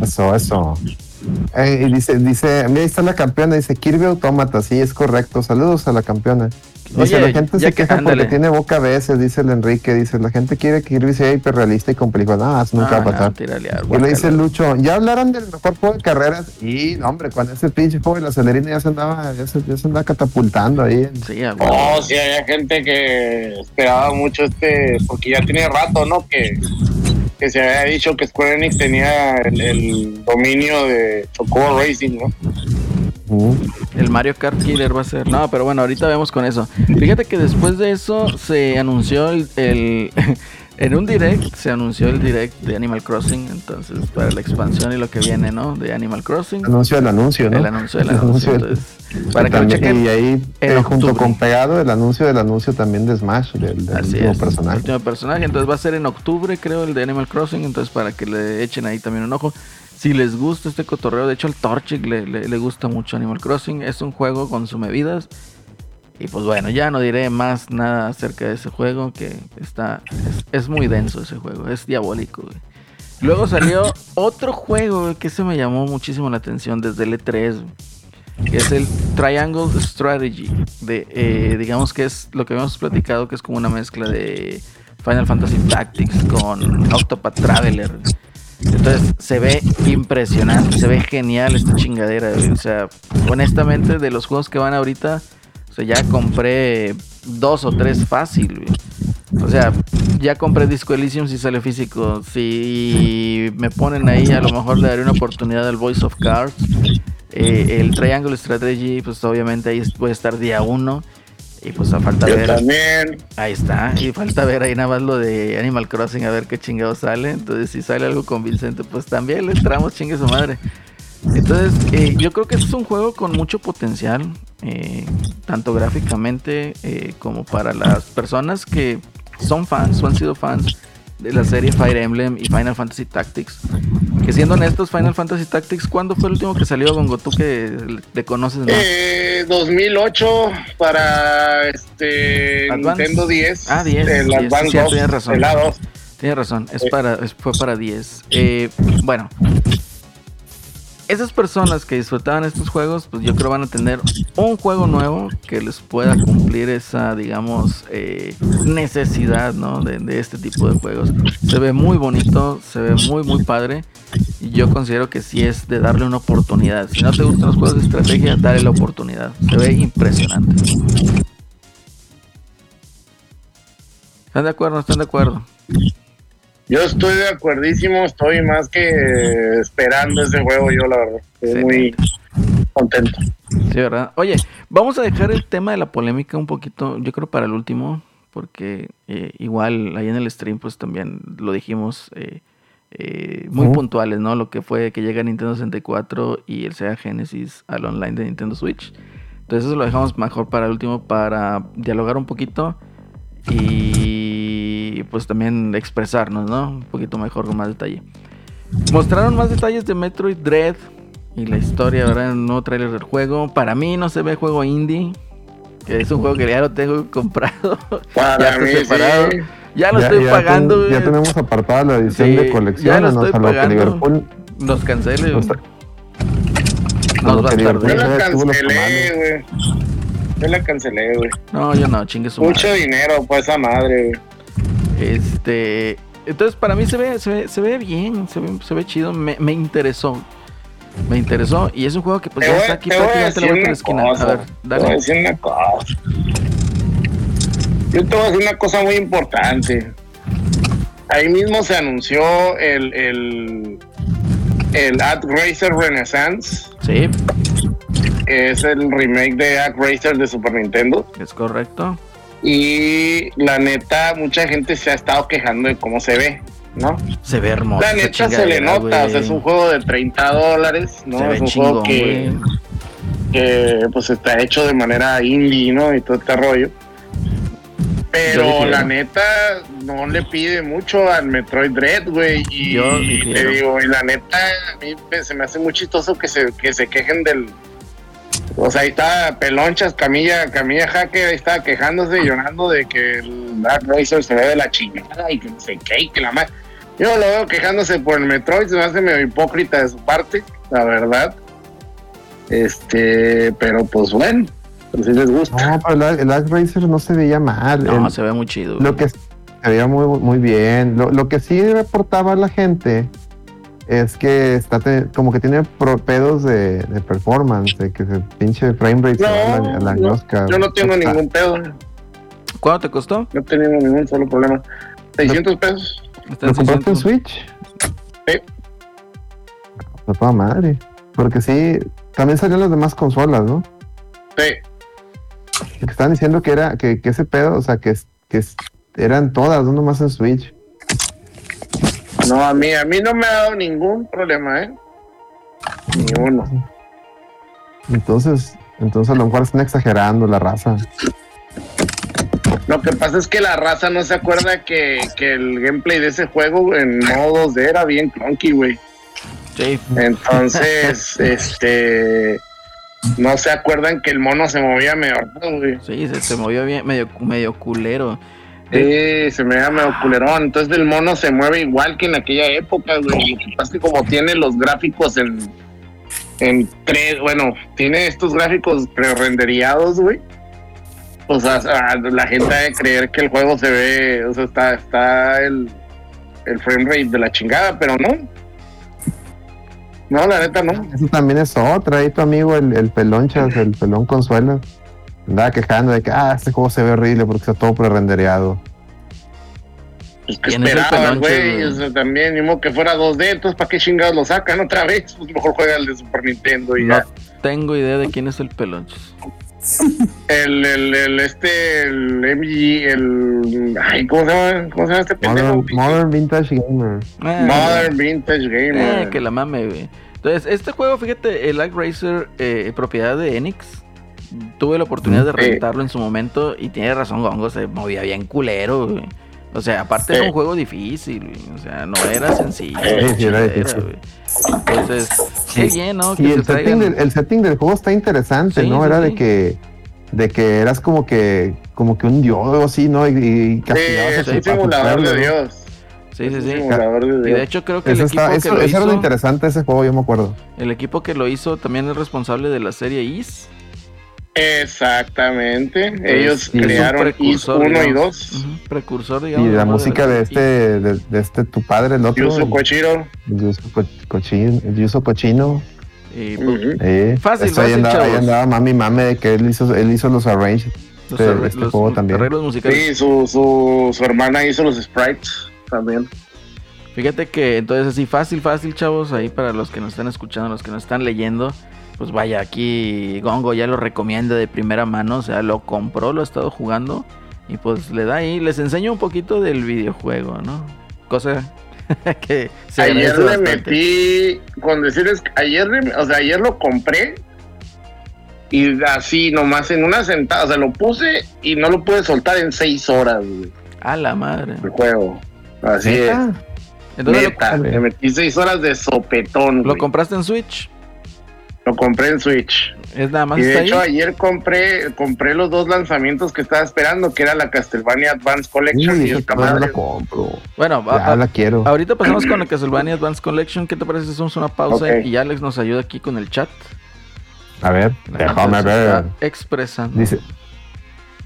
Eso, eso. Eh, y dice, dice, mira, ahí está la campeona, dice Kirby Automata, sí, es correcto. Saludos a la campeona. Dice, Oye, la gente se que- queja ándale. porque tiene boca a veces, dice el Enrique, dice, la gente quiere que Kirby sea hiperrealista y con películas. No, eso nunca Ah, va a pasar. no, tírale al Y le dice. Lucho, ya hablaron del mejor juego de carreras. Y, no, hombre, con ese pinche juego de la acelerina ya se andaba, ya se, ya se andaba catapultando ahí. en- Sí. Oh, sí, había gente que esperaba mucho este, porque ya tiene rato, ¿no? Que, que se había dicho que Square Enix tenía el, el dominio de Chocobo Racing, ¿no? Uh, El Mario Kart Killer va a ser. No, pero bueno, ahorita vemos con eso. Fíjate que después de eso se anunció el. el- en un direct se anunció el direct de Animal Crossing. Entonces, para la expansión y lo que viene, ¿no? De Animal Crossing. anuncio del anuncio, ¿no? El anuncio del anuncio. Entonces, para que lo chequen. y ahí, eh, junto con pegado, el anuncio del anuncio también de Smash, del, del Así último es. personaje. Último personaje. Entonces va a ser en octubre, creo, el de Animal Crossing. Entonces para que le echen ahí también un ojo. Si les gusta este cotorreo, de hecho al Torchic le, le- le gusta mucho Animal Crossing. Es un juego con bebidas. Y pues bueno, ya no diré más nada acerca de ese juego. Que está. Es, es muy denso ese juego. Es diabólico. güey. Luego salió otro juego güey, que se me llamó muchísimo la atención desde el E3. güey, Que es el Triangle Strategy. De, eh, digamos que es lo que habíamos platicado, que es como una mezcla de Final Fantasy Tactics con Octopath Traveler. Entonces se ve impresionante, se ve genial esta chingadera. güey. O sea, honestamente, de los juegos que van ahorita, sea, ya compré dos o tres fácil. güey. O sea, ya compré Disco Elysium si sale físico. Si me ponen ahí, a lo mejor le daré una oportunidad al Voice of Cards. Eh, el Triangle Strategy, pues obviamente ahí a estar día uno. Y pues a falta Yo ver. también. Ahí está. Y falta ver ahí nada más lo de Animal Crossing a ver qué chingado sale. Entonces, si sale algo convincente, pues también le entramos, chingue su madre. Entonces, eh, yo creo que este es un juego con mucho potencial, eh, tanto gráficamente eh, como para las personas que son fans o han sido fans de la serie Fire Emblem y Final Fantasy Tactics. Que siendo honestos, Final Fantasy Tactics, ¿cuándo fue el último que salió, Gongo? Tú que le conoces más. Eh, 2008 para este Advance. Nintendo 10. Ah, 10, El 10, Advance sí, 2, tienes razón. el A2. Tienes razón, es Eh. para, fue para 10. Eh, bueno, esas personas que disfrutaban estos juegos, pues yo creo van a tener un juego nuevo que les pueda cumplir esa, digamos, eh, necesidad, ¿no? De, este tipo de juegos. Se ve muy bonito, se ve muy, muy padre. Y yo considero que sí es de darle una oportunidad. Si no te gustan los juegos de estrategia, dale la oportunidad. Se ve impresionante. ¿Están de acuerdo? ¿No están de acuerdo? Yo estoy de acuerdísimo, estoy más que esperando ese juego, yo la verdad. Estoy muy contento. Sí, ¿verdad? Oye, vamos a dejar el tema de la polémica un poquito, yo creo para el último, porque eh, igual ahí en el stream pues también lo dijimos eh, eh, muy puntuales, ¿no? Lo que fue que llega Nintendo 64 y el Sega Genesis al online de Nintendo Switch. Entonces eso lo dejamos mejor para el último para dialogar un poquito y pues también expresarnos, ¿no? Un poquito mejor con más detalle. Mostraron más detalles de Metroid Dread y la historia, ¿verdad? Un nuevo trailer del juego. Para mí no se ve juego indie. Que es un juego que ya lo tengo comprado. Para ya separado. sí. Ya lo Ya- estoy ya pagando, ten- güey. ya tenemos apartada la edición Sí, de ya colección, lo ¿no? estoy Salvo que pagando. Liverpool Nos cancele. Nos- Nos que Liverpool Yo la cancelé, güey. Yo la cancelé, güey. No, yo no, chingue su Mucho madre. dinero, pues esa madre, güey. Este. Entonces, para mí se ve, se ve, se ve bien, se ve, se ve chido. Me, me interesó. Me interesó. Y es un juego que pues Te ya voy- está aquí a prácticamente a la vuelta de la esquina. A cosa, ver, Te voy a dale. decir una cosa. Yo te voy a decir una cosa muy importante. Ahí mismo se anunció el, el, el Ad Racer Renaissance, Sí, que es el remake de Ad Racer de Super Nintendo. es correcto. Y la neta, mucha gente se ha estado quejando de cómo se ve, ¿no? Se ve hermoso. La neta se le nota, o sea, es un juego de 30 dólares, ¿no? Se es un chingón, juego que, que, pues está hecho de manera indie, ¿no? Y todo este rollo. Pero la neta no le pide mucho al Metroid Dread, güey. Y, Yo y te digo, y la neta, a mí se me hace muy chistoso que se, que se quejen del O sea, ahí está Pelonchas, Camilla, Camilla Hacker, ahí estaba quejándose, llorando de que el Dark Racer se ve de la chingada y que no sé qué, y que la madre. Yo lo veo quejándose por el Metroid, se me hace medio hipócrita de su parte, la verdad. Este, pero pues bueno, pues si les gusta. No, pero el, el Dark Racer no se veía mal. No, El- se ve muy chido. lo que se veía muy, muy bien. Lo, lo que sí reportaba la gente es que está te- como que tiene pro- pedos de, de performance, de que se pinche frame rate a la, a la No, ñosca. Yo no tengo ningún pedo, ¿Cuánto te costó? no tengo ningún solo problema. 600 pesos. ¿Lo compraste en 600. Switch? Sí. De toda madre. Porque sí, también salieron las demás consolas, ¿no? Sí. Que estaban diciendo que era, que, que ese pedo, o sea, que, que eran todas, no nomás en Switch. No, a mí, a mí no me ha dado ningún problema, ¿eh? Ni uno. Entonces, entonces a lo mejor están exagerando la raza. Lo que pasa es que la raza no se acuerda que, que el gameplay de ese juego en modo 2D era bien clunky, güey. Sí, Entonces, este. No se acuerdan que el mono se movía medio raro, güey. sí, se, se movió bien, medio, medio culero. Sí, se me veía medio culerón. Entonces el mono se mueve igual que en aquella época, güey. Lo que como tiene los gráficos en. En bueno, tiene estos gráficos pre-renderizados, güey. Pues a- a- la gente ha de creer que el juego se ve, o sea, está, está el, el frame rate de la chingada, pero no. No, la neta no. Eso también es otra. Ahí tu amigo, el, el pelonchas, el pelón consuelo, andaba quejando de que, ah, este juego se ve horrible porque está todo prerendereado. Pues que ¿Quién es el esperaban, güey. güey? O sea, también, ni modo que fuera 2D, entonces ¿para qué chingados lo sacan otra vez? Pues mejor juega el de Super Nintendo y No ya. tengo idea de quién es el pelonches. El, el, el, este, el MG, el. Ay, ¿cómo se llama? ¿Cómo se llama este pendejo? Modern, Modern Vintage Gamer. Eh, Modern Vintage Gamer. eh, que la mame, güey. Entonces, este juego, fíjate, el Lag Racer, eh, propiedad de Enix. Tuve la oportunidad de Sí. rentarlo en su momento y tiene razón, Gongo, se movía bien culero, güey. O sea, aparte era Sí. un juego difícil, güey. O sea, no era sencillo. Sí, sí, era difícil. güey. Entonces, qué bien, ¿no? Que Y se el setting, del, el setting del juego está interesante, Sí, ¿no? sí, Era sí. de que de que eras como que como que un dios o así, ¿no? Y, y castigabas a un simulador de. Sí, sí, sí. Y de hecho creo que el Eso, equipo está- que eso, lo eso era lo hizo... interesante de ese juego, yo me acuerdo. El equipo que lo hizo también es responsable de la serie Is. Exactamente. Ellos y es un crearon IS precursor, 1 y digamos. 2. Ujú, Precursor, Y digamos. la ¿no? música de Is. este de, de este tu padre, el otro. Kochiro. el Yuzo Co- Cochino, el Yuzo Cochino. Y, pues, Ujú. eh, Fácil, eso ahí fácil, andaba, ahí andaba mami mame de que él hizo, él hizo los arranges. los, este- arre- este los juego también. arreglos musicales. Sí, su, su, su hermana hizo los sprites también. Fíjate que entonces así fácil, fácil, chavos, ahí para los que nos están escuchando, los que nos están leyendo, pues vaya, aquí Gongo ya lo recomienda de primera mano, o sea, lo compró, lo ha estado jugando y pues le da ahí, les enseño un poquito del videojuego, ¿no? Cosa que se ayer le bastante. metí, con decirles, ayer, le- o sea, ayer lo compré y así nomás en una sentada, o sea, lo puse y no lo pude soltar en seis horas, güey, A la madre. el juego. Así es. ¿Neta? Entonces lo- Neta, le metí seis horas de sopetón, lo, güey. compraste en Switch. Lo compré en Switch. Es nada más Y de hecho ahí. ayer compré compré los dos lanzamientos que estaba esperando, que era la Castlevania Advance Collection Uy, y esta "Todavía no madre. la compro. Bueno, Ya a- la quiero. ahorita pasamos con la Castlevania Advance Collection. ¿Qué te parece si hacemos una pausa y Alex nos ayuda aquí con el chat? A ver, La déjame ver. Expresando. Dice,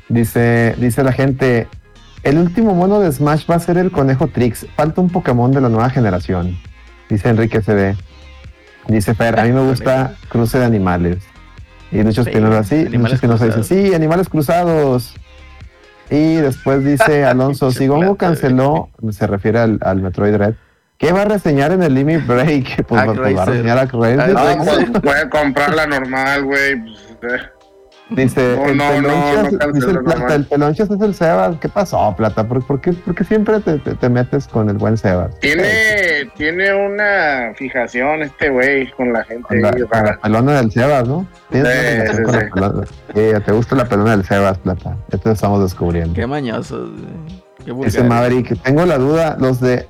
dice, dice la gente, el último mono de Smash va a ser el conejo Trix. Falta un Pokémon de la nueva generación. Dice Enrique CD. Dice Fer, a mí me gusta cruce de animales. Y Lucho Sí, Espinosa así. Lucho animales Espinosa dice, cruzados. sí, animales cruzados. Y después dice Alonso, si Gongo canceló, se refiere al, al Metroid Red. ¿Qué va a reseñar en el Limit Break? Pues, va- pues va a reseñar a Racer. Hack No, pues voy a comprar la normal, güey. Dice, No, el no, Pelonchas, no dice el. Plata, el Pelonchas es el Sebas. ¿Qué pasó, Plata? ¿Por, por qué, por qué siempre te, te- te metes con el buen Sebas? Tiene, tiene una fijación este güey con la gente Con la, ahí con la pelona del Sebas, ¿no? Tienes Sí, sí, con sí. la pelona. Sí, te gusta la pelona del Sebas, Plata. Esto lo estamos descubriendo. Qué mañosos. Qué Dice vulgares. Maverick, tengo la duda, los de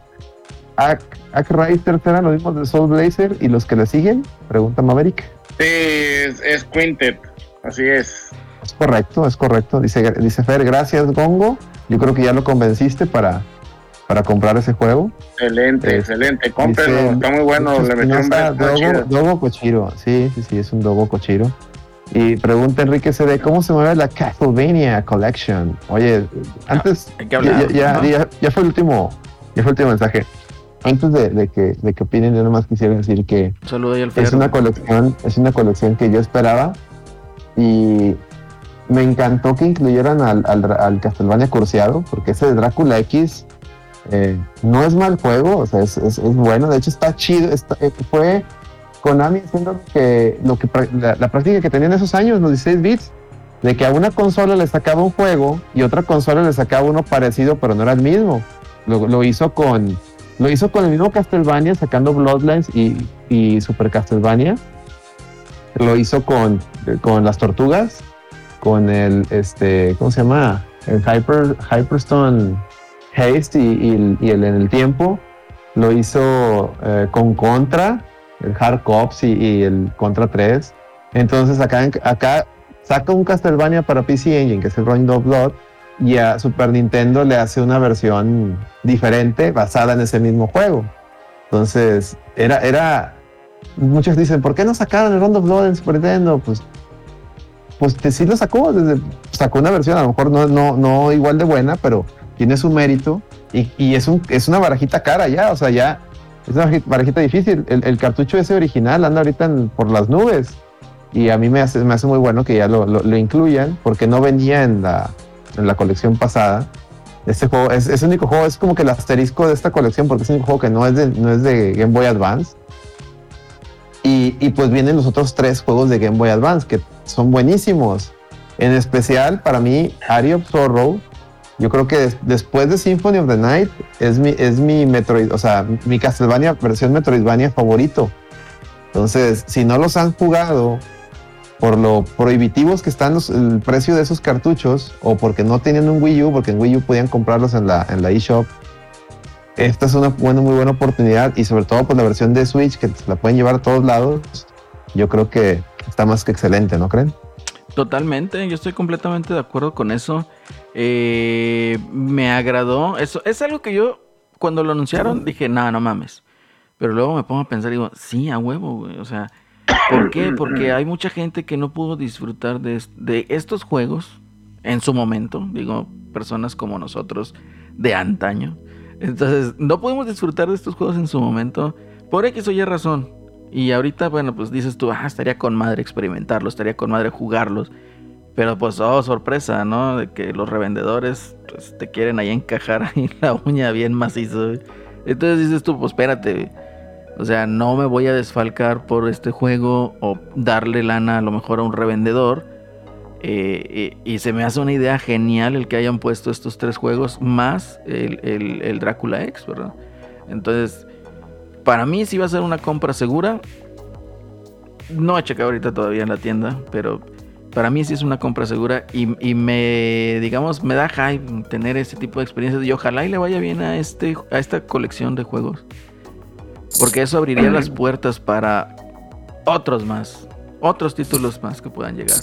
Ak Rider serán los mismos de Soul Blazer y los que le siguen? Pregunta Maverick. Sí, es, es Quintet. Así es. Es correcto, es correcto. Dice, dice Fer, gracias Gongo. Yo creo que ya lo convenciste para, para comprar ese juego. Excelente, Eh, excelente. Cómprelo, Dice está muy bueno. Le metió un Dogo. Dogo Cochiro. Sí, sí, sí, es un Dogo Cochiro. Y pregunta Enrique CD, ¿cómo se mueve la Castlevania Collection? Oye, antes, hay que hablar, ya, ya, ¿no? ya- ya fue el último, ya fue el último mensaje. Antes de, de que, de que opinen, yo nomás quisiera decir que saludo es una colección, es una colección que yo esperaba y me encantó que incluyeran al, al, al Castlevania Curseado, porque ese Drácula X eh, no es mal juego, o sea, es, es- es bueno, de hecho está chido, está- eh, fue Konami haciendo que, lo que la, la práctica que tenía en esos años, los 16 bits, de que a una consola le sacaba un juego y otra consola le sacaba uno parecido, pero no era el mismo. Lo, lo hizo con lo hizo con el mismo Castlevania, sacando Bloodlines y, y Super Castlevania. Lo hizo con, con las tortugas, con el, este, ¿cómo se llama? El Hyper, Hyperstone Haste y, el, en el tiempo. Lo hizo eh, con Contra, el Hard Cops y, el Contra 3. Entonces acá, acá saca un Castlevania para PC Engine, que es el Round of Blood, y a Super Nintendo le hace una versión diferente basada en ese mismo juego. Entonces, era, era, muchos dicen, ¿por qué no sacaron el Round of Blood en Super Nintendo? Pues, pues que sí lo sacó, desde, sacó una versión, a lo mejor no, no, no igual de buena, pero tiene su mérito y, y es, un, es una barajita cara ya, o sea, ya es una barajita- barajita difícil. El, el cartucho ese original anda ahorita en- por las nubes y a mí me hace, me hace muy bueno que ya lo, lo- lo incluyan porque no venía en la, en la colección pasada. Este juego es, es el único juego, es como que el asterisco de esta colección porque es el único juego que no es de, no es de Game Boy Advance. Y, pues vienen los otros tres juegos de Game Boy Advance que son buenísimos. En especial para mí, Ari of. Yo creo que des- después de Symphony of the Night es mi, es mi Metroid, o sea, mi Castlevania versión Metroidvania favorito. Entonces, si no los han jugado por lo prohibitivos que están los- el precio de esos cartuchos o porque no tienen un Wii U, porque en Wii U podían comprarlos en la, en la eShop, esta es una buena, muy buena oportunidad y sobre todo por la versión de Switch que la pueden llevar a todos lados, yo creo que está más que excelente, ¿no creen? Totalmente, yo estoy completamente de acuerdo con eso. Eh, me agradó. Eso es algo que yo, cuando lo anunciaron, dije, no, no mames. Pero luego me pongo a pensar y digo, sí, a huevo, güey. O sea, ¿por qué? Porque hay mucha gente que no pudo disfrutar de, de estos juegos en su momento. Digo, personas como nosotros de antaño. Entonces, no pudimos disfrutar de estos juegos en su momento por X o Y razón. Y ahorita, bueno, pues dices tú, ah, estaría con madre experimentarlos, estaría con madre jugarlos. Pero pues, oh, sorpresa, ¿no? De que los revendedores pues, te quieren ahí encajar ahí la uña bien macizo. Entonces dices tú, pues espérate. O sea, no me voy a desfalcar por este juego o darle lana a lo mejor a un revendedor. Eh, y, se me hace una idea genial el que hayan puesto estos tres juegos más el, el- Drácula X, ¿verdad? Entonces, para mí sí va a ser una compra segura. No he checado ahorita todavía en la tienda, pero para mí sí es una compra segura y, y me, digamos, me da hype tener ese tipo de experiencias y ojalá y le vaya bien a, este, a esta colección de juegos. Porque eso abriría las puertas para otros más, otros títulos más que puedan llegar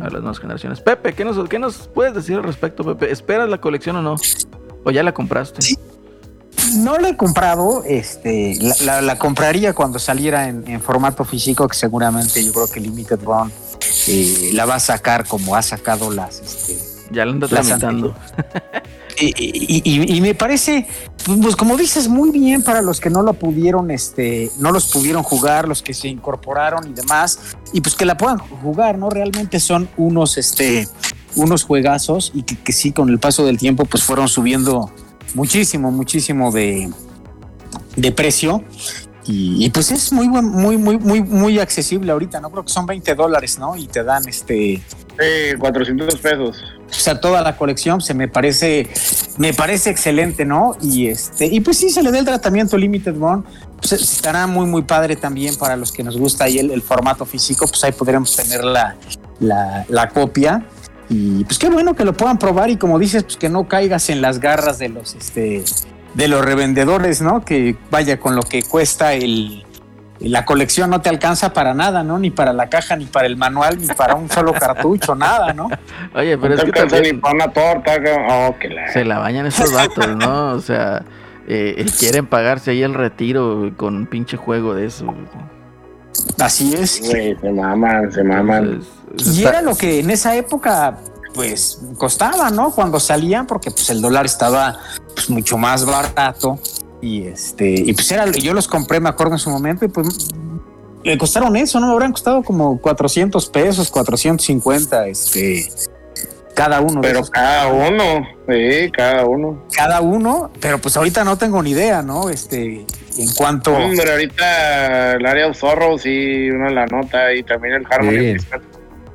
a las nuevas generaciones. Pepe, ¿qué nos, qué nos puedes decir al respecto, Pepe? ¿Esperas la colección o no? ¿O ya la compraste? Sí. No la he comprado, este, la, la- la compraría cuando saliera en, en formato físico, que seguramente yo creo que Limited Run eh, la va a sacar como ha sacado las, este, Ya la anda tramitando. y, me parece, pues como dices, muy bien para los que no lo pudieron, este, no los pudieron jugar, los que se incorporaron y demás, y pues que la puedan jugar, ¿no? Realmente son unos, este, unos juegazos y que, sí, con el paso del tiempo, pues fueron subiendo muchísimo, muchísimo de, de precio. Y, pues es muy buen, muy, muy, muy, muy accesible ahorita, ¿no? Creo que son 20 dólares, ¿no? Y te dan este, Eh, 400 pesos. O sea, toda la colección se me parece, me parece excelente, ¿no? Y este, y pues sí, se le da el tratamiento Limited Run, pues estará muy, muy padre también para los que nos gusta ahí el, el formato físico, pues ahí podremos tener la, la, la copia. Y pues qué bueno que lo puedan probar y como dices, pues que no caigas en las garras de los, este, de los revendedores, ¿no? Que vaya con lo que cuesta el, la colección no te alcanza para nada, ¿no? Ni para la caja, ni para el manual, ni para un solo cartucho, nada, ¿no? Oye, pero no es que también ni para una torta. Oh, que la... se la bañan esos datos, ¿no? O sea, eh, eh, quieren pagarse ahí el retiro con un pinche juego de eso. Así es. Güey, se maman, se maman. Entonces, Y era lo que en esa época, pues, costaba, ¿no? Cuando salían, porque pues el dólar estaba pues, mucho más barato. Y este, y pues era, yo los compré, me acuerdo en su momento, y pues le costaron eso, ¿no? Me habrán costado como 400 pesos, 450, este, cada uno. de Pero cada uno, sí, cada uno. cada uno, pero pues ahorita no tengo ni idea, ¿no? Este, en cuanto. Hombre, ahorita el área of Zorro, sí, una la nota y también el Harmony Sí.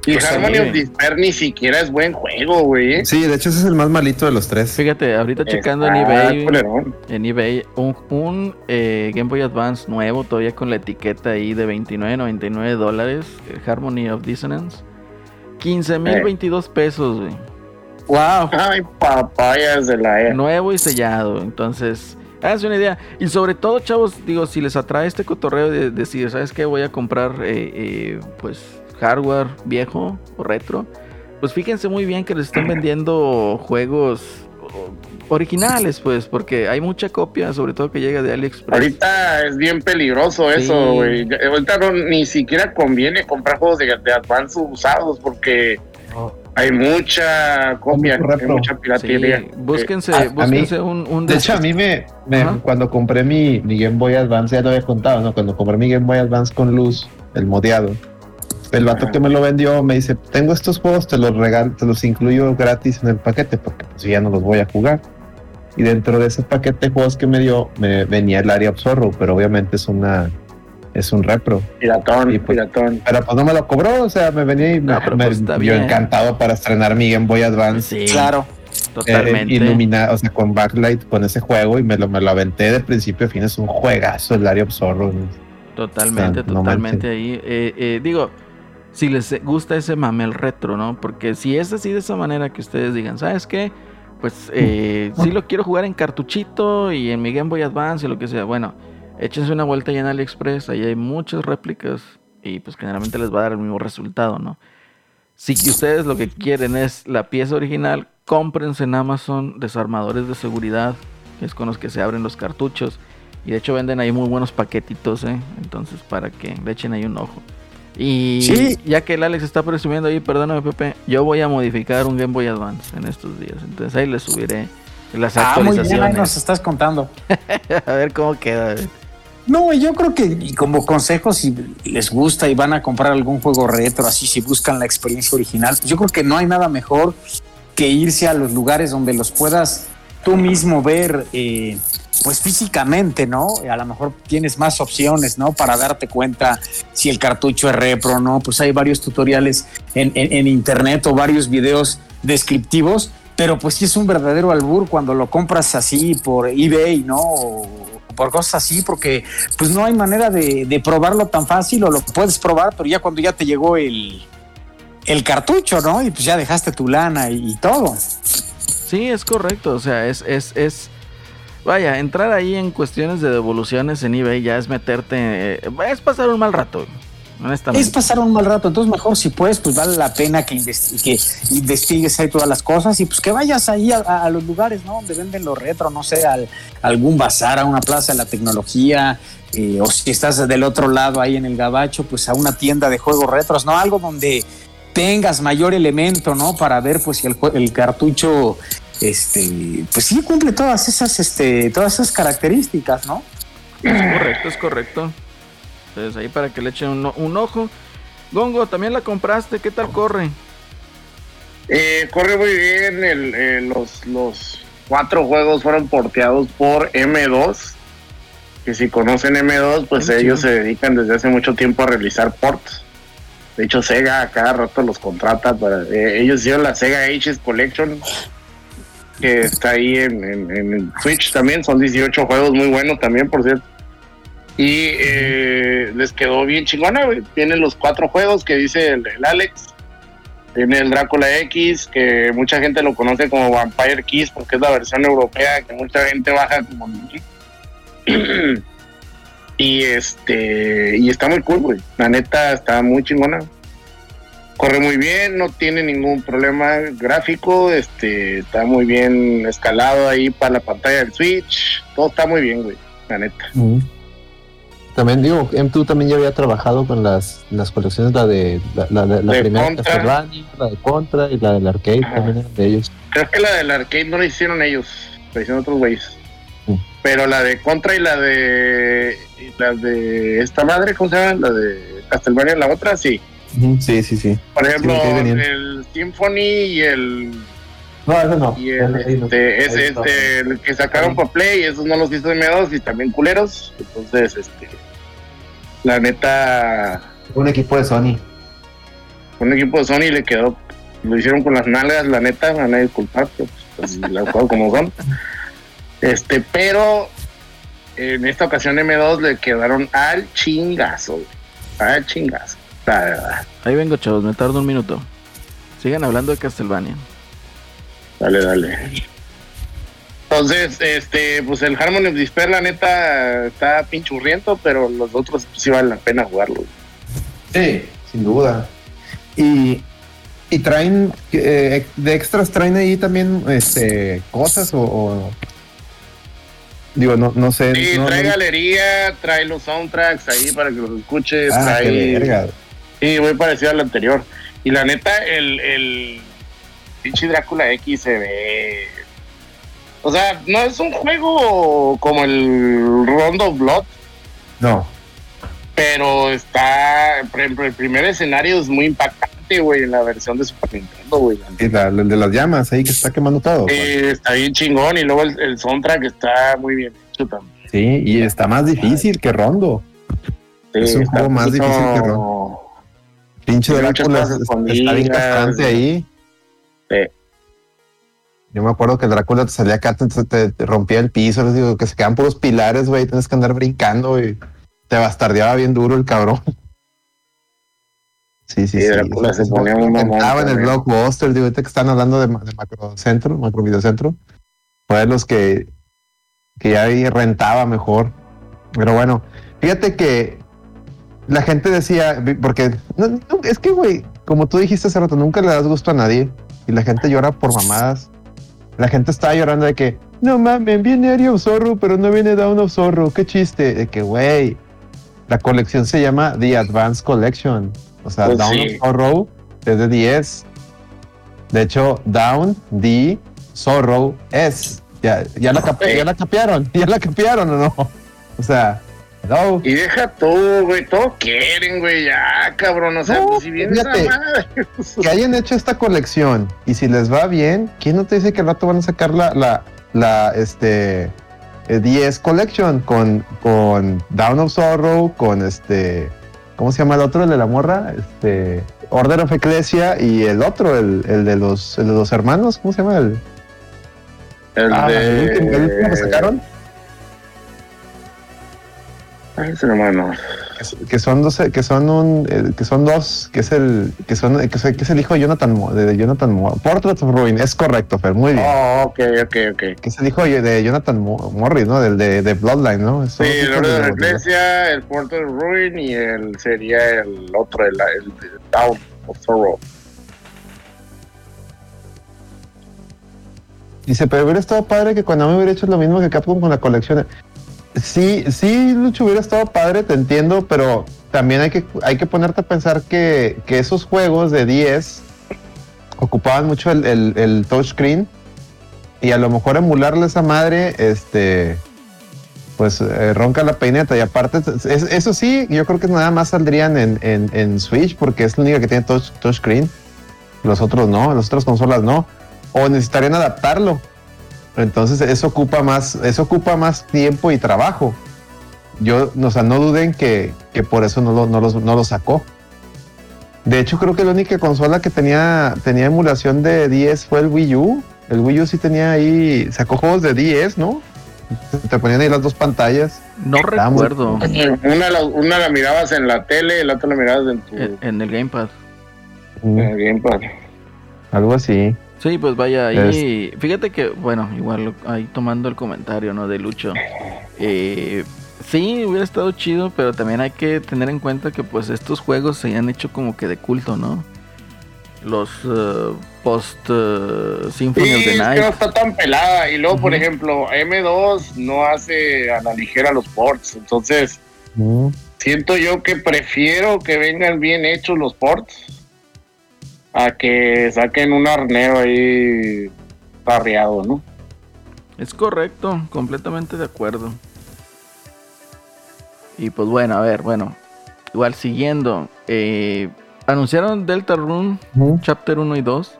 Y Pues Harmony sí. of Despair ni siquiera es buen juego, güey. ¿eh? Sí, de hecho ese es el más malito de los tres. Fíjate, ahorita checando en eBay, culerón. en eBay, un, un, eh, Game Boy Advance nuevo, todavía con la etiqueta ahí de 29.99 dólares, el Harmony of Dissonance. 15.022 pesos, güey. Wow. Ay, papayas de la E. Nuevo y sellado. Entonces, háganse una idea. Y sobre todo, chavos, digo, si les atrae este cotorreo de decir, ¿sabes qué? Voy a comprar, eh, eh, pues, hardware viejo o retro. Pues fíjense muy bien que les están vendiendo juegos originales, pues, porque hay mucha copia, sobre todo que llega de AliExpress. Ahorita es bien peligroso Sí. eso, güey. Ya- Ahorita no- ni siquiera conviene comprar juegos de, de Advance usados porque hay mucha copia, hay mucha Sí, piratería. búsquense, A- a búsquense un, un De hecho, a mí me, me- cuando compré mi, mi Game Boy Advance, ya lo había contado, ¿no? Cuando compré mi Game Boy Advance con luz, el modeado, el vato Ajá. que me lo vendió me dice, tengo estos juegos, te los regalo, te los incluyo gratis en el paquete, porque pues ya no los voy a jugar. Y dentro de ese paquete de juegos que me dio, me venía el Area of Zorro, pero obviamente es una es un repro. Piratón, Y pues- piratón. Pero pues no me lo cobró, o sea, me venía y No, me, me- pues encantado para estrenar mi Game Boy Advance. Sí, Claro. totalmente. Eh, iluminado, o sea, con backlight, con ese juego y me lo, me lo aventé de principio a fin. Es un juegazo el Dario Zorro. Totalmente, O sea, no totalmente ahí. Eh, eh, digo, si les gusta ese mamel retro, ¿no? Porque si es así de esa manera que ustedes digan, ¿sabes qué? Pues eh, sí lo quiero jugar en cartuchito y en mi Game Boy Advance y lo que sea. Bueno, échense una vuelta ya en AliExpress, ahí hay muchas réplicas y pues generalmente les va a dar el mismo resultado, ¿no? Si ustedes lo que quieren es la pieza original, cómprense en Amazon desarmadores de seguridad, que es con los que se abren los cartuchos. Y de hecho venden ahí muy buenos paquetitos, ¿eh? Entonces para que le echen ahí un ojo. Y Sí. ya que el Alex está presumiendo ahí, perdóname Pepe, yo voy a modificar un Game Boy Advance en estos días. Entonces ahí les subiré las Ah, muy bien, ahí actualizaciones. nos estás contando. a ver cómo queda. No, yo creo que y como consejo, si les gusta y van a comprar algún juego retro, así si buscan la experiencia original, yo creo que no hay nada mejor que irse a los lugares donde los puedas tú mismo ver, eh, pues físicamente, ¿no? A lo mejor tienes más opciones, ¿no? Para darte cuenta si el cartucho es repro, ¿no? Pues hay varios tutoriales en, internet o varios videos descriptivos, pero pues sí es un verdadero albur cuando lo compras así por eBay, ¿no? O por cosas así, porque pues no hay manera de, de probarlo tan fácil o lo puedes probar, pero ya cuando ya te llegó el, el cartucho, ¿no? Y pues ya dejaste tu lana y, y todo. Sí, es correcto. O sea, es, es, es. Vaya, entrar ahí en cuestiones de devoluciones en eBay ya es meterte. eh, es pasar un mal rato. Es pasar un mal rato, entonces mejor si puedes, pues vale la pena que, investi- que investigues ahí todas las cosas y pues que vayas ahí a, los lugares, ¿no? Donde venden lo retro, no sé, al, algún bazar, a una plaza de la tecnología, eh, o si estás del otro lado ahí en el gabacho, pues a una tienda de juegos retros, ¿no? Algo donde tengas mayor elemento, ¿no? Para ver pues si el, el cartucho, este, pues sí cumple todas esas, este, todas esas características, ¿no? Es correcto, es correcto. Entonces ahí para que le echen un, un ojo. Gongo, también la compraste. ¿Qué tal corre? Eh, corre muy bien. el- eh, los, los cuatro juegos fueron porteados por M2. Que si conocen M2, pues Qué ellos chido. se dedican desde hace mucho tiempo a realizar ports. De hecho, Sega a cada rato los contrata para. eh, ellos hicieron la Sega Ages Collection. Que está ahí en, en, en Switch también. Son 18 juegos muy buenos también, por cierto. Y eh, les quedó bien chingona, güey. Tienen los cuatro juegos que dice el, el Alex. Tiene el Drácula X, que mucha gente lo conoce como Vampire Kiss, porque es la versión europea que mucha gente baja como. Y este, y está muy cool, güey. La neta está muy chingona. Corre muy bien, no tiene ningún problema gráfico, este, está muy bien escalado ahí para la pantalla del Switch. Todo está muy bien, güey. La neta. También digo, M2 también ya había trabajado con las, las colecciones, la de la, la, la, la De primera Contra. Castlevania, la de Contra y la del arcade Ajá. también eran de ellos. Creo que la del arcade no la hicieron ellos, la hicieron otros güeyes. Mm. Pero la de Contra y la de y la de esta madre, ¿cómo se llama? La de Castlevania, la otra, sí. Sí, sí, sí. Por ejemplo, Sí, el Symphony y el No, eso no. y el, no. este, ese, este, el que sacaron para Play, esos no los hizo M2 y también culeros. Entonces, este, la neta, Un equipo de Sony. un equipo de Sony le quedó, lo hicieron con las nalgas, la neta, van a disculpar, pero, pues, las cosas como son. Este, pero en esta ocasión M2 le quedaron al chingazo, al chingazo. Ahí vengo, chavos, me tardo un minuto. Sigan hablando de Castlevania. Dale, dale. Entonces, este, pues el Harmony of Despair, la neta, está pinchurriento, pero los otros sí vale la pena jugarlo. Sí, sin duda. Y, y traen, eh, de extras traen ahí también este, cosas o, o- digo, no, no sé. Sí, no- trae no- galería, trae los soundtracks ahí para que los escuches, Ah, qué trae... Sí, muy parecido al anterior. Y la neta, el, el pinche Drácula X se ve... O sea, no es un juego como el Rondo Blood, No, pero está, por ejemplo, el primer escenario es muy impactante, güey, en la versión de Super Nintendo, güey. la sí, la- el de las llamas ahí que está quemando todo. Sí, está bien chingón y luego el, el soundtrack está muy bien hecho también. Sí, y está más difícil que Rondo. Sí, Es un juego más difícil que Rondo. Pinche Drácula está bien castrante ahí. Sí. Yo me acuerdo que el Drácula te salía acá, te, te- te rompía el piso, les digo que se quedan puros pilares, güey, tienes que andar brincando y te bastardeaba bien duro el cabrón. Sí, sí, Sí, sí. Drácula se ponía muy mamón Estaba en el blockbuster, digo, ahorita que están hablando de, de macrocentro, macro videocentro, fue de los que, que ya ahí rentaba mejor. Pero bueno, fíjate que la gente decía, porque no, no, es que, güey, como tú dijiste hace rato, nunca le das gusto a nadie y la gente llora por mamadas. La gente estaba llorando de que, no mames, viene Area of Zorro, pero no viene Down of Zorro, qué chiste. De que, güey, la colección se llama The Advanced Collection. O sea, Pues Down sí. of Zorro es de 10. De hecho, Down, D, Zorro es. Ya, ya, la, cap- ya la capearon, ya la capearon o no. O sea, no. Y deja todo, güey, todo quieren, güey, ya, cabrón, o sea, No, pues si viene esa fíjate. madre. que hayan hecho esta colección y si les va bien, ¿quién no te dice que al rato van a sacar la, la, la este, eh, 10 Collection con, con Down of Sorrow, con este, ¿cómo se llama el otro? El de la morra, este, Order of Ecclesia y el otro, el, el de los, el de los hermanos, ¿cómo se llama? El, El ah, de... el último, el último que sacaron, Ay, hermano. que son dos, que son un, eh, que son dos, que es el, que son, que es, que es el hijo de Jonathan, de Jonathan Mo- Portrait of Ruin, es correcto, Fer, muy bien. Oh, ok, ok, ok. que es el hijo de Jonathan Mo- Morris, ¿no? Del de, de Bloodline, ¿no? Sí, Son el orden de la iglesia, el puerto de Ruin y el sería el otro, el, el, Down of Sorrow. Dice, pero hubiera estado padre que cuando me hubiera hecho lo mismo que Capcom con la colección. Sí, sí, Lucho, hubiera estado padre, te entiendo, pero también hay que, hay que ponerte a pensar que, que esos juegos de 10 ocupaban mucho el, el, el touchscreen y a lo mejor emularle esa madre, este, pues eh, ronca la peineta. Y aparte, es- eso sí, yo creo que nada más saldrían en, en, en Switch porque es la única que tiene touch, touchscreen. Los otros no, las otras consolas no. O necesitarían adaptarlo. Entonces eso ocupa más, eso ocupa más tiempo y trabajo. Yo, o sea, no duden que, que por eso no lo, no, los- no lo sacó. De hecho, creo que la única consola que tenía, tenía emulación de 10 fue el Wii U. El Wii U sí tenía ahí, sacó juegos de 10, ¿no? Te ponían ahí las dos pantallas. No muy- recuerdo Una la, una la mirabas en la tele y la otra la mirabas en tu en, en el Gamepad. en el Gamepad. Algo así. Sí, pues vaya, ahí. Fíjate que, bueno, igual ahí tomando el comentario, ¿no? De Lucho. eh, Sí, hubiera estado chido, pero también hay que tener en cuenta que pues estos juegos se han hecho como que de culto, ¿no? Los uh, post uh, Symphony Sí, of es the que no Night. está tan pelada. Y luego, por ejemplo, M2 no hace a la ligera los ports. Entonces, siento yo que prefiero que vengan bien hechos los ports a que saquen un arneo ahí parreado, ¿no? Es correcto, completamente de acuerdo. Y pues bueno, a ver, bueno. Igual siguiendo. eh, anunciaron Delta Rune. Chapter 1 y 2.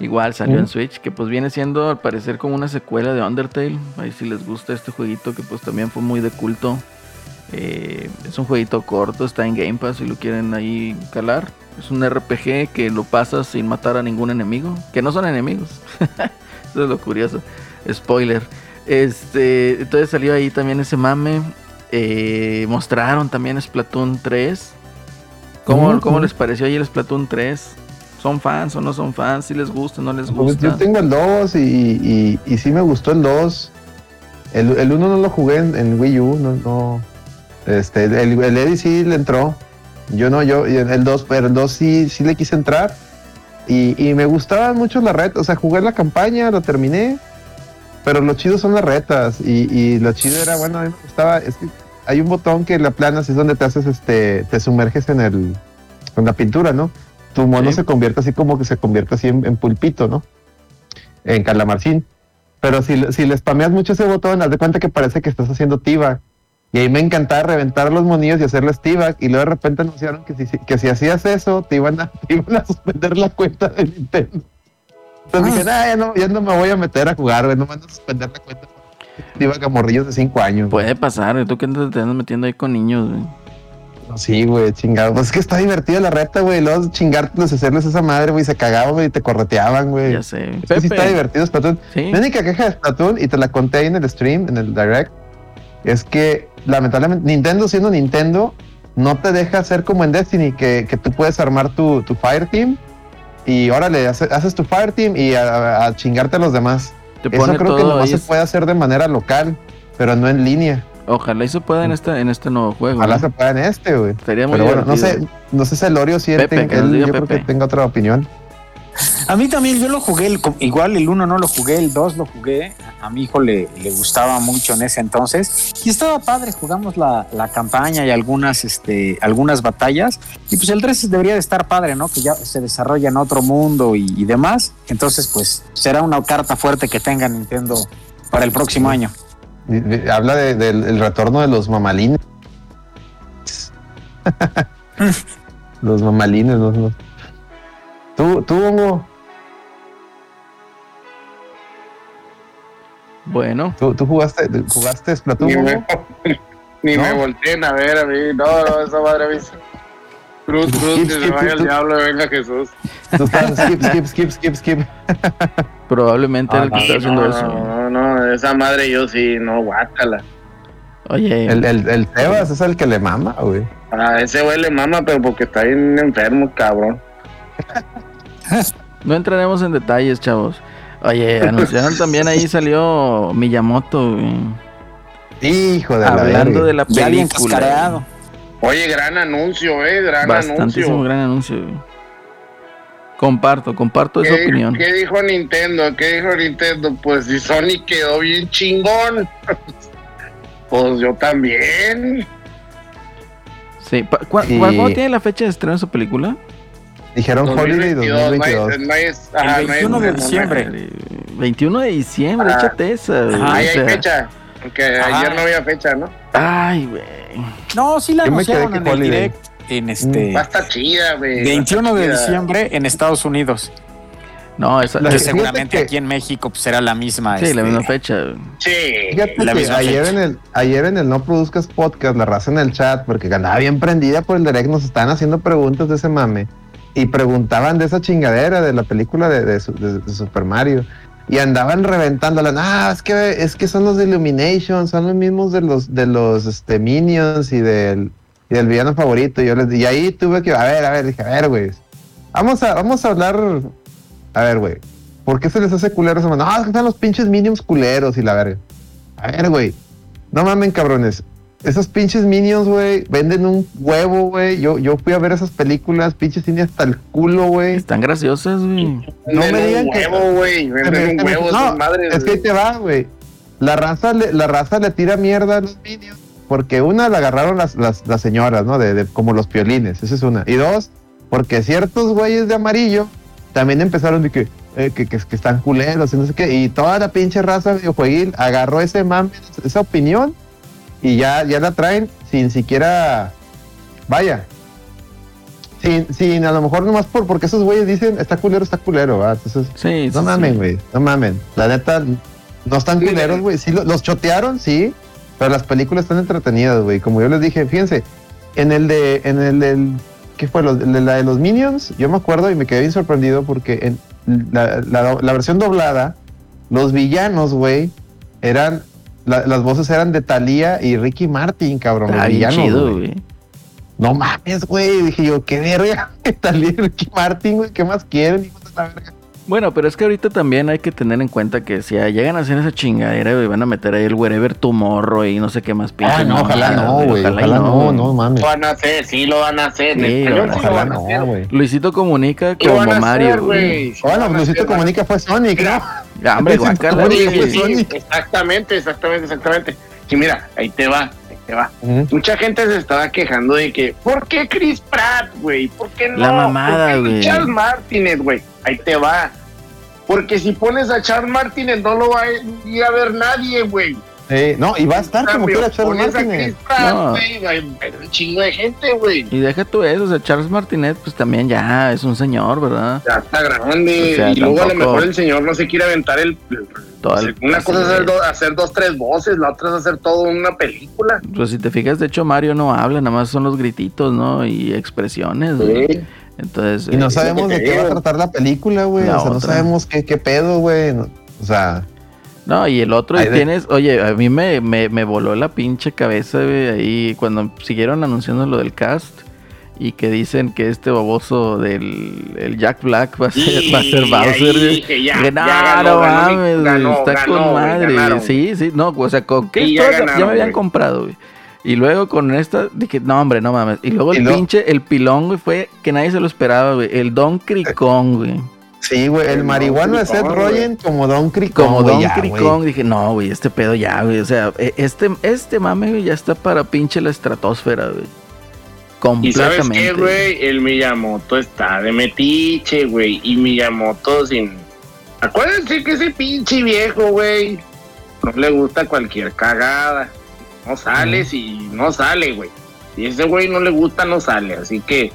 Igual salió en. Switch, que pues viene siendo al parecer como una secuela de Undertale. Ahí si les gusta este jueguito, que pues también fue muy de culto. Eh, es un jueguito corto, está en Game Pass si lo quieren ahí calar. Es un RPG que lo pasas sin matar a ningún enemigo, que no son enemigos. Eso es lo curioso. Spoiler. Este, entonces salió ahí también ese mame. Eh, mostraron también Splatoon 3. ¿Cómo. ¿Cómo les pareció ahí el Splatoon 3? ¿Son fans o no son fans? ¿Si les gusta o no les Pues gusta? yo tengo el 2 y, y, y sí me gustó el 2. El, el 1 no lo jugué en, en Wii U, no, no. Este, el, el Eddie sí le entró. Yo no, yo, el el 2, pero el 2 sí, sí le quise entrar. Y, y me gustaban mucho las retas. O sea, jugué la campaña, lo terminé. Pero lo chido son las retas. Y, y lo chido era, bueno, a mí me gustaba. Es que hay un botón que la planas es donde te haces este, te sumerges en el, en la pintura, ¿no? Tu mono Sí. se convierte así como que se convierte así en, en pulpito, ¿no? En calamarcín. Pero si, si le spameas mucho ese botón, haz de cuenta que parece que estás haciendo T-Bag. Y ahí me encantaba reventar los monillos y hacerles T-Bag. Y luego de repente anunciaron que si, que si hacías eso, te iban, a, te iban a suspender la cuenta de Nintendo. Entonces dije, nah, ya no, ya no me voy a meter a jugar, güey. No me van a suspender la cuenta. T-Bag a morrillos de 5 años. Puede pasar, tú que andas, te andas metiendo ahí con niños. güey. Sí, güey, chingado. Pues es que está divertida la reta, güey. Luego chingártelos, hacerles esa madre, güey. Se cagaban, güey, y te correteaban, güey. Ya sé. Es que sí está divertido Splatoon. Sí. Mi única queja de Splatoon, y te la conté ahí en el stream, en el direct, es que lamentablemente Nintendo siendo Nintendo no te deja hacer como en Destiny, que, que tú puedes armar tu, tu Fire Team y órale, hace- haces tu Fire Team y a, a chingarte a los demás. Te Eso creo que nomás ahí. se puede hacer de manera local, pero no en línea. Ojalá y se pueda en este, en este nuevo juego. Ojalá ¿no? se pueda en este, güey. Estaría muy Pero bueno, no sé, no sé si Elorio si él Pepe, ten- él- yo creo que tenga otra opinión. A mí también, yo lo jugué, el- igual el 1 no lo jugué, el 2 lo jugué, a mi hijo le, le gustaba mucho en ese entonces y estaba padre, jugamos la, la campaña y algunas, este, algunas batallas y pues el 3 debería de estar padre, ¿no? Que ya se desarrolla en otro mundo y, y demás, entonces pues será una carta fuerte que tenga Nintendo para el próximo año. Habla de- del el retorno de los mamalines. los mamalines, los, los- Tú, tú, Hongo, Bueno, tú, tú jugaste, jugaste Splatoon, Ni me, ni ¿No? me volteen a ver a mí. No, no, esa madre a mí. sí. Cruz, cruz, Skip, que se vaya el diablo y venga Jesús. Tú estabas skip, skip, skip, skip, skip. probablemente era el que Ah, está haciendo no, eso. no, no, esa madre yo sí, no, guácala. Oye, El, el, el Tebas es el que le mama, güey. A ese güey le mama, pero porque está bien enfermo, cabrón. no entraremos en detalles, chavos. Oye, anunciaron también ahí salió Miyamoto, güey, Hijo de la hablando de la De alguien película. Oye, gran anuncio, eh, gran Bastantísimo anuncio. gran anuncio. güey. Comparto, comparto esa ¿Qué, opinión. ¿Qué dijo Nintendo? ¿Qué dijo Nintendo? Pues si Sony quedó bien chingón. pues yo también. Sí, pa- ¿cu- Y- cu- ¿Cuándo tiene la fecha de estreno de su película? Dijeron Holiday 2022, no hay- 2022. no hay- ajá, El no hay- 21 de no hay- diciembre. Madre, 21 de diciembre, Ah. échate esa. güey, Ajá, Ahí hay fecha. Porque Ajá. ayer no había fecha, ¿no? Ay, güey. No, sí la Yo me quedé anunciaron en el direct en este Va a estar chida, güey. va a estar 21 de chida. diciembre en Estados Unidos. No, esa, La- Que sí, seguramente que- aquí en México pues, será la misma. la este, misma fecha. güey. Sí. Fíjate La misma ayer fecha. en, el, ayer en el No Produzcas Podcast, la raza en el chat, porque andaba bien prendida por el direct, nos estaban haciendo preguntas de ese mame. Y preguntaban de esa chingadera de la película de, de su- de- de Super Mario. Y andaban reventándola. Ah, es que, es que son los de Illumination, son los mismos de los, de los este, Minions y del, y del villano favorito. Y, yo les, y ahí tuve que, a ver, a ver, dije, a ver, güey. Vamos a, vamos a hablar. A ver, güey. ¿Por qué se les hace culero esa mano? No, es que están los pinches Minions culeros y la verga. A ver, güey. No mamen, cabrones. Esos pinches minions, güey, venden un huevo, güey. Yo, yo fui a ver esas películas, pinches cine hasta el culo, güey. Están graciosas, güey. No me digan un que- huevo, güey. Venden un huevo, No, esas madres. es que ahí te va, güey. La raza, le, la raza le tira mierda a los minions. Porque una la agarraron las, las, las señoras, ¿no? De, de- como los piolines, esa es una. Y dos, porque ciertos güeyes de amarillo también empezaron de que, eh, que, que, que están culeros y no sé qué. Y toda la pinche raza videojueguil agarró ese mame, esa opinión y ya, ya la traen sin siquiera. Vaya. Sin, sin a lo mejor nomás por porque esos güeyes dicen está culero, está culero, ¿verdad? Entonces, Sí, no sí, mamen, sí. güey, no mamen. La neta, no están Sí, culeros, güey. Sí, lo- los chotearon, sí, pero las películas están entretenidas, güey. Como yo les dije, fíjense, en el de, en el del, ¿qué fue? Los- de la de los Minions, yo me acuerdo y me quedé bien sorprendido porque en la, la- la versión doblada, los villanos, güey, eran, la- las voces eran de Thalía y Ricky Martin, cabrón. Está los bien chido, güey. güey. No mames, güey. Dije yo, qué verga. Thalía y Ricky Martin, güey, ¿qué más quieren? hijos de la verga? Bueno, pero es que ahorita también hay que tener en cuenta que si llegan a hacer esa chingadera, güey, van a meter ahí el Wherever Tomorrow y no sé qué más pinche Ah, no, ojalá no, güey. y Ojalá no, güey. no mames. Lo van a hacer, sí lo van a hacer. Sí, Ojalá van a hacer. no, güey. Luisito comunica como a Mario, hacer, güey. Bueno, Luisito hacer, Comunica fue Sonic, ¿no? Ah, hombre, guacala, Sí, Sonic. exactamente, exactamente, exactamente. Y mira, ahí te va, ahí te va. Ujú. Mucha gente se estaba quejando de que, ¿por qué Chris Pratt, güey? ¿Por qué no? La mamada, ¿Por qué güey. Charles Martínez, güey. Ahí te va. Porque si pones a Charles Martínez no lo va a ir a ver nadie, güey. Sí, no, y va a estar como quiera Charles Martínez. No. un chingo de gente, güey. Y deja tú eso, o sea, Charles Martinet, pues también ya es un señor, ¿verdad? Ya está grande. O sea, y luego a lo mejor el señor no se quiere aventar el. Todo el- una cosa es hacer, do- hacer dos, tres voces, la otra es hacer todo una película. Pues si te fijas, de hecho Mario no habla, nada más son los grititos, ¿no? Y expresiones, güey. Sí. Entonces, Y no eh, sabemos de qué va a tratar la película, güey. O sea, no sabemos qué, qué pedo, güey. O sea, No, y el otro, y de- tienes, oye, a mí me, me, me voló la pinche cabeza, güey, ahí cuando siguieron anunciando lo del cast y que dicen que este baboso del el Jack Black va a ser, Sí, va a ser Bowser, güey. dije, ya, no, ganó, no ganó mames, güey, ganó, está ganó, con madre, ganaron. Sí, sí, no, o sea, con Sí, esto ya me habían güey. comprado, güey. Y luego con esta, dije, no, hombre, no mames. Y luego Y el pinche, el pilón, güey, fue que nadie se lo esperaba, güey. El Don Cricón, güey. sí, güey. El Don marihuano de Seth Rogen como Don Cricón. Como Don ya, Cricón, dije, no, güey, este pedo ya, güey. O sea, e- este, este mame, güey, ya está para pinche la estratosfera, güey. Y sabes Completamente. qué, güey, el Miyamoto está de metiche, güey. Y Miyamoto sin. Acuérdense que ese pinche viejo, güey, no le gusta cualquier cagada. No sale si no sale, güey. Si ese güey no le gusta, no sale. Así que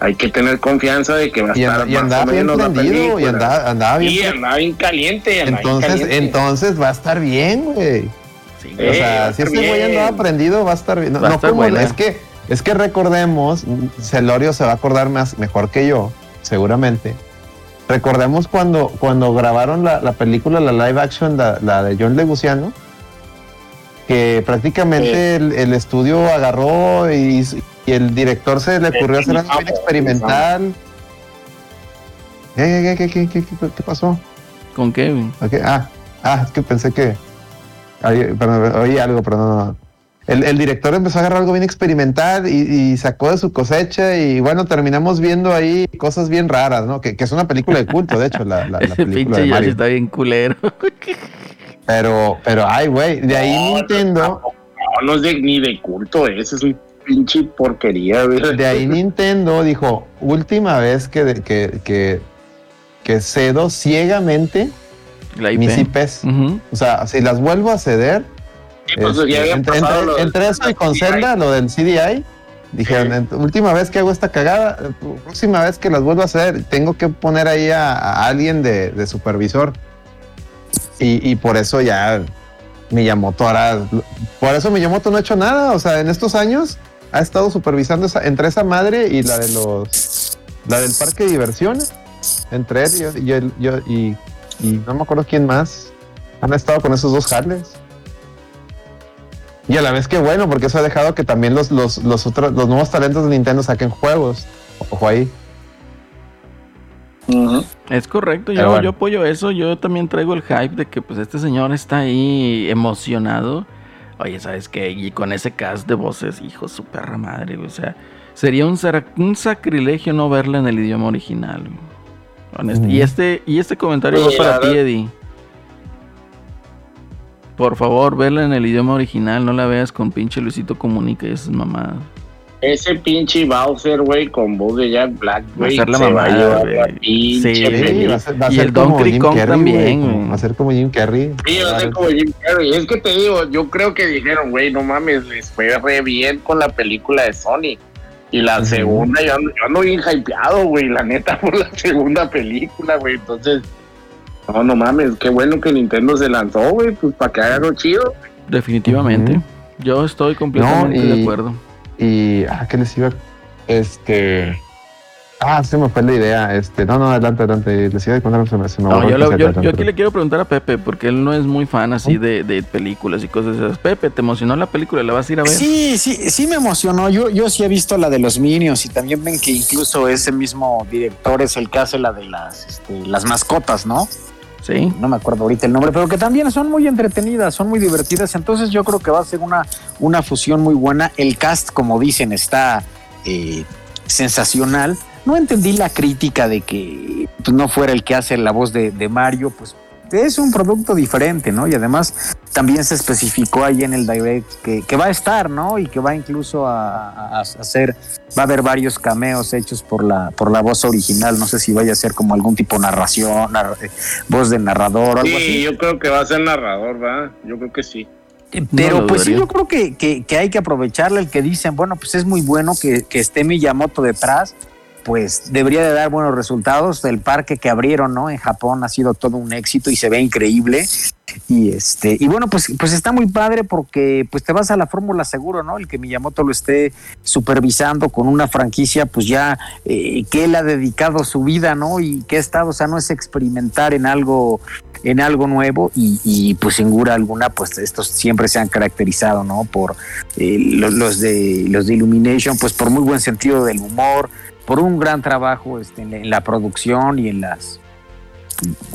hay que tener confianza de que va a Y, estar y más o andaba bien prendido, y andaba, andaba bien. Sí, andaba bien caliente. andaba bien entonces, caliente. entonces va a estar bien, güey. Sí, O sea, si ese güey bien. andaba prendido, va a estar bien. No, estar como- buena. es que, es que recordemos, Celorio se va a acordar más, mejor que yo, seguramente. Recordemos cuando, cuando grabaron la, la película, la live action, la, la de John Leguciano, que prácticamente el, el estudio agarró y, y el director se le ocurrió hacer algo bien experimental. ¿Qué, qué, qué, qué, qué, qué- qué pasó? ¿Con qué, güey? Ok, Ah, ah, es que pensé que. Ay, perdón, oí algo, pero no, no. El, el director empezó a agarrar algo bien experimental y, y sacó de su cosecha y bueno, terminamos viendo ahí cosas bien raras, ¿no? Que, que es una película de culto, de hecho, la, la, la película pinche de Mario. está bien culero. Pero, pero, ay, güey, de ahí No, Nintendo, No, no es de- ni de culto, ese es un pinche porquería, güey. de ahí Nintendo dijo, última vez que, que, que, que cedo ciegamente La IP. mis IPs. O sea, si las vuelvo a ceder, Sí, pues, Este, ya entre, entre- entre eso y con Zelda, lo del CDI, dijeron, Sí. "Ent- última vez que hago esta cagada, eh, próxima vez que las vuelvo a hacer, tengo que poner ahí a, a alguien de, de supervisor. Y, y por eso ya Miyamoto ahora, por eso Miyamoto no ha hecho nada, o sea, en estos años ha estado supervisando esa- entre esa madre y la de los, la del parque de diversiones, entre él y, yo- yo- y- y no me acuerdo quién más, han estado con esos dos Harleys. Y a la vez que bueno, porque eso ha dejado que también los, los, los otros, los nuevos talentos de Nintendo saquen juegos. Ojo ahí. Es correcto, yo, Pero bueno. yo apoyo eso. Yo también traigo el hype de que pues este señor está ahí emocionado. Oye, ¿sabes qué? Y con ese cast de voces, hijo, su perra madre, güey. O sea, sería un, sac- un sacrilegio no verla en el idioma original. Y este, y este comentario va para ti. Eddie. Por favor, verla en el idioma original, no la veas con pinche Luisito Comunica y esas mamadas. Ese pinche Bowser, güey, con voz de Jack Black, Va a güey, ser la va a mamada, llevar la güey. pinche Sí, va a ser, va a Y ser el como Donkey Jim Kong Carrey, también, güey, güey. Va a ser como Jim Carrey. Sí, va a ser como Jim Carrey. Es que te digo, yo creo que dijeron, güey, no mames, les fue re bien con la película de Sonic. Y la segunda, yo ando, yo ando bien hypeado, güey, la neta, por la segunda película, güey. Entonces, no, no mames, qué bueno que Nintendo se lanzó, güey, pues para que haga algo chido. Definitivamente. Yo estoy completamente No, y- de acuerdo. Y, ah, ¿qué les iba? Este. Ah, se me fue la idea. Este, no, no, adelante, adelante. Les iba a contar, se me, se me No, yo, lo- yo- yo aquí le quiero preguntar a Pepe, porque él no es muy fan así de, de películas y cosas esas. Pepe, ¿te emocionó la película? ¿La vas a ir a ver? Sí, sí, sí me emocionó. Yo, yo sí he visto la de los Minions y también ven que incluso ese mismo director es el que hace la de las, este, las mascotas, ¿no? Sí. No me acuerdo ahorita el nombre, pero que también son muy entretenidas, son muy divertidas. Entonces yo creo que va a ser una, una fusión muy buena. El cast, como dicen, está eh, sensacional. No entendí la crítica de que pues, no fuera el que hace la voz de, de Mario, pues es un producto diferente, ¿no? Y además también se especificó ahí en el direct que, que va a estar, ¿no? Y que va incluso a, a- a hacer, va a haber varios cameos hechos por la, por la voz original. No sé si vaya a ser como algún tipo de narración, nar- eh, voz de narrador o algo Sí, así. yo creo que va a ser narrador, ¿va? Yo creo que sí. Pero lo pues sí, yo creo que, que- que hay que aprovecharle el que dicen, bueno, pues es muy bueno que, que esté Miyamoto detrás, pues debería de dar buenos resultados. El parque que abrieron, ¿no? En Japón ha sido todo un éxito y se ve increíble. Y este, y bueno, pues, pues está muy padre porque pues te vas a la fórmula seguro, ¿no? El que Miyamoto lo esté supervisando con una franquicia, pues ya eh, que él ha dedicado su vida, ¿no? Y que ha estado, o sea, no es experimentar en algo en algo nuevo y, pues sin alguna pues estos siempre se han caracterizado no por eh, los, de los de Illumination pues por muy buen sentido del humor por un gran trabajo este, en, la, producción y en las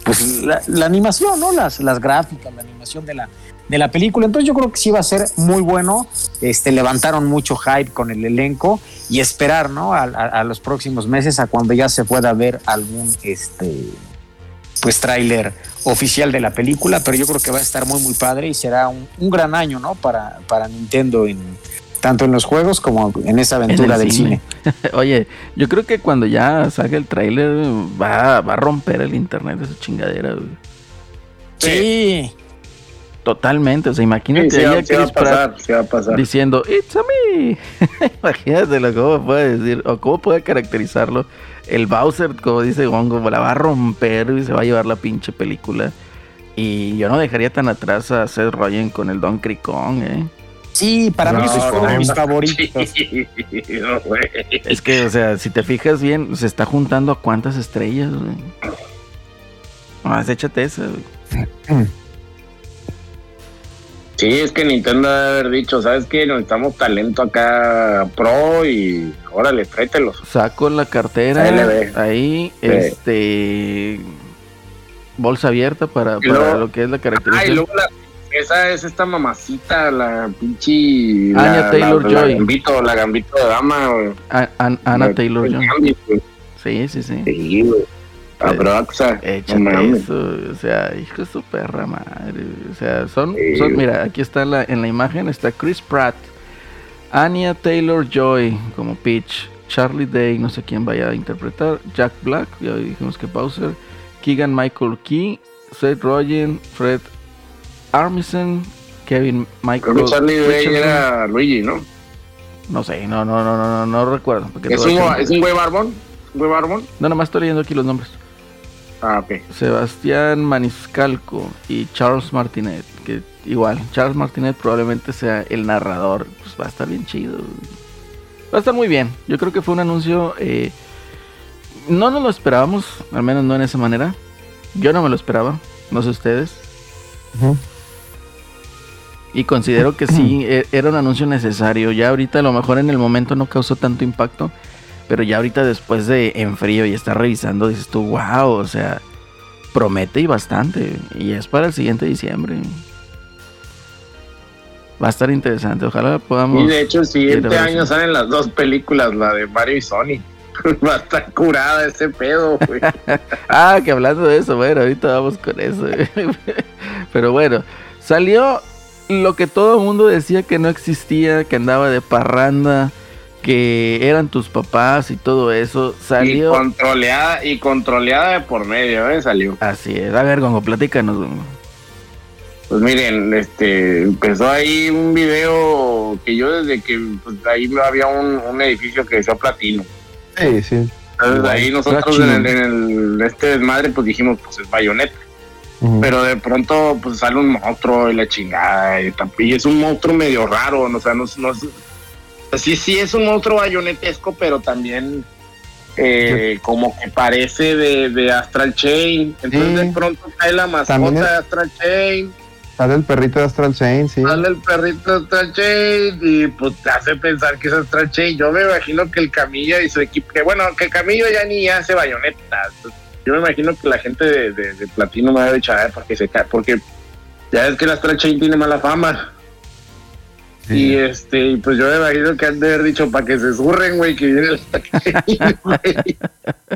pues la, la, animación no las las gráficas la animación de la de la película. Entonces yo creo que sí va a ser muy bueno. Este levantaron mucho hype con el elenco y esperar no a, a, a los próximos meses a cuando ya se pueda ver algún este pues tráiler oficial de la película, pero yo creo que va a estar muy muy padre y será un, un gran año, ¿no? Para, para Nintendo en tanto en los juegos como en esa aventura En el del cine. cine. Oye, yo creo que cuando ya salga el tráiler va, va a romper el internet esa chingadera. güey. Sí. Totalmente, o sea, imagínate Sí, ahí va- a pasar, sí va a pasar. diciendo It's a me. Imagínatelo cómo puede decir o cómo puede caracterizarlo. El Bowser, como dice Gongo, la va a romper y se va a llevar la pinche película. Y yo no dejaría tan atrás a Seth Rogen con el Donkey Kong, ¿eh? Sí, para mí No, esos fueron no, mis favoritos. Sí, no, güey. Es que, o sea, si te fijas bien, se está juntando a cuántas estrellas, güey. Más échate esa, güey. Sí, es que Nintendo debe haber dicho, ¿sabes qué? Necesitamos talento acá pro y órale, tráetelos. Saco la cartera Ahí Sí. este bolsa abierta para, para luego- lo que es la Ah, y luego la, esa es esta mamacita, la pinche... Anya la, Taylor-Joy. La, gambito, la gambito de dama. güey. A- An- Anna La- Taylor Joy. Sí, sí, sí. Sí, La Eh, no Échate mames. eso, o sea, hijo de su perra madre. O sea, son, Sí. son mira, aquí está la, en la imagen, está Chris Pratt, Anya Taylor Joy como Peach, Charlie Day, no sé quién vaya a interpretar, Jack Black, ya dijimos que Bowser, Keegan Michael Key, Seth Rogen, Fred Armisen, Kevin Creo Michael que Charlie Day era Luigi, ¿no? No sé, no, no, no, no, no, no recuerdo. ¿Es un, ¿Es un güey barbón? ¿Un güey barbón? No, nomás estoy leyendo aquí los nombres. Ah, ok. Sebastián Maniscalco y Charles Martinet, que igual, Charles Martinet probablemente sea el narrador, pues va a estar bien chido. Va a estar muy bien. Yo creo que fue un anuncio, eh, no nos lo esperábamos, al menos no en esa manera. Yo no me lo esperaba, no sé ustedes. Y considero que sí, e- era un anuncio necesario. Ya ahorita a lo mejor en el momento no causó tanto impacto, pero ya ahorita después de en frío y estar revisando, dices tú, wow, o sea, promete y bastante. Y es para el siguiente diciembre. Va a estar interesante. Ojalá podamos. Y de hecho, el siguiente año salen las dos películas, la de Mario y Sonic. Va a estar curada ese pedo, güey. Ah, que hablando de eso, bueno, ahorita vamos con eso. Pero bueno, salió lo que todo el mundo decía que no existía, que andaba de parranda, que eran tus papás y todo eso. Y Salió. controleada, y controleada de por medio, ¿eh? Salió. Así es. A ver, Gongo, platícanos, Gongo. Pues miren, este, empezó ahí un video que yo desde que pues, ahí había un, un edificio que decía platino. Sí, sí. Entonces Igual, ahí nosotros en el, en el- este desmadre pues dijimos pues es bayoneta. Pero de pronto pues sale un monstruo y la chingada y, y es un monstruo medio raro, ¿no? o sea, no, es- no es- sí, sí es un monstruo bayonetesco, pero también eh, como que parece de, de Astral Chain. Entonces Sí. de pronto cae la mascota de Astral Chain, Sale el perrito de Astral Chain, sí. sale el perrito de Astral Chain y pues te hace pensar que es Astral Chain. Yo me imagino que el Camilla y su equipo, que bueno, que Camillo ya ni hace bayonetas. Yo me imagino que la gente de, de, de Platino me va a echar para que se cae, porque ya es que la Astral Chain tiene mala fama. Sí. Y este, pues yo me imagino que han de haber dicho para que se surren, güey, que viene güey.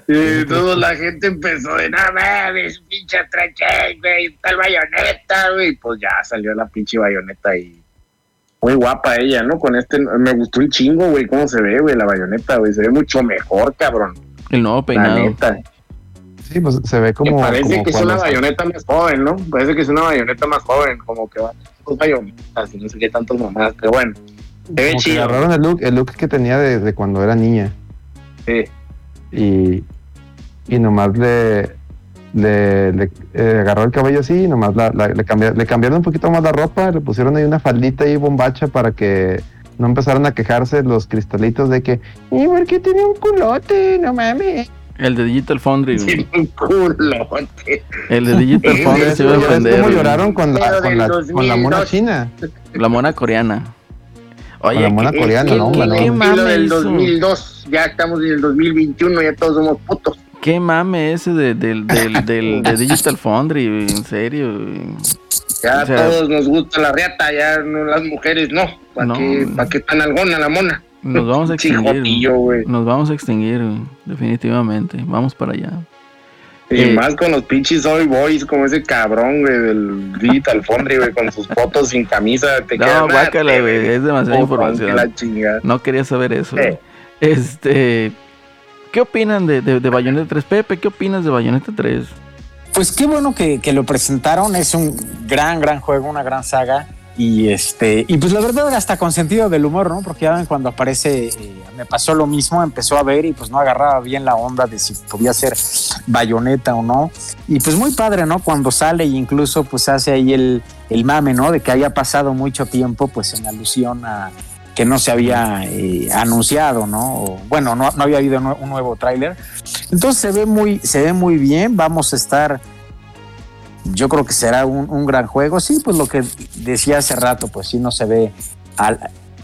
Y toda la gente empezó de nada mames, pinche Chain, güey, el bayoneta, güey. Pues ya salió la pinche bayoneta y muy guapa ella, ¿no? Con este, me gustó un chingo, güey, cómo se ve, güey, la bayoneta, güey, se ve mucho mejor, cabrón. El nuevo La peinado. neta. Sí, pues se ve como. que parece como que es una bayoneta más joven, ¿no? Parece que es una bayoneta más joven, como que va dos bayonetas y no sé qué tantos mamás, pero bueno, se ve como que chido. agarraron el look, el look que tenía desde cuando era niña. Sí. Y, y nomás le, le, le, eh, agarró el cabello así y nomás la- la- le, cambiaron, le cambiaron un poquito más la ropa, le pusieron ahí una faldita y bombacha para que no empezaran a quejarse los cristalitos de que, ¿y por qué tiene un culote? No mames. El de Digital Foundry. culote. El de Digital Sí, Foundry ¿Ya se iba a ofender. cómo lloraron con la, con la, con la mona 2002. china? La mona coreana. Oye, la mona ¿qué- coreana, qué- ¿no? qué- qué lo del hizo? 2002, ya estamos en el 2021, ya todos somos putos. Qué mame ese de, del, del, del, de Digital Foundry, en serio. Ya O sea- todos nos gusta la riata, ya no, las mujeres no. ¿Para No. qué, pa' qué tan algona la mona? Nos vamos a extinguir. Chijotillo, güey. Nos vamos a extinguir, güey, definitivamente. Vamos para allá. Y Eh. más con los pinches Soy Boys, como ese cabrón, güey, del Digital Foundry, güey, con sus fotos sin camisa. Te No, guácala, güey, es demasiada información. La. No quería saber eso. Eh. Este. ¿Qué opinan de, de, de Bayonetta 3? Pepe, ¿qué opinas de Bayonetta 3? Pues qué bueno que, que lo presentaron, es un gran, gran juego, una gran saga. Y este, y pues la verdad hasta con sentido del humor, ¿no? Porque ya cuando aparece, eh, me pasó lo mismo, empezó a ver y pues no agarraba bien la onda de si podía ser bayoneta o no. Y pues muy padre, ¿no? Cuando sale e incluso pues hace ahí el, el mame, ¿no? De que haya pasado mucho tiempo, pues en alusión a que no se había eh, anunciado, ¿no? O, bueno, no, no había habido un nuevo tráiler. Entonces se ve muy, se ve muy bien. Vamos a estar. Yo creo que será un, un gran juego. Sí, pues lo que decía hace rato, pues sí no se ve. al-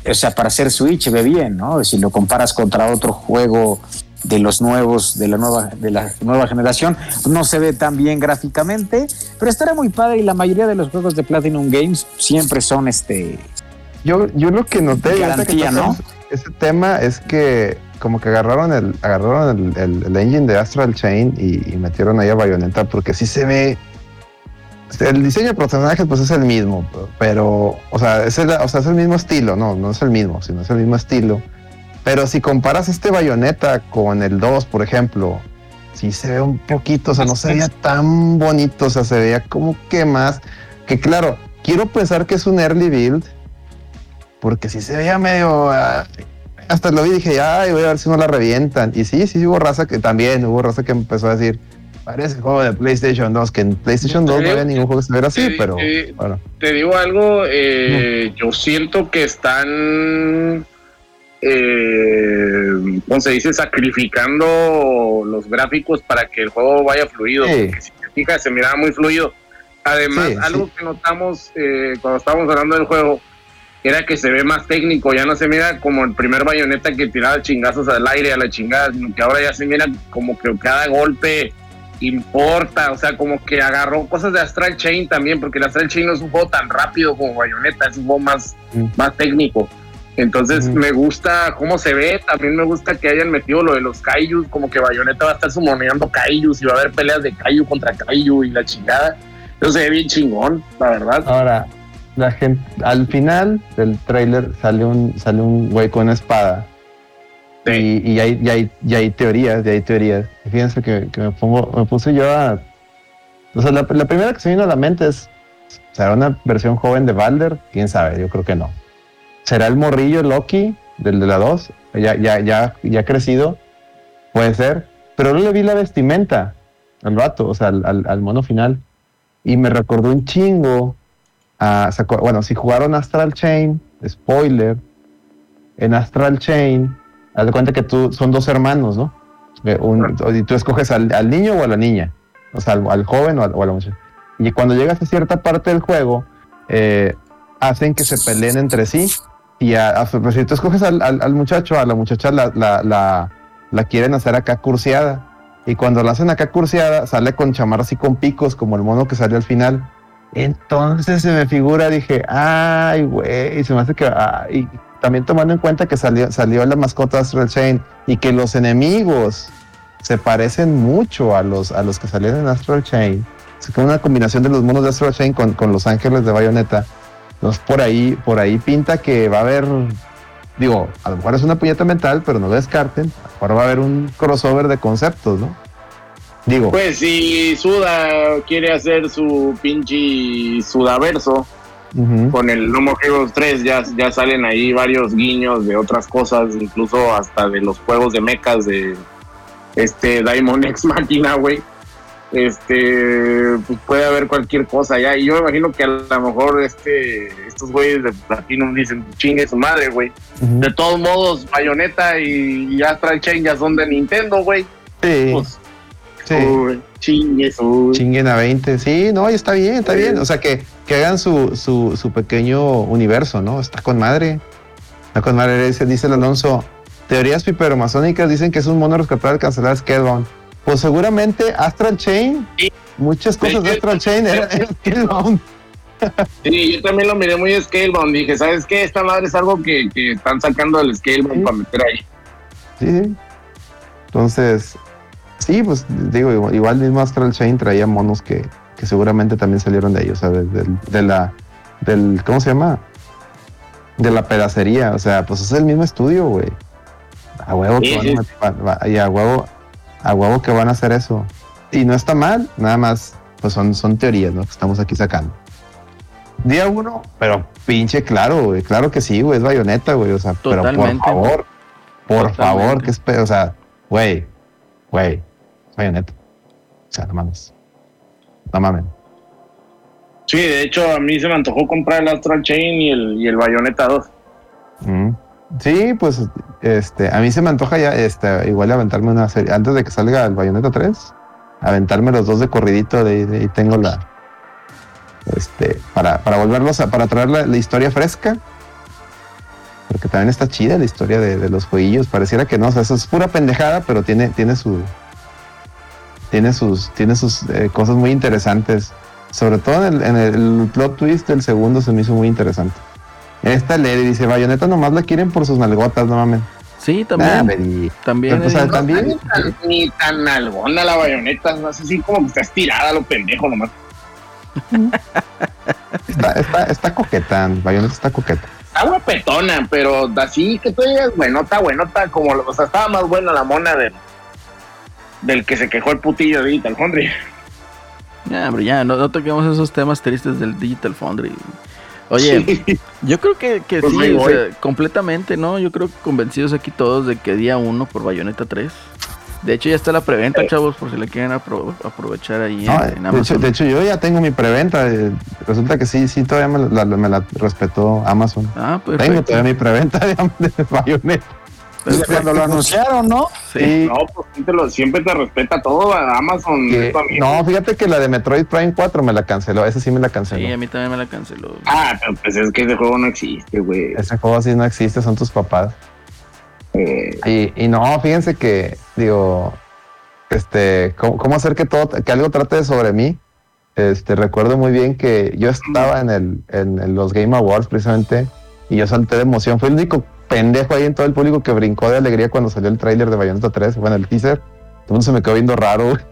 o sea, para hacer Switch se ve bien, ¿no? Si lo comparas contra otro juego de los nuevos, de la nueva, de la nueva generación, no se ve tan bien gráficamente, pero estará muy padre y la mayoría de los juegos de Platinum Games siempre son este Yo, yo lo que noté ahorita que Garantía, ¿no? ese tema es que como que agarraron el agarraron el, el- el engine de Astral Chain y, y metieron ahí a Bayonetta porque sí se ve el diseño de personajes pues es el mismo pero o sea es el, o sea, es el mismo estilo no no es el mismo sino es el mismo estilo pero si comparas este Bayonetta con el 2 por ejemplo sí se ve un poquito o sea no se veía tan bonito o sea se veía como que más que claro quiero pensar que es un early build porque sí se veía medio. ah, hasta lo vi y dije, ay, voy a ver si no la revientan. Y sí, sí hubo raza que también, hubo raza que empezó a decir, parece juego de PlayStation 2, que en PlayStation 2 no había ningún juego que se viera así, Sí, pero bueno. Te digo algo, eh, yo siento que están, eh, ¿cómo se dice? Sacrificando los gráficos para que el juego vaya fluido. Sí. Porque si te fijas, se miraba muy fluido. Además, Sí, algo sí. que notamos eh, cuando estábamos hablando del juego era que se ve más técnico, ya no se mira como el primer bayoneta que tiraba chingazos al aire a la chingada, sino que ahora ya se mira como que cada golpe importa, o sea, como que agarró cosas de Astral Chain también, porque el Astral Chain no es un juego tan rápido como Bayonetta, es un juego más, Mm. más técnico. Entonces Ujú. me gusta cómo se ve, también me gusta que hayan metido lo de los Kaijus, como que Bayonetta va a estar sumoneando Kaijus y va a haber peleas de Kaiju contra Kaiju y la chingada. Eso se ve bien chingón, la verdad. Ahora, la gente, al final del trailer sale un, sale un güey con una espada. Y, y hay, y, hay, y hay teorías, y hay teorías. Fíjense que, me pongo, me puse yo a. O sea, la, primera que se vino a la mente es. ¿Será una versión joven de Balder? Quién sabe, yo creo que no. ¿Será el morrillo Loki del de la 2? Ya, ya, ya, ya crecido. Puede ser. Pero no le vi la vestimenta al vato, o sea, al, al- mono final. Y me recordó un chingo. a- ¿se acuer- bueno, si jugaron Astral Chain, spoiler. En Astral Chain, haz de cuenta que tú son dos hermanos, ¿no? Un- y tú escoges al, al niño o a la niña, o sea, al, al joven o, al- o a la muchacha. Y cuando llegas a cierta parte del juego, eh, hacen que se peleen entre sí. Y a- a- pues, si tú escoges al, muchacho, a la muchacha la, la, la, la quieren hacer acá curseada. Y cuando la hacen acá curseada, sale con chamarra así con picos, como el mono que salió al final. Entonces se me figura, dije, ay, güey, se me hace que. ah, y también tomando en cuenta que salió, salió la mascota Astral Chain y que los enemigos se parecen mucho a los, a los que salieron en Astral Chain. Es una combinación de los monos de Astral Chain con, con los ángeles de Bayonetta. Entonces por ahí, por ahí pinta que va a haber, digo, a lo mejor es una puñeta mental, pero no lo descarten. A lo mejor va a haber un crossover de conceptos, ¿no? Digo, Pues si Suda quiere hacer su pinche Sudaverso con el No More Heroes 3, ya, ya salen ahí varios guiños de otras cosas, incluso hasta de los juegos de mechas de este Diamond X Máquina, güey. Este, pues puede haber cualquier cosa ya. Y yo me imagino que a lo mejor este, estos güeyes de Platinum dicen, chingue su madre, güey. De todos modos, Bayonetta y, y Astral Chain ya son de Nintendo, güey. Sí, Pues, sí. uy, chingue su. Chinguen a 20. Sí, no, y está bien, está bien. O sea, que, que hagan su, su, su pequeño universo, ¿no? Está con madre. Está con madre. Dice, dice el Alonso, teorías piperomasónicas dicen que es un mono rescatado al cancelar Scalebound. Pues seguramente Astral Chain, Sí. muchas cosas de Astral Chain eran, eran Scalebound. Sí, yo también lo miré muy Scalebound. Dije, ¿sabes qué? Esta madre es algo que, que están sacando del Scalebound Sí. para meter ahí. Sí, sí. Entonces, sí, pues digo, igual, igual mismo Astral Chain traía monos que, que seguramente también salieron de ellos, o sea, de, de- de la, del, ¿cómo se llama? De la pedacería, o sea, pues es el mismo estudio, güey. A huevo que Sí, van a y a huevo, a huevo que van a hacer eso. Y no está mal, nada más, pues son, son teorías, ¿no? Que estamos aquí sacando. Día uno, pero pinche claro, güey, claro que sí, güey, es bayoneta, güey, o sea, pero por favor, por Totalmente. favor, que es, o sea, güey, güey, bayoneta. O sea, no mames. No mames. Sí, de hecho, a mí se me antojó comprar el Astral Chain y el, y el Bayonetta 2. Mm. Sí, pues este, a mí se me antoja ya este, igual aventarme una serie, antes de que salga el Bayonetta 3, aventarme los dos de corridito, de, de ahí tengo la, este, para, para volverlos a, para traer la, la historia fresca, porque también está chida la historia de, de los jueguillos, pareciera que no, o sea, eso es pura pendejada, pero tiene, tiene su, tiene sus, tiene sus eh, cosas muy interesantes, sobre todo en el, en el plot twist del segundo se me hizo muy interesante. Esta Lady dice, Bayonetta nomás la quieren por sus nalgotas, no mames. Sí, Nah, también. También. Pues, eh, al- también. Ni tan, ni tan algona la Bayonetta, no sé si como que está estirada lo pendejo nomás. Está, está, está coqueta, Bayonetta está coqueta. Está guapetona, pero así que tú digas, bueno, está bueno, está como, o sea, estaba más buena la mona del, del que se quejó el putillo de Digital Foundry. Ya, hombre, ya, no, no toquemos esos temas tristes del Digital Foundry. Oye, Sí. yo creo que, que Pues sí, o sea, completamente, ¿no? Yo creo que convencidos aquí todos de que día uno por Bayonetta 3. De hecho, ya está la preventa, chavos, por si la quieren apro- aprovechar ahí No, en, en de, hecho, Amazon. de hecho, yo ya tengo mi preventa. eh, Resulta que sí, sí, todavía me la, me la respetó Amazon. ah, Tengo perfecto. todavía mi preventa de, de Bayonetta. Desde cuando lo anunciaron, ¿no? Sí. No, pues siempre, lo- siempre te respeta todo, Amazon. Que- no, fíjate que la de Metroid Prime 4 me la canceló. Esa sí me la canceló. Sí, a mí también me la canceló. Ah, pero pues es que ese juego no existe, güey. Ese juego así no existe, son tus papás. Eh, Y, y no, fíjense que, digo, este, cómo, cómo hacer que todo, que algo trate sobre mí. Este, recuerdo muy bien que yo estaba en, el, en, en los Game Awards precisamente y yo salté de emoción. Fue el único pendejo ahí en todo el público que brincó de alegría cuando salió el tráiler de Bayonetta 3, bueno, el teaser. Todo el mundo se me quedó viendo raro.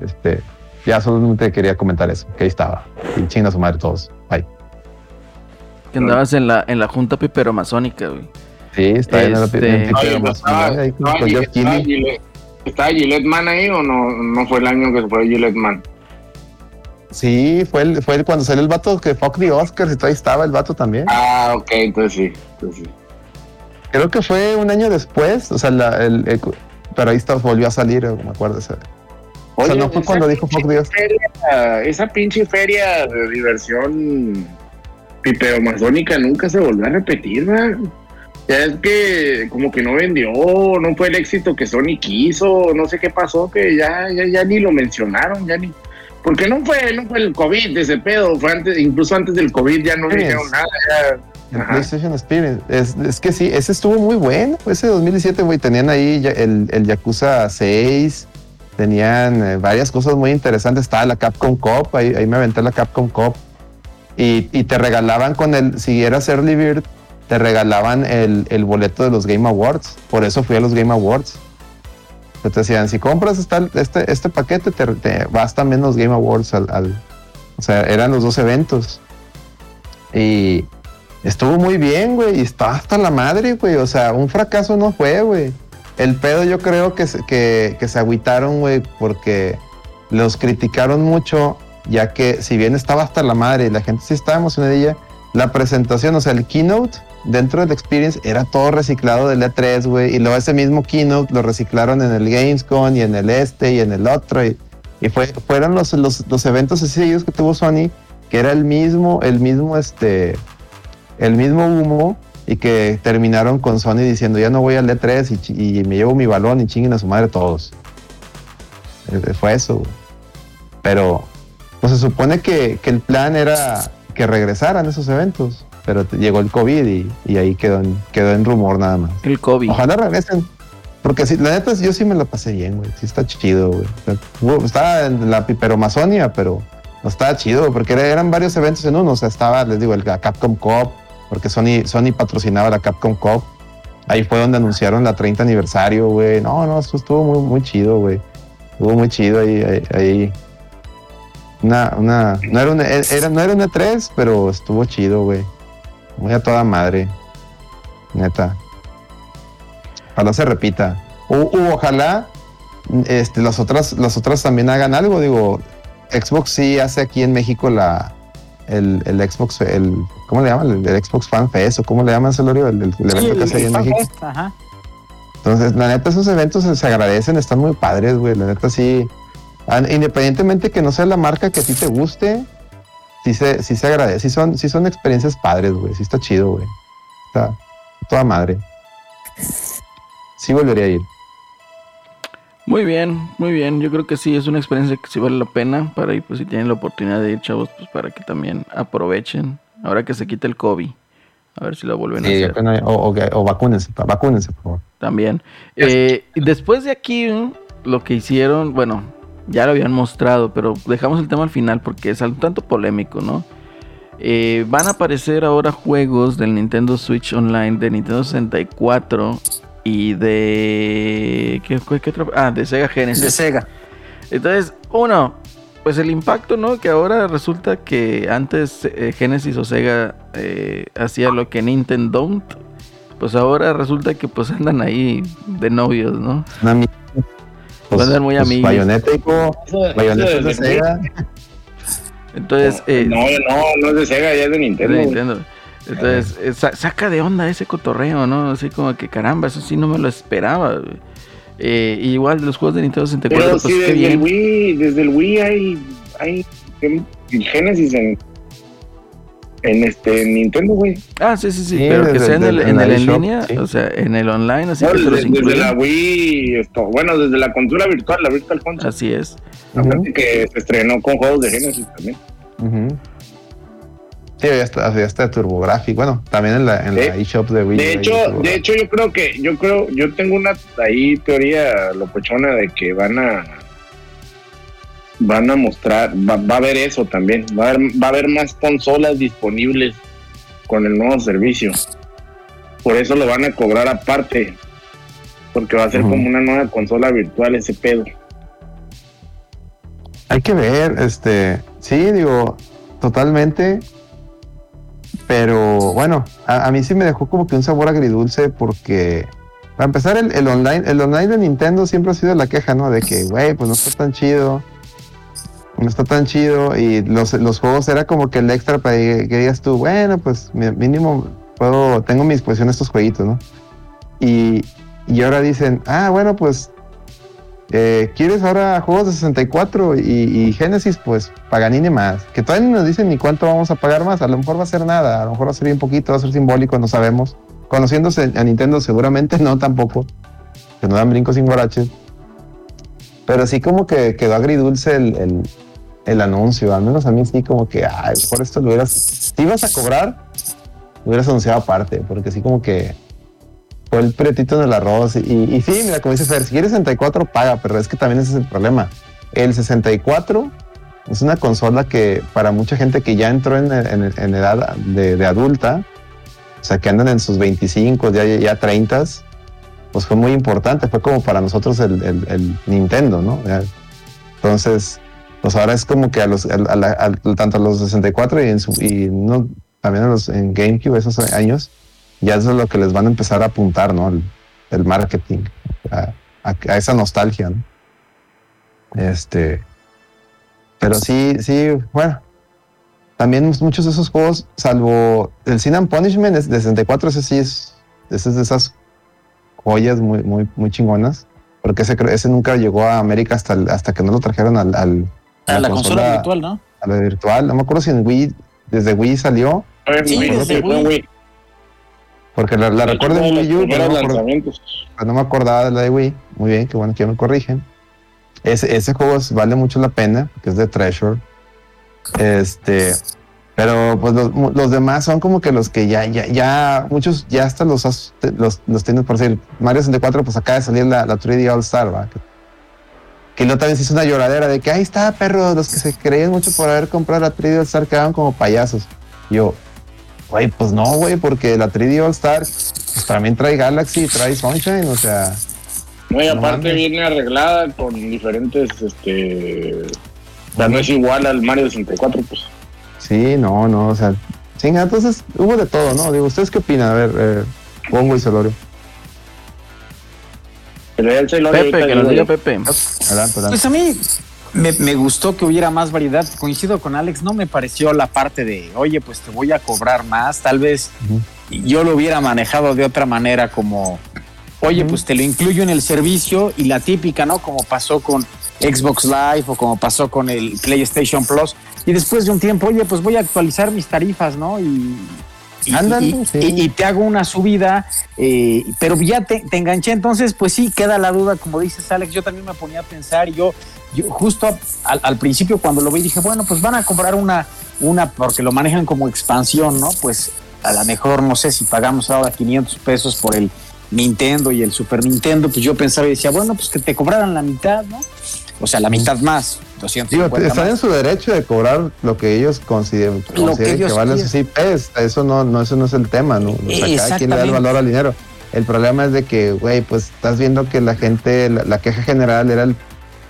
Este, ya solamente quería comentar eso, que ahí estaba. Y chinga su madre todos. Bye. Que andabas en la, en la junta piperomasónica, güey. Sí, está en Este- en- pues, estaba- ahí con- estaba con Gillette- Keighley. estaba Gillette- ¿Estaba Gillette Man ahí o no, no fue el año que se fue Gillette Man? Sí, fue, el, fue el- cuando salió el vato que fuck the Oscars y todo ahí estaba el vato también. Ah, ok, entonces sí. Entonces sí. Creo que fue un año después, o sea, la- el, el- pero ahí está, volvió a salir, me acuerdo. ese- O sea, Oye, no fue cuando dijo fuck feria- esa pinche feria de diversión piperomasónica nunca se volvió a repetir, ¿verdad? Ya es que como que no vendió, no fue el éxito que Sony quiso, no sé qué pasó, que ya, ya, ya ni lo mencionaron, ya ni... Porque no fue, no fue el COVID ese pedo, fue antes, incluso antes del COVID ya no dijeron nada, ya... El Ajá. PlayStation Experience. Es, es que sí, ese estuvo muy bueno. Ese 2017, güey, tenían ahí el, el Yakuza 6, tenían eh, varias cosas muy interesantes. Estaba la Capcom Cup, ahí, ahí me aventé la Capcom Cup. Y, y te regalaban con el, si eras Early Bird, te regalaban el, el boleto de los Game Awards. Por eso fui a los Game Awards. Te decían, si compras esta- este, este paquete, te, te vas también los Game Awards. Al, al- o sea, eran los dos eventos. Y estuvo muy bien, güey. Y estaba hasta la madre, güey. O sea, un fracaso no fue, güey. El pedo yo creo que, se- que, se agüitaron, güey, porque los criticaron mucho, ya que si bien estaba hasta la madre y la gente sí estaba emocionadilla, la presentación, o sea, el keynote dentro del experience era todo reciclado del E3, güey. Y luego ese mismo keynote lo reciclaron en el Gamescom y en el este y en el otro. Y, fue, fueron los, los, los eventos así que tuvo Sony, que era el mismo, el mismo, este, el mismo humo y que terminaron con Sony diciendo ya no voy al E3 y, y me llevo mi balón y chinguen a su madre todos. Eh, Fue eso. Pero pues se supone que, que el plan era que regresaran esos eventos, pero llegó el COVID y, y ahí quedó en, quedó en rumor nada más. El COVID. Ojalá regresen. Porque sí, la neta, yo sí me la pasé bien, güey. Sí está chido, güey. O sea, hubo- estaba en la piperomazonia, pero no estaba chido, porque era- eran varios eventos en uno. O sea, estaba, les digo, el Capcom Cup, porque Sony, Sony patrocinaba la Capcom Cup. Ahí fue donde anunciaron la 30 aniversario, güey. No, no, eso estuvo muy, muy chido, güey. Estuvo muy chido ahí. ahí, ahí. Una, una, no era un, era, no era un E3, pero estuvo chido, güey. Muy a toda madre. Neta. Ojalá se repita. O, ojalá este, las, otras, las otras también hagan algo. Digo, Xbox sí hace aquí en México la, el, el Xbox, el, ¿cómo le llaman? El, Xbox Fan Fest o cómo le llaman, Celorio? El, el, el evento que hace ahí en México. Ajá. Entonces, la neta, esos eventos se, se agradecen, están muy padres, güey. La neta, sí. Ah, Independientemente que no sea la marca que a ti te guste, sí se, sí se agradece. Sí son, sí son experiencias padres, güey. Sí está chido, güey. Está toda madre. Sí volvería a ir. Muy bien, muy bien. Yo creo que sí, es una experiencia que sí vale la pena para ir, pues si tienen la oportunidad de ir, chavos, pues para que también aprovechen. Ahora que se quite el COVID. A ver si lo vuelven a hacer. o, o, o vacúnense, vacúnense, por favor. También. Eh, y después de aquí, mm, lo que hicieron, bueno, ya lo habían mostrado, pero dejamos el tema al final porque es un tanto polémico, ¿no? Eh, van a aparecer ahora juegos del Nintendo Switch Online, de Nintendo 64 y de... ¿Qué, qué- qué otro? Ah, de Sega Genesis. De Sega. Entonces, uno, pues el impacto, ¿no? Que ahora resulta que antes eh, Genesis o Sega eh, hacía lo que Nintendo don't. Pues ahora resulta que pues andan ahí de novios, ¿no? Una mi- Van a andar muy amigos. Eso es de Sega. Entonces, eh, no, no, no es de Sega, ya es de Nintendo. de. Nintendo. Entonces, eh, sa- saca de onda ese cotorreo, ¿no? Así como que caramba, eso sí no me lo esperaba. güey. Eh, igual de los juegos de Nintendo 64, Pero pues sí, desde el bien. Wii, desde el Wii hay, hay en- en Genesis en, en este en Nintendo, güey. Ah, sí, sí, sí, Sí, pero que sea en el, en en el en línea, sí. o sea, en el online, así No, que te los desde, la Wii, esto, bueno, desde la consola virtual, la Virtual Console. Así es. Ujú, Aparte que se estrenó con juegos de Genesis también. ujú. Sí, ya está, ya está TurboGrafx. Bueno, también en la, en la eShop de Wii. De hecho, de hecho, yo creo que, yo creo, yo tengo una ahí teoría locochona de que van a van a mostrar, va, va, a haber eso también, va a haber, va a haber más consolas disponibles con el nuevo servicio. Por eso lo van a cobrar aparte, porque va a ser como una nueva consola virtual ese pedo. Hay que ver, este, sí, digo, totalmente. Pero bueno, a, mí sí me dejó como que un sabor agridulce porque, para empezar, el, online, el online de Nintendo siempre ha sido la queja, ¿no? De que, güey, pues no está tan chido no está tan chido y los, los juegos era como que el extra para que, digas tú, bueno, pues mínimo puedo, tengo mi disposición estos jueguitos, ¿no? Y, y ahora dicen, ah, bueno, pues, eh, ¿quieres ahora juegos de 64 y, y Genesis? Pues Paganini más. Que todavía no nos dicen ni cuánto vamos a pagar más. A lo mejor va a ser nada, a lo mejor va a ser bien poquito, va a ser simbólico, no sabemos. Conociéndose a Nintendo, seguramente no tampoco. Que no dan brincos sin guaraches. Pero sí como que quedó agridulce el, el anuncio. Al menos a mí sí como que, ay, por esto lo hubieras, si ibas a cobrar, lo hubieras anunciado aparte, porque sí como que fue el pretito en el arroz. Y, y sí, mira, como dice Fer, si quieres 64, paga, pero es que también ese es el problema. El 64 es una consola que para mucha gente que ya entró en, edad de, adulta, o sea, que andan en sus 25, ya, ya 30, pues fue muy importante. Fue como para nosotros el, Nintendo, ¿no? Entonces, pues ahora es como que a los, tanto a los 64 y, en su, y también a los en GameCube esos años, ya eso es lo que les van a empezar a apuntar, ¿no? El, marketing, a, esa nostalgia, ¿no? Este, pero sí, sí, bueno, también muchos de esos juegos, salvo el Sin and Punishment de 64, ese sí es, ese es de esas joyas muy, muy, muy chingonas, porque ese, ese nunca llegó a América hasta, hasta que no lo trajeron al a la, consola, virtual, ¿no? A la virtual. No me acuerdo si en Wii, desde Wii salió. Sí, desde Wii. Porque la, recuerdo en Wii U, pero no, me acordaba de la de Wii. Muy bien, qué bueno que me corrigen. Ese, ese juego vale mucho la pena, que es de Treasure. Este, pero pues los, los, demás son como que los que ya, ya, ya, muchos ya hasta los, los, los tienen por decir. Mario 64, pues acaba de salir la, la 3D All Star, ¿va? que no también se hizo una lloradera de que ahí está, perro, los que se creían mucho por haber comprado la 3D All Star quedaban como payasos. yo, güey, pues no, güey, porque la 3D All Star pues, también trae Galaxy, trae Sunshine, o sea. Muy aparte viene arreglada con diferentes, este. O no es igual al Mario 64, pues. Sí, no, no, o sea. Sí, entonces hubo de todo, ¿no? Digo, ¿ustedes qué opinan? A ver, eh, Pongo y Celorio. Pepe, que nos diga Pepe. Pues a mí me, gustó que hubiera más variedad. Coincido con Alex, no me pareció la parte de, oye, pues te voy a cobrar más. Tal vez yo lo hubiera manejado de otra manera, como, oye, pues te lo incluyo en el servicio y la típica, ¿no? Como pasó con Xbox Live o como pasó con el PlayStation Plus. Y después de un tiempo, oye, pues voy a actualizar mis tarifas, ¿no? Y y, te hago una subida, eh, pero ya te, enganché, entonces pues sí, queda la duda, como dices Alex, yo también me ponía a pensar, yo, yo justo al, principio cuando lo vi dije, bueno, pues van a comprar una, una, porque lo manejan como expansión, ¿no? Pues a lo mejor, no sé, si pagamos ahora 500 pesos por el Nintendo y el Super Nintendo, pues yo pensaba y decía, bueno, pues que te cobraran la mitad, ¿no? O sea, la mitad más, 250 Digo, están en su derecho de cobrar lo que ellos consideren, que, vale sus IPs. Eso no, no, eso no es el tema, ¿no? O sea, cada quien le da el valor al dinero. El problema es de que, güey, pues estás viendo que la gente, la, queja general era el,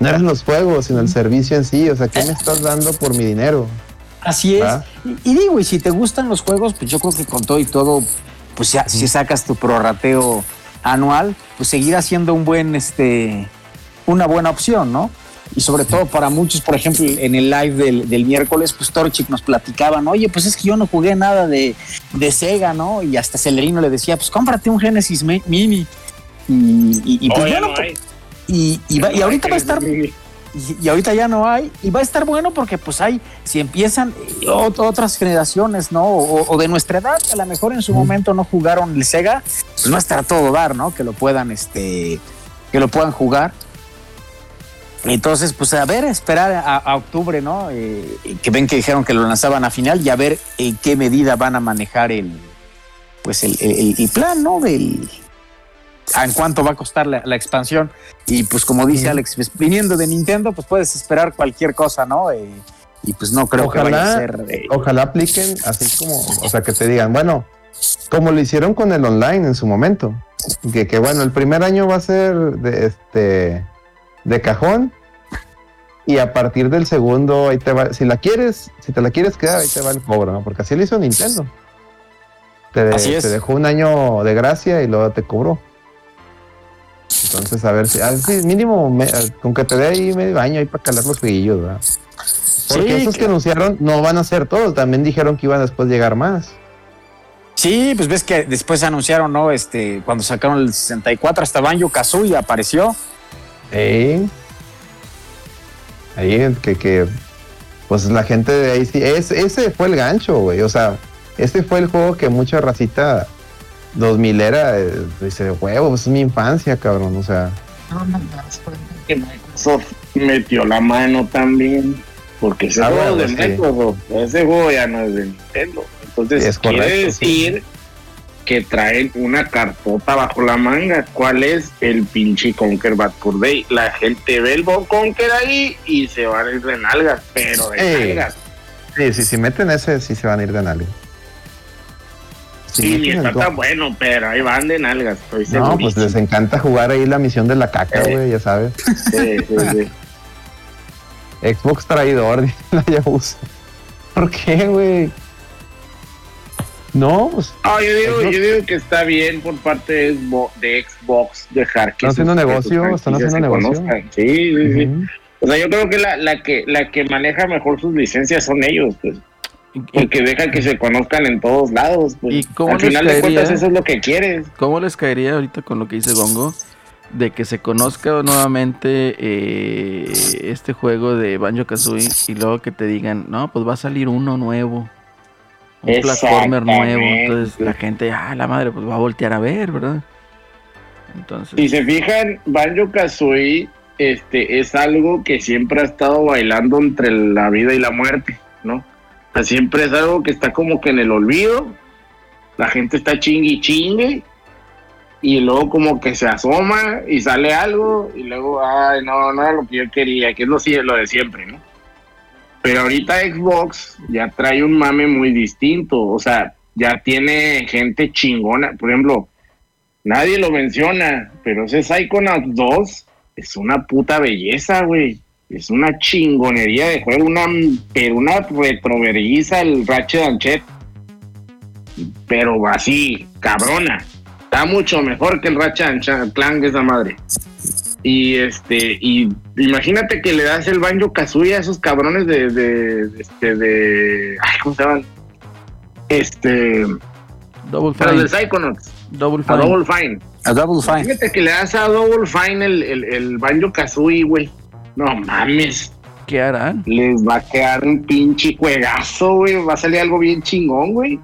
no eran los juegos, sino el servicio en sí. O sea, ¿qué me estás dando por mi dinero? Así es. Y, digo, y si te gustan los juegos, pues yo creo que con todo y todo, pues ya, si sacas tu prorrateo anual, pues seguirá siendo un buen, este, una buena opción, ¿no? Y sobre todo para muchos, por ejemplo, en el live del, miércoles, pues Torchic nos platicaban, oye, pues es que yo no jugué nada de, Sega, ¿no? Y hasta Celerino le decía, pues cómprate un Genesis Mini. Y, y, pues bueno, y, y, ahorita va a estar... Y, ahorita ya no hay, y va a estar bueno porque pues hay, si empiezan eh, otras generaciones, ¿no? O, de nuestra edad, a lo mejor en su momento no jugaron el Sega, pues no estará todo dar, ¿no? Que lo puedan, este, que lo puedan jugar Entonces, pues a ver, esperar a, octubre, ¿no? Eh, que ven que dijeron que lo lanzaban a final y a ver en qué medida van a manejar el, pues el, el, plan, ¿no? Del, en cuánto va a costar la, expansión. Y pues como dice Alex, pues, viniendo de Nintendo, pues puedes esperar cualquier cosa, ¿no? Eh, y pues no creo que vaya a ser. Ojalá apliquen así como, o sea, que te digan, bueno, como lo hicieron con el online en su momento. Que, que bueno, el primer año va a ser de este de cajón. Y a partir del segundo, ahí te va, si la quieres, si te la quieres quedar, ahí te va el cobro, ¿no? Porque así lo hizo Nintendo. Te, dejó un año de gracia y luego te cobró. Entonces, a ver si, mínimo, con que te dé ahí medio año ahí para calar los jueguillos, ¿verdad? Porque esos que... anunciaron no van a ser todos, también dijeron que iban después llegar más. Sí, pues ves que después anunciaron, ¿no? Este, cuando sacaron el 64 hasta Banjo Kazooie apareció. Ahí, que, que, pues la gente de ahí sí, ese fue el gancho, güey. O sea, ese fue el juego que mucha racita 2000 era, eh, dice, huevo, pues es mi infancia, cabrón. O sea, no, no, que Microsoft metió la mano también, porque ese ah, juego de Microsoft, ese juego ya no es de Nintendo. Entonces, es quiere decir que traen una cartota bajo la manga. ¿Cuál es el pinche Conquer Bad Fur Day? La gente ve el Conquer ahí y se van a ir de nalgas, pero de nalgas. Sí, sí, si meten ese, sí se van a ir de nalgas. Sí, ni está tan bueno, pero ahí van de nalgas. no, pues les encanta jugar ahí la misión de la caca, güey, ya sabes. Sí, sí, sí. Xbox traidor, dice la Yabusa. ¿Por qué, güey? No, pues. Ah, yo digo, yo digo que está bien por parte de Xbox, dejar que. ¿Están haciendo negocio? ¿Están haciendo negocio? Sí, sí, sí. O sea, yo creo que la, la, que la que maneja mejor sus licencias son ellos, pues. Porque dejan que se conozcan en todos lados. Pues. ¿Y cómo Al final de cuentas, eso es lo que quieres. ¿Cómo les caería ahorita con lo que dice Gongo? De que se conozca nuevamente eh, este juego de Banjo Kazooie y luego que te digan, no, pues va a salir uno nuevo un platformer nuevo. Entonces la gente, ah, la madre, pues va a voltear a ver, ¿verdad? Entonces. Si se fijan, Banjo Kazooie este, es algo que siempre ha estado bailando entre la vida y la muerte, ¿no? Siempre es algo que está como que en el olvido. La gente está chingue chingue. Y luego como que se asoma y sale algo. Y luego, ay, no, no era lo que yo quería, que es lo, lo de siempre, ¿no? Pero ahorita Xbox ya trae un mame muy distinto, o sea, ya tiene gente chingona. Por ejemplo, nadie lo menciona, pero ese Psychonauts 2 es una puta belleza, güey. Es una chingonería de juego, una, pero una retroverguiza el Ratchet Anchet. Pero así, cabrona. Está mucho mejor que el Ratchet Clank esa madre. Y este, y imagínate que le das el banjo Kazooie a esos cabrones de, de, este, de, ay, ¿cómo se llaman? Este, Double Fine. de Psychonauts. Double Fine. A Double Fine. A Double Fine. Fíjate que le das a Double Fine el, el, el banjo Kazooie, güey. No mames. ¿Qué harán? Les va a quedar un pinche juegazo, güey. Va a salir algo bien chingón, güey.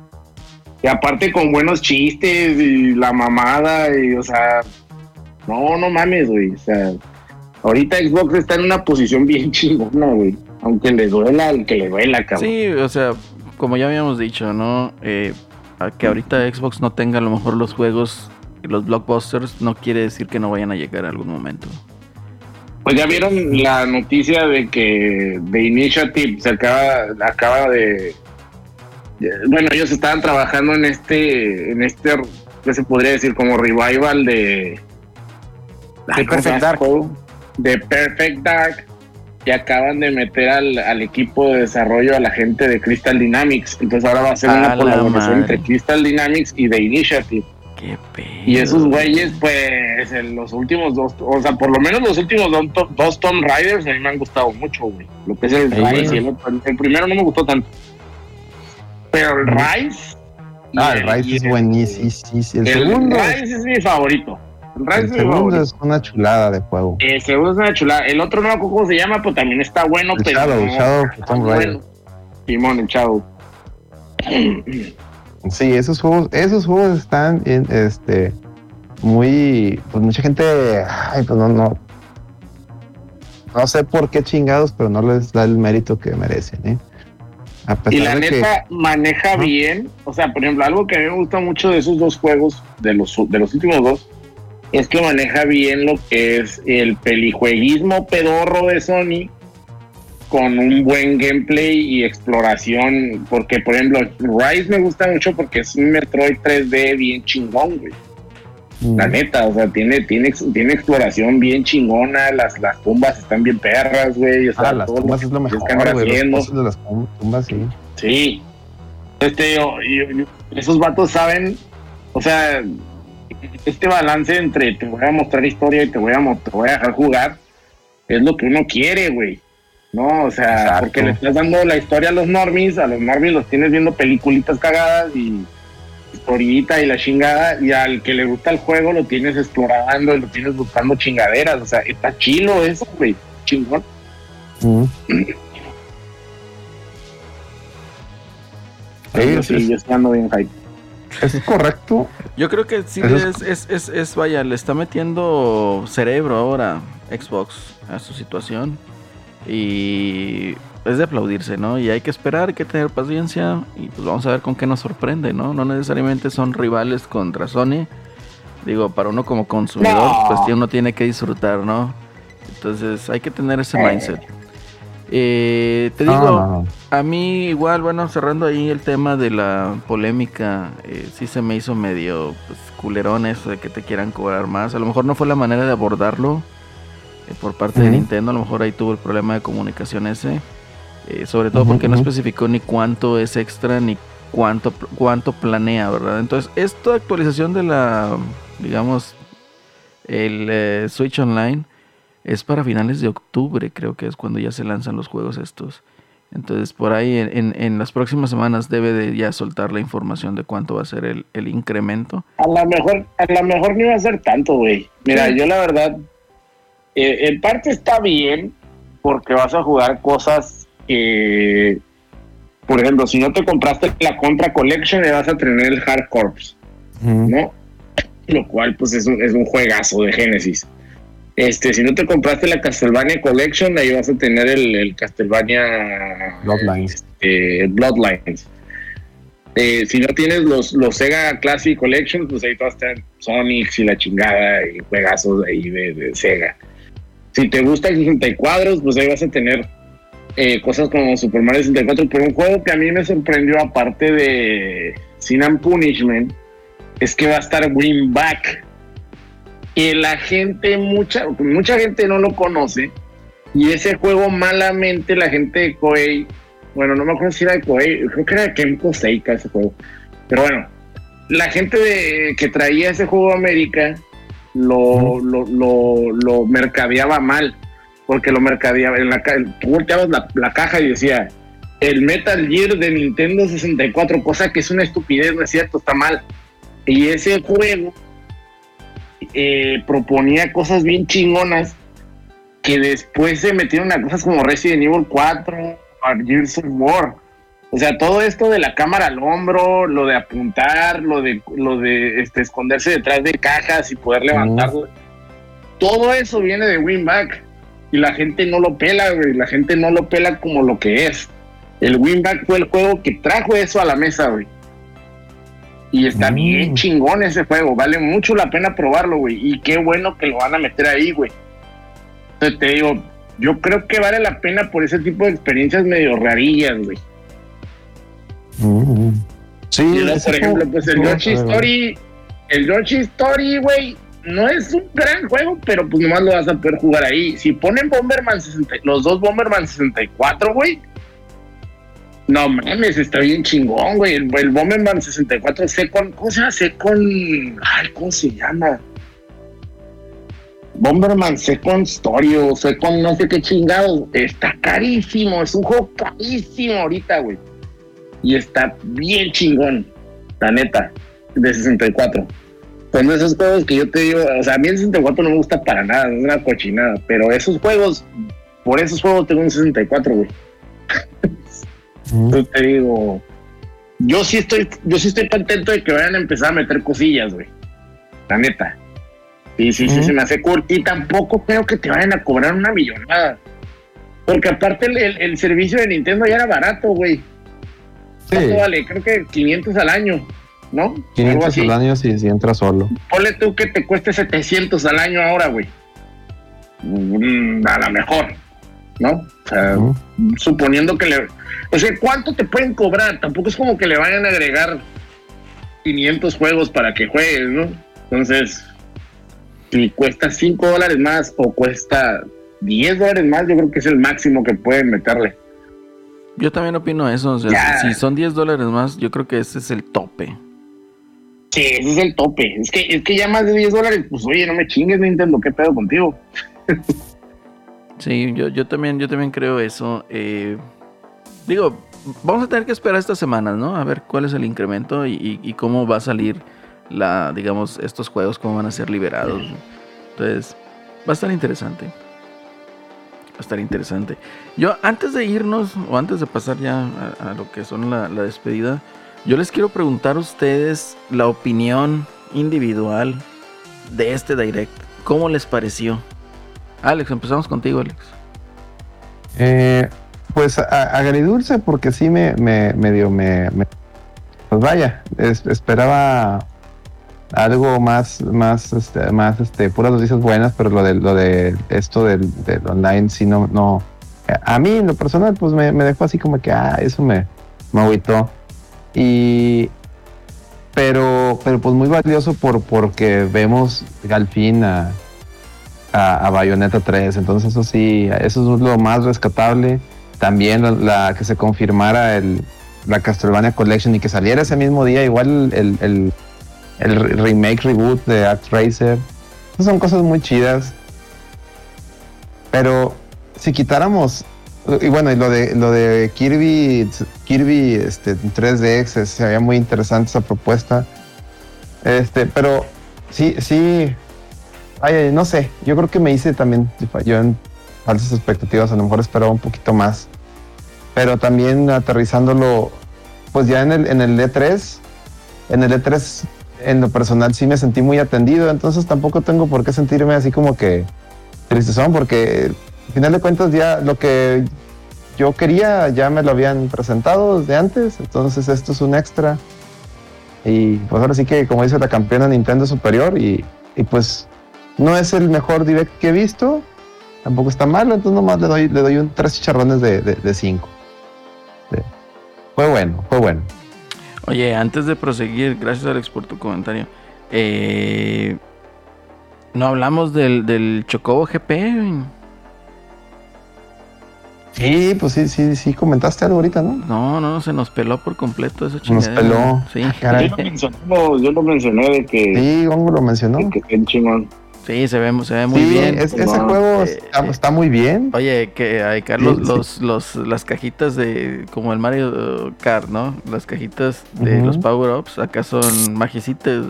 Y aparte con buenos chistes y la mamada y, o sea, no, no mames, güey. O sea, ahorita Xbox está en una posición bien chingona, güey. Aunque le duela al que le duela, cabrón. Sí, o sea, como ya habíamos dicho, ¿no? Eh, que ahorita Xbox no tenga a lo mejor los juegos, los blockbusters, no quiere decir que no vayan a llegar a algún momento. Pues ya vieron la noticia de que The Initiative se acaba, acaba de. Bueno, ellos estaban trabajando en este, en este, ¿qué se podría decir? Como revival de, de Perfect Dark. De Perfect Dark que acaban de meter al, equipo de desarrollo a la gente de Crystal Dynamics. Entonces ahora va a ser una colaboración entre Crystal Dynamics y The Initiative. Qué pedo. Y esos güeyes, pues, en los últimos dos, o sea, por lo menos los últimos dos, dos Tomb Raiders a mí me han gustado mucho, güey. Lo que es el Rise y el otro. El primero no me gustó tanto. Pero el Rise. Ah, el Rise es buenísimo. El, el segundo. Rise es mi favorito. El, segundo es una chulada de juego. El segundo es una chulada. El otro no cómo se llama, pues también está bueno, el pero. Shadow, Shadow, Tomb Raider. Simón, el Shadow. Sí, esos juegos, esos juegos están en, este muy, pues mucha gente, ay, pues no, no. no sé por qué chingados, pero no les da el mérito que merecen, ¿eh? y la neta maneja bien, o sea, por ejemplo, algo que a mí me gusta mucho de esos dos juegos, de los, de los últimos dos, es que maneja bien lo que es el pelijueguismo pedorro de Sony con un buen gameplay y exploración, porque por ejemplo, Rise me gusta mucho porque es un Metroid 3D bien chingón, güey. La neta, o sea, tiene, tiene, tiene exploración bien chingona, las, las tumbas están bien perras, güey. ah, las tumbas es lo mejor, güey, de las tumbas, sí. Sí. Este, esos vatos saben, o sea, este balance entre te voy a mostrar historia y te voy a, te voy a dejar jugar, es lo que uno quiere, güey. No, o sea, porque le estás dando la historia a los normies, a los normies los tienes viendo peliculitas cagadas y historita y la chingada, y al que le gusta el juego lo tienes explorando y lo tienes buscando chingaderas. O sea, está chilo eso, güey. Chingón. Mm. Sí, yo estoy bien hype. ¿Es correcto? Yo creo que sí es, es, es, es, vaya, le está metiendo cerebro ahora Xbox a su situación. Y es de aplaudirse, ¿no? Y hay que esperar, hay que tener paciencia y pues vamos a ver con qué nos sorprende, ¿no? No necesariamente son rivales contra Sony. Digo, para uno como consumidor, pues uno tiene que disfrutar, ¿no? Entonces hay que tener ese mindset. Eh, te digo, a mí igual, bueno, cerrando ahí el tema de la polémica, eh, sí se me hizo medio pues, culerón eso de que te quieran cobrar más. A lo mejor no fue la manera de abordarlo eh, por parte de Nintendo, a lo mejor ahí tuvo el problema de comunicación ese. Eh, sobre todo porque no especificó ni cuánto es extra ni cuánto, cuánto planea, ¿verdad? Entonces, esta actualización de la, digamos, el eh, Switch Online es para finales de octubre, creo que es cuando ya se lanzan los juegos estos. Entonces, por ahí en, en, las próximas semanas debe de ya soltar la información de cuánto va a ser el, el incremento. A lo mejor, a lo mejor no va a ser tanto, güey. Mira, yo la verdad, eh, en parte está bien porque vas a jugar cosas que, por ejemplo, si no te compraste la Contra Collection, le vas a tener el Hard Corps, ¿no? Lo cual, pues, es un, es un juegazo de Genesis. Este, si no te compraste la Castlevania Collection, ahí vas a tener el, el Castlevania Bloodlines. Este, Bloodlines. Eh, si no tienes los, los Sega Classic Collection, pues ahí vas a tener Sonics y la chingada y juegazos ahí de, de Sega. Si te gusta el 64, pues ahí vas a tener eh, cosas como Super Mario 64, pero un juego que a mí me sorprendió, aparte de Sin and Punishment, es que va a estar Win Back. La gente, mucha, mucha gente no lo conoce. Y ese juego, malamente, la gente de Koei, bueno, no me acuerdo si era de Koei, creo que era de Kenko Seika ese juego. Pero bueno, la gente que traía ese juego a América lo, lo, lo, lo mercadeaba mal porque lo mercadeaba. En la, tú volteabas la, caja y decía el Metal Gear de Nintendo 64, cosa que es una estupidez, no es cierto, está mal. Y ese juego eh, proponía cosas bien chingonas que después se metieron a cosas como Resident Evil 4, Gears of War. O sea, todo esto de la cámara al hombro, lo de apuntar, lo de lo de este, esconderse detrás de cajas y poder levantarlo. Todo eso viene de Winback y la gente no lo pela, güey. La gente no lo pela como lo que es. El Winback fue el juego que trajo eso a la mesa, güey. Y está mm. bien chingón ese juego. Vale mucho la pena probarlo, güey. Y qué bueno que lo van a meter ahí, güey. Entonces te digo, yo creo que vale la pena por ese tipo de experiencias medio rarillas, güey. Sí, por ejemplo, pues el Yoshi Story, el Yoshi Story, güey, no es un gran juego, pero pues nomás lo vas a poder jugar ahí. Si ponen Bomberman 60, los dos Bomberman 64, güey. No mames, está bien chingón, güey. El, Bomberman 64 Second, ¿cómo se? Second, ay, ¿cómo se llama? Bomberman Second Story o Second no sé qué chingado. Está carísimo, es un juego carísimo ahorita, güey. Y está bien chingón, la neta, de 64 son esos juegos que yo te digo, o sea, a mí el 64 no me gusta para nada, es una cochinada, pero esos juegos, por esos juegos tengo un 64, güey. Yo te digo, yo sí estoy, yo sí estoy contento de que vayan a empezar a meter cosillas, güey. La neta. Sí, sí, sí, se me hace cool. Y tampoco creo que te vayan a cobrar una millonada. Porque aparte el, servicio de Nintendo ya era barato, güey. Sí. vale? Creo que 500 al año, ¿no? 500 al año si, si entras solo. Ponle tú que te cueste 700 al año ahora, güey. Mm, a lo mejor, ¿no? O sea, suponiendo que le... O sea, ¿cuánto te pueden cobrar? Tampoco es como que le vayan a agregar 500 juegos para que juegues, ¿no? Entonces, si cuesta 5 dólares más o cuesta 10 dólares más, yo creo que es el máximo que pueden meterle. Yo también opino eso. O sea, si son 10 dólares más, yo creo que ese es el tope. Sí, ese es el tope. Es que, es que ya más de 10 dólares, pues oye, no me chingues, Nintendo, ¿qué pedo contigo? sí, yo, yo, también, yo también creo eso. Eh, digo, vamos a tener que esperar estas semanas, ¿no? A ver cuál es el incremento y, cómo va a salir la, digamos, estos juegos, cómo van a ser liberados. Entonces, va a estar interesante. Va a estar interesante. Yo, antes de irnos, o antes de pasar ya a, lo que son la, despedida, yo les quiero preguntar a ustedes la opinión individual de este direct. ¿Cómo les pareció? Alex, empezamos contigo, Alex. Eh, pues agridulce porque sí me, me, dio, me, pues vaya, esperaba algo más, más, este, más, este, puras noticias buenas, pero lo de, lo de esto del, online sí no, no, a mí en lo personal pues me, dejó así como que, ah, eso me, me agüitó. Y, pero, pero pues muy valioso por, porque vemos al fin a, a, Bayonetta 3, entonces eso sí, eso es lo más rescatable también la, que se confirmara el, la Castlevania Collection y que saliera ese mismo día, igual el, el remake, reboot de Act Racer. son cosas muy chidas. Pero si quitáramos, y bueno, y lo de, lo de Kirby, Kirby este, 3DX, se veía muy interesante esa propuesta. Este, pero sí, sí, ay, no sé, yo creo que me hice también, yo en falsas expectativas, a lo mejor esperaba un poquito más. Pero también aterrizándolo, pues ya en el, en el E3, en el E3 en lo personal sí me sentí muy atendido, entonces tampoco tengo por qué sentirme así como que tristezón, porque al final de cuentas ya lo que yo quería ya me lo habían presentado desde antes, entonces esto es un extra. Y pues ahora sí que, como dice la campeona Nintendo Superior, y, pues no es el mejor direct que he visto, tampoco está malo, entonces nomás le doy, le doy un tres chicharrones de, cinco. Fue bueno, fue bueno. Oye, antes de proseguir, gracias Alex por tu comentario. Eh, no hablamos del, del Chocobo GP. Sí, pues sí, sí, sí, comentaste algo ahorita, ¿no? No, no, se nos peló por completo eso Nos peló. Sí. Yo, lo mencioné de que. Sí, ¿cómo lo mencionó? que, que chingón. Sí, se ve, se ve muy bien. ese juego eh, está, muy bien. Oye, que hay Carlos, los, los, las cajitas de como el Mario Kart, ¿no? Las cajitas de los power-ups, acá son magicitas.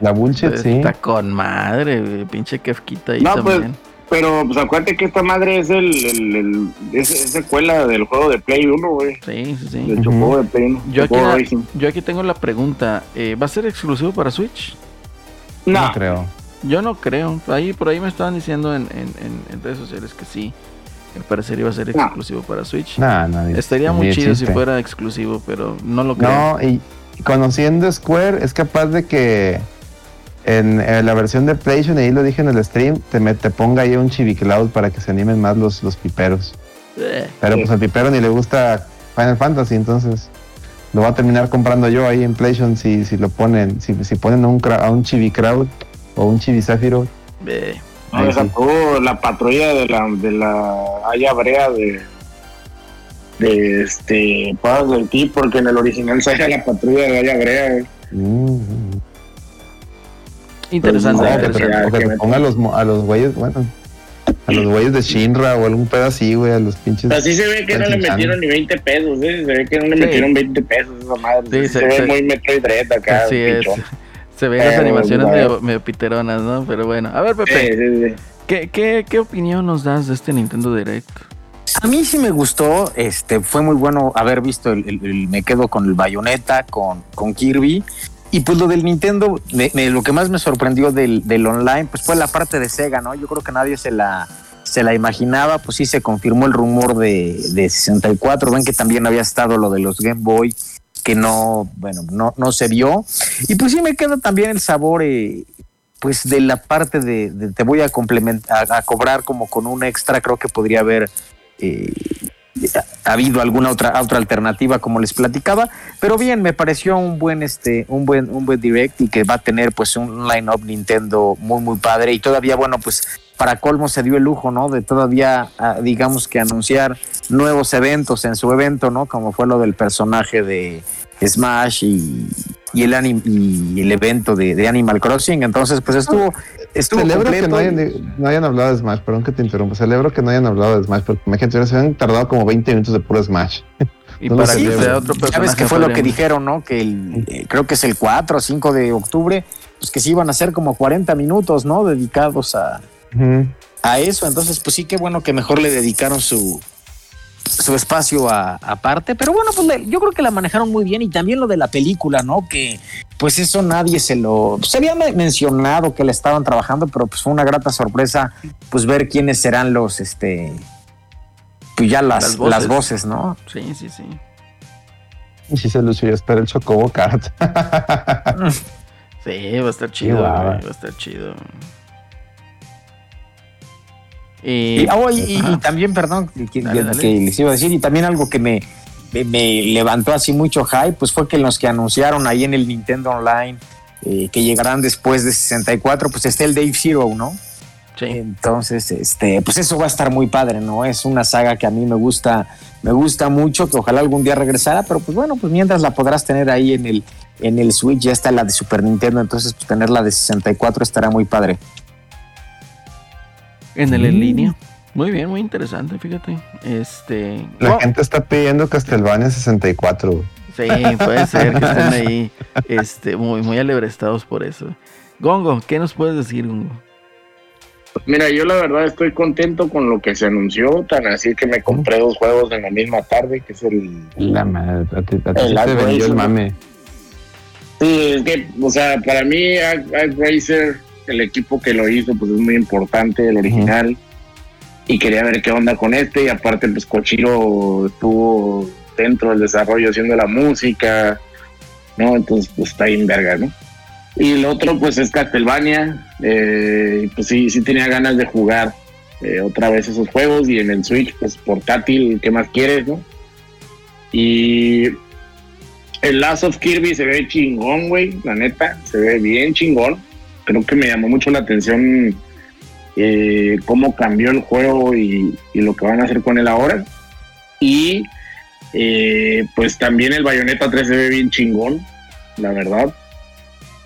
La bullshit, sí. Está con madre, pinche kefquita ahí no, pues, también. pero pues acuérdate que esta madre es el, el, es, secuela del juego de Play 1, güey. Sí, sí, sí. Del de Play 1. Yo aquí, yo aquí tengo la pregunta, eh, ¿va a ser exclusivo para Switch? No, no creo. Yo no creo. Ahí, por ahí me estaban diciendo en, redes sociales que sí. Me parecería iba a ser exclusivo para Switch. Estaría muy chido si fuera exclusivo, pero no lo creo. No, y conociendo Square, es capaz de que en, la versión de PlayStation, ahí lo dije en el stream, te, te ponga ahí un Cloud para que se animen más los, los piperos. Eh. Pero pues al pipero ni le gusta Final Fantasy, entonces lo va a terminar comprando yo ahí en PlayStation si, si lo ponen, si, si ponen a un, a un Crowd o un Chibizáfiro. Eh, no, la patrulla de la, de la Haya Brea de, de este Paz del Ti, porque en el original sale la patrulla de Haya Brea. Mm. Interesante. o que, ponga a los, a los güeyes, bueno, a los güeyes de Shinra o algún pedo así, güey, a los pinches. Así se ve que no le metieron ni 20 pesos, ¿eh? se ve que no le metieron 20 pesos esa madre. se, ve muy Metroid Dread acá. Sí, es. Se ven las animaciones medio, piteronas, ¿no? Pero bueno, a ver, Pepe. ¿qué, opinión nos das de este Nintendo Direct? A mí sí me gustó, este, fue muy bueno haber visto el, me quedo con el Bayonetta, con, con Kirby. y pues lo del Nintendo, lo que más me sorprendió del, del, online, pues fue la parte de Sega, ¿no? Yo creo que nadie se la, se la imaginaba, pues sí se confirmó el rumor de, de 64, ven que también había estado lo de los Game Boy, que no, bueno, no, no se vio. Y pues sí me queda también el sabor, eh, pues de la parte de, te voy a complementar, a, cobrar como con un extra, creo que podría haber eh, ha habido alguna otra otra alternativa como les platicaba pero bien me pareció un buen este un buen un buen direct y que va a tener pues un line up Nintendo muy muy padre y todavía bueno pues para colmo se dio el lujo no de todavía ah, digamos que anunciar nuevos eventos en su evento no como fue lo del personaje de Smash y, y el y el evento de, Animal Crossing. Entonces pues estuvo estuvo celebro que no hayan, hablado de Smash perdón que te interrumpa. Celebro que no hayan hablado de Smash porque imagínate se han tardado como 20 minutos de puro Smash. Y para sí, otro sabes que fue lo que dijeron no que el, eh, creo que es el 4 o 5 de octubre pues que se iban a hacer como 40 minutos no dedicados a a eso entonces pues sí qué bueno que mejor le dedicaron su su espacio aparte, pero bueno, pues yo creo que la manejaron muy bien y también lo de la película, ¿no? Que pues eso nadie se lo... Se había mencionado que le estaban trabajando, pero pues fue una grata sorpresa pues ver quiénes serán los, este, pues ya las, las, voces. ¿no? Sí, sí, sí. Y si se lució espera el Chocobo Kart. sí, va a estar chido, va a estar chido. Y, oh, también, perdón, que, les iba a decir, y también algo que me, me, levantó así mucho hype, pues fue que los que anunciaron ahí en el Nintendo Online eh, que llegarán después de 64, pues está el Dave Zero, ¿no? Sí. Entonces, este, pues eso va a estar muy padre, ¿no? Es una saga que a mí me gusta, me gusta mucho, que ojalá algún día regresara, pero pues bueno, pues mientras la podrás tener ahí en el, en el Switch, ya está la de Super Nintendo, entonces pues tenerla de 64 estará muy padre. En el en línea. Muy bien, muy interesante, fíjate. Este. La gente está pidiendo Castlevania 64. Sí, puede ser que estén ahí este, muy, muy alebrestados por eso. Gongo, ¿qué nos puedes decir, Gongo? Mira, yo la verdad estoy contento con lo que se anunció, tan así que me compré dos juegos en la misma tarde, que es el... La madre, a ti, te el mame. Sí, es que, o sea, para mí, Racer el equipo que lo hizo pues es muy importante, el original. Y quería ver qué onda con este. Y aparte, pues Cochiro estuvo dentro del desarrollo haciendo la música, ¿no? Entonces, pues está en verga, ¿no? Y el otro, pues es Castlevania. Eh, pues sí, sí tenía ganas de jugar eh, otra vez esos juegos. Y en el Switch, pues portátil, ¿qué más quieres, no? Y el Last of Kirby se ve chingón, güey, la neta, se ve bien chingón creo que me llamó mucho la atención eh, cómo cambió el juego y, lo que van a hacer con él ahora. Y eh, pues también el Bayonetta 3 se ve bien chingón, la verdad.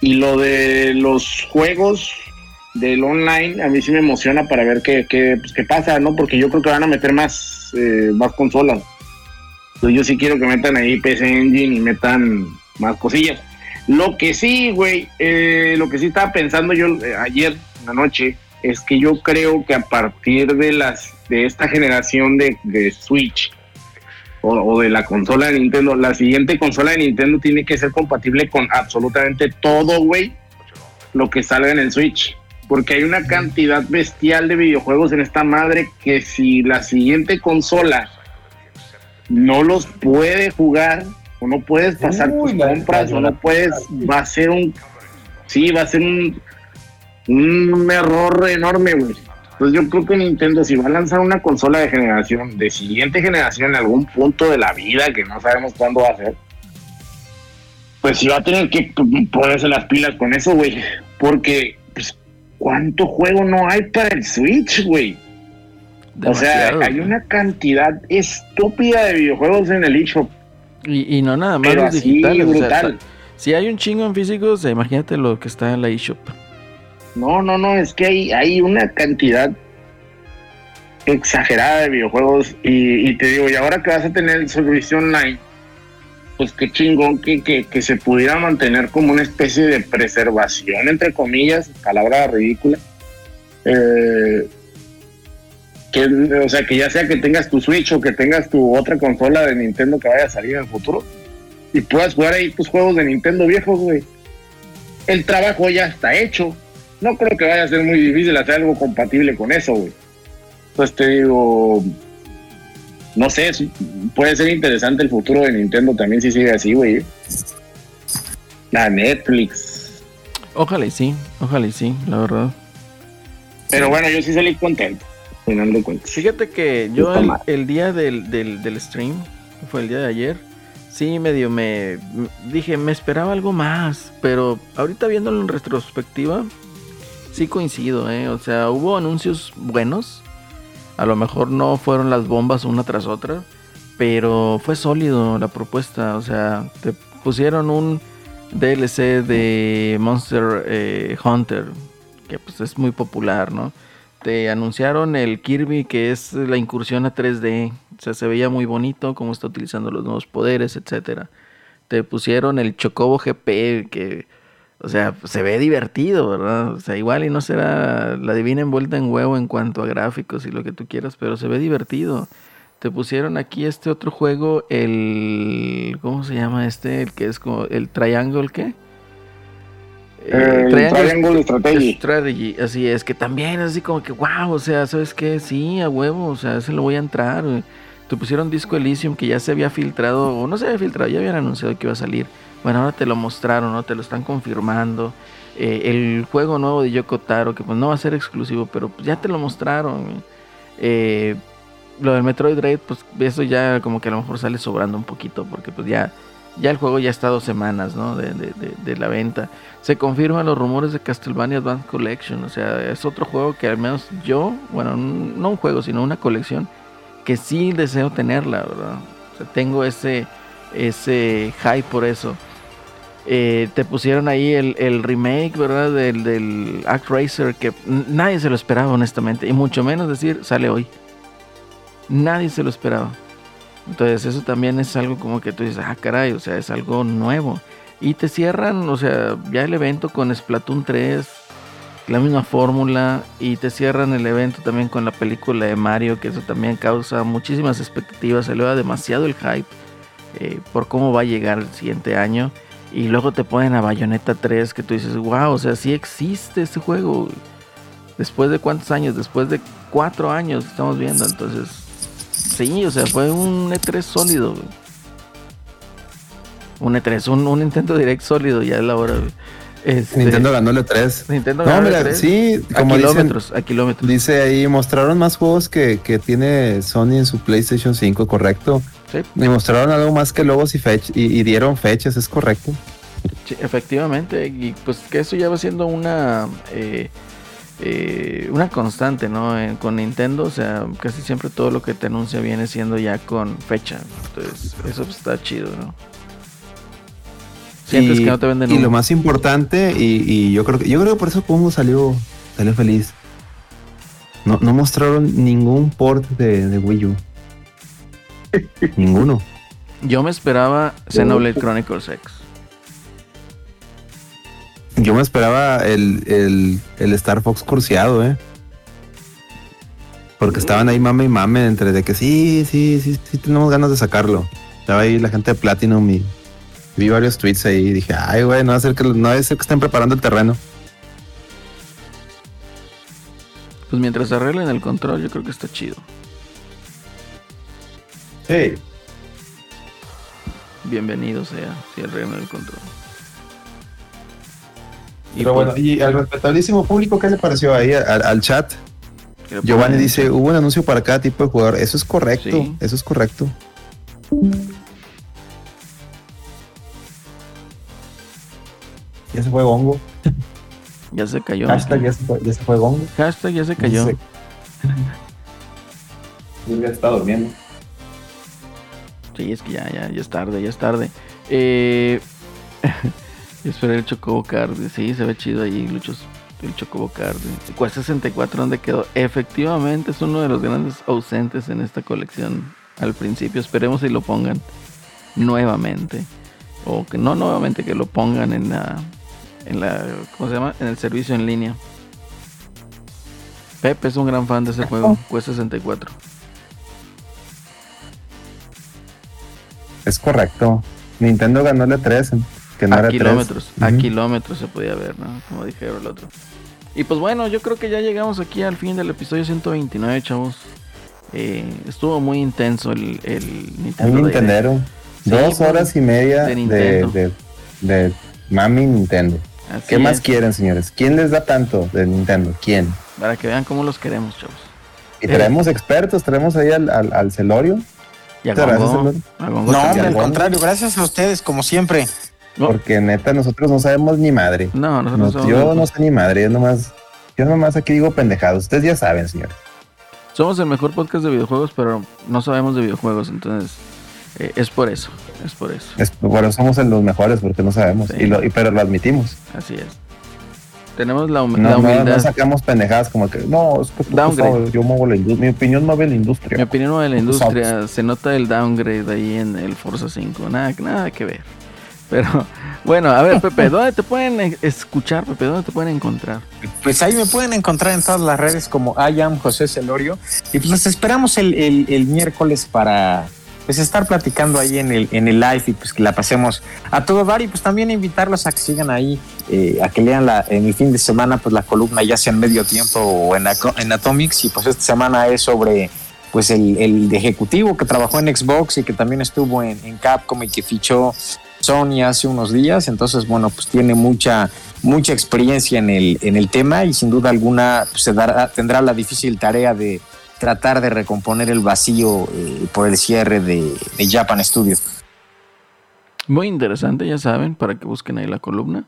Y lo de los juegos del online, a mí sí me emociona para ver qué, qué, pues, pasa, ¿no? Porque yo creo que van a meter más, eh, más consolas. yo sí quiero que metan ahí PC Engine y metan más cosillas. Lo que sí, güey, eh, lo que sí estaba pensando yo eh, ayer en la noche es que yo creo que a partir de las de esta generación de, Switch o, de la consola de Nintendo, la siguiente consola de Nintendo tiene que ser compatible con absolutamente todo, güey, lo que salga en el Switch. Porque hay una cantidad bestial de videojuegos en esta madre que si la siguiente consola no los puede jugar, o no puedes pasar tus compras, o no puedes, va a ser un, sí, va a ser un, un error enorme, güey. Entonces yo creo que Nintendo si va a lanzar una consola de generación, de siguiente generación en algún punto de la vida, que no sabemos cuándo va a ser, pues sí va a tener que ponerse las pilas con eso, güey. Porque, pues, ¿cuánto juego no hay para el Switch, güey? O sea, hay una cantidad estúpida de videojuegos en el eShop y, no nada más los digitales. si hay un chingo en físicos, imagínate lo que está en la eShop. No, no, no, es que hay, hay una cantidad exagerada de videojuegos. Y, te digo, y ahora que vas a tener el servicio online, pues qué chingón que, que, se pudiera mantener como una especie de preservación, entre comillas, palabra ridícula. Eh, que, o sea, que ya sea que tengas tu Switch o que tengas tu otra consola de Nintendo que vaya a salir en el futuro y puedas jugar ahí tus juegos de Nintendo viejos, güey. el trabajo ya está hecho. No creo que vaya a ser muy difícil hacer algo compatible con eso, güey. Entonces te digo, no sé, puede ser interesante el futuro de Nintendo también si sigue así, güey. La Netflix. Ojalá y sí, ojalá y sí, la verdad. Pero bueno, yo sí salí contento, final de cuentas. Fíjate que yo el, día del, del, del stream, fue el día de ayer, sí medio me dije, me esperaba algo más, pero ahorita viéndolo en retrospectiva, sí coincido, ¿eh? O sea, hubo anuncios buenos, a lo mejor no fueron las bombas una tras otra, pero fue sólido la propuesta, o sea, te pusieron un DLC de Monster eh, Hunter, que pues es muy popular, ¿no? Te anunciaron el Kirby, que es la incursión a 3D, o sea, se veía muy bonito cómo está utilizando los nuevos poderes, etcétera. Te pusieron el Chocobo GP, que, o sea, se ve divertido, ¿verdad? O sea, igual y no será la divina envuelta en huevo en cuanto a gráficos y lo que tú quieras, pero se ve divertido. Te pusieron aquí este otro juego, el. ¿Cómo se llama este? El que es como. El Triangle, ¿qué? Eh, Triangle, Strategy. Strategy. Así es, que también es así como que, wow, o sea, ¿sabes qué? Sí, a huevo, o sea, ese lo voy a entrar. Te pusieron Disco Elysium que ya se había filtrado, o no se había filtrado, ya habían anunciado que iba a salir. Bueno, ahora te lo mostraron, ¿no? Te lo están confirmando. Eh, el juego nuevo de Yoko Taro, que pues no va a ser exclusivo, pero pues ya te lo mostraron. Eh, lo del Metroid Dread, pues eso ya como que a lo mejor sale sobrando un poquito, porque pues ya, ya el juego ya está dos semanas, ¿no? De, la venta. Se confirman los rumores de Castlevania Advanced Collection, o sea, es otro juego que al menos yo, bueno, no un juego, sino una colección que sí deseo tenerla, ¿verdad? O sea, tengo ese, ese hype por eso. Eh, te pusieron ahí el, remake, ¿verdad? Del, del Act Racer, que nadie se lo esperaba, honestamente. Y mucho menos decir, sale hoy. Nadie se lo esperaba. Entonces, eso también es algo como que tú dices, ah, caray, o sea, es algo nuevo. Y te cierran, o sea, ya el evento con Splatoon 3, la misma fórmula y te cierran el evento también con la película de Mario, que eso también causa muchísimas expectativas, se le da demasiado el hype eh, por cómo va a llegar el siguiente año. Y luego te ponen a Bayonetta 3, que tú dices, wow, o sea, sí existe este juego. Después de cuántos años, después de cuatro años estamos viendo, entonces, sí, o sea, fue un E3 sólido. Un E3, un, un intento direct sólido, ya es la hora. Este, Nintendo ganó el 3. Nintendo ganó no, mira, sí, como a kilómetros, a kilómetros. Dice ahí, mostraron más juegos que, que, tiene Sony en su PlayStation 5, correcto. Sí. Y mostraron algo más que logos y, fech y, dieron fechas, es correcto. Sí, efectivamente, y pues que eso ya va siendo una eh, eh, una constante, ¿no? con Nintendo, o sea, casi siempre todo lo que te anuncia viene siendo ya con fecha. Entonces, eso está chido, ¿no? y, lo más importante, y, yo creo que yo creo que por eso Pongo salió, salió feliz. No, mostraron ningún port de, Wii U. Ninguno. Yo me esperaba Xenoblade Chronicles X. Yo me esperaba el, Star Fox curseado, eh. Porque estaban ahí mame y mame entre de que sí, sí, sí, sí tenemos ganas de sacarlo. Estaba ahí la gente de Platinum y vi varios tweets ahí y dije, ay, güey, no va a ser que, no que estén preparando el terreno. Pues mientras arreglen el control, yo creo que está chido. Sí. Bienvenido sea si arreglan el control. Y Pero bueno, y al respetabilísimo público, ¿qué le pareció ahí al, chat? Giovanni dice, hubo un anuncio para cada tipo de jugador. Eso es correcto, eso es correcto. Ya se fue Gongo. Ya se cayó. Hashtag ya se fue, ya se fue Gongo. Hashtag ya se cayó. ya está durmiendo. Sí, es que ya, ya, ya es tarde, ya es tarde. Eh, esperé el Chocobo Card. Sí, se ve chido ahí, Luchos. El Chocobo Card. ¿Cuál 64 dónde quedó? Efectivamente, es uno de los grandes ausentes en esta colección al principio. Esperemos si lo pongan nuevamente. O que no nuevamente, que lo pongan en la en la ¿cómo se llama? en el servicio en línea. Pepe es un gran fan de ese juego, cuesta 64. Es correcto. Nintendo ganó el 3. Que no a era kilómetros, tres. a kilómetros se podía ver, ¿no? Como dijeron el otro. Y pues bueno, yo creo que ya llegamos aquí al fin del episodio 129, chavos. Eh, estuvo muy intenso el, el Nintendo. Un. Nintendero. Sí, Dos horas y media de de, Nintendo. de, de mami Nintendo. Así ¿Qué más quieren, señores? ¿Quién les da tanto de Nintendo? ¿Quién? Para que vean cómo los queremos, chavos. Y traemos expertos, traemos ahí al, al, al Celorio. Y a Muchas gracias, Gongo, Celorio. a Gongo No, al Gongo. contrario, gracias a ustedes, como siempre. No. Porque neta, nosotros no sabemos ni madre. No, nosotros No, somos, yo no sé ni madre, yo nomás, yo nomás aquí digo pendejados. Ustedes ya saben, señores. somos el mejor podcast de videojuegos, pero no sabemos de videojuegos, entonces eh, es por eso, es por eso. Es, bueno, somos los mejores porque no sabemos. Sí. Y lo, y- pero lo admitimos. Así es. Tenemos la, hum- No, la no, humildad. no sacamos pendejadas como que, no, es que sabes, yo muevo la industria. Mi opinión mueve la industria. Mi opinión de la industria, se nota el downgrade ahí en el Forza 5, nada, nada que ver. Pero bueno, a ver, Pepe, ¿dónde te pueden eh, escuchar, Pepe? ¿Dónde te pueden encontrar? Pues ahí me pueden encontrar en todas las redes como I am José Celorio. Y pues los esperamos el, el- miércoles para pues estar platicando ahí en el, en el live y pues que la pasemos a todo dar y pues también invitarlos a que sigan ahí, eh, a que lean la, en el fin de semana pues la columna ya sea en medio tiempo o en, en Atomics y pues esta semana es sobre pues el, el ejecutivo que trabajó en Xbox y que también estuvo en Capcom y que fichó Sony hace unos días, entonces bueno, pues tiene mucha mucha experiencia en el, en el tema y sin duda alguna pues, se dará, tendrá la difícil tarea de tratar de recomponer el vacío eh, por el cierre de, de Japan Studio. Muy interesante, ya saben, para que busquen ahí la columna.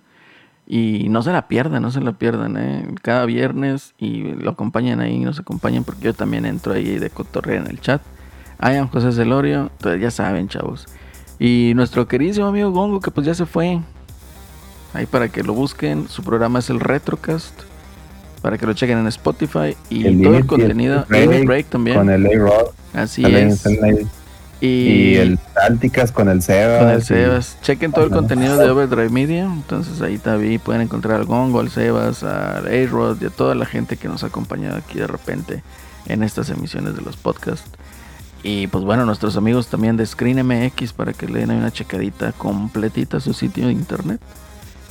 Y no se la pierdan, no se la pierdan, ¿eh? Cada viernes y lo acompañan ahí, nos acompañan porque yo también entro ahí de cotorrea en el chat. I José Celorio, entonces ya saben, chavos. Y nuestro queridísimo amigo Gongo, que pues ya se fue. Ahí para que lo busquen. Su programa es el Retrocast. Para que lo chequen en Spotify. Y El todo el contenido. Limit Break Break también. Con el A-Rod. Así es. Y, Y el Tálticas con el Sebas. con el y- Sebas. Chequen todo el contenido de Overdrive Media. Entonces ahí también pueden encontrar al Gongo, al Sebas, al A-Rod y a toda la gente que nos ha acompañado aquí de repente en estas emisiones de los podcasts. Y pues bueno, nuestros amigos también de Screen MX para que le den una checadita completita a su sitio de internet.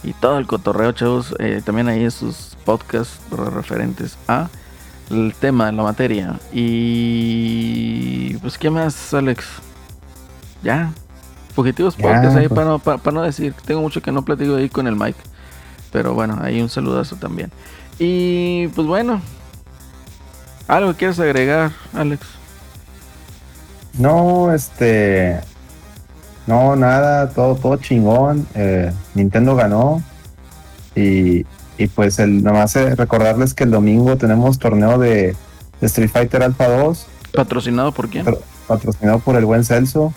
Y todo el cotorreo, chavos. eh, también ahí sus podcasts referentes a el tema, la materia. Y pues, ¿qué más, Alex? Ya. Fugitivos Ya, Podcast ahí pues. para no, pa- pa no decir. Tengo mucho que no platico ahí con el Mike. Pero bueno, ahí un saludazo también. Y pues bueno. ¿Algo quieres agregar, Alex? No, este. No, nada, todo, todo chingón. eh, Nintendo ganó. Y, y pues el, nomás eh, recordarles que el domingo tenemos torneo de, de Street Fighter Alpha 2, ¿Patrocinado por quién? Patrocinado por el buen Celso.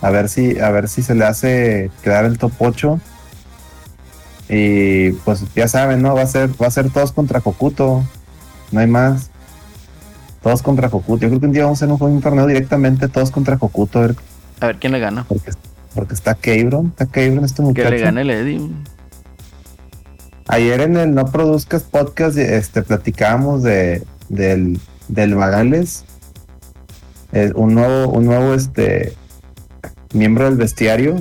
A ver si, a ver si se le hace quedar el top 8. Y pues ya saben, ¿no? Va a ser, va a ser todos contra Kokuto. No hay más. Todos contra Kokuto. Yo creo que un día vamos a hacer un, un torneo directamente todos contra Kokuto. A ver, A ver quién le gana. porque, porque está Kebron, está Kebron este Que muchacho. le gane el Eddie. Ayer en el No Produzcas Podcast este, platicábamos de, del, del Vagales, eh, un nuevo, un nuevo este, miembro del bestiario,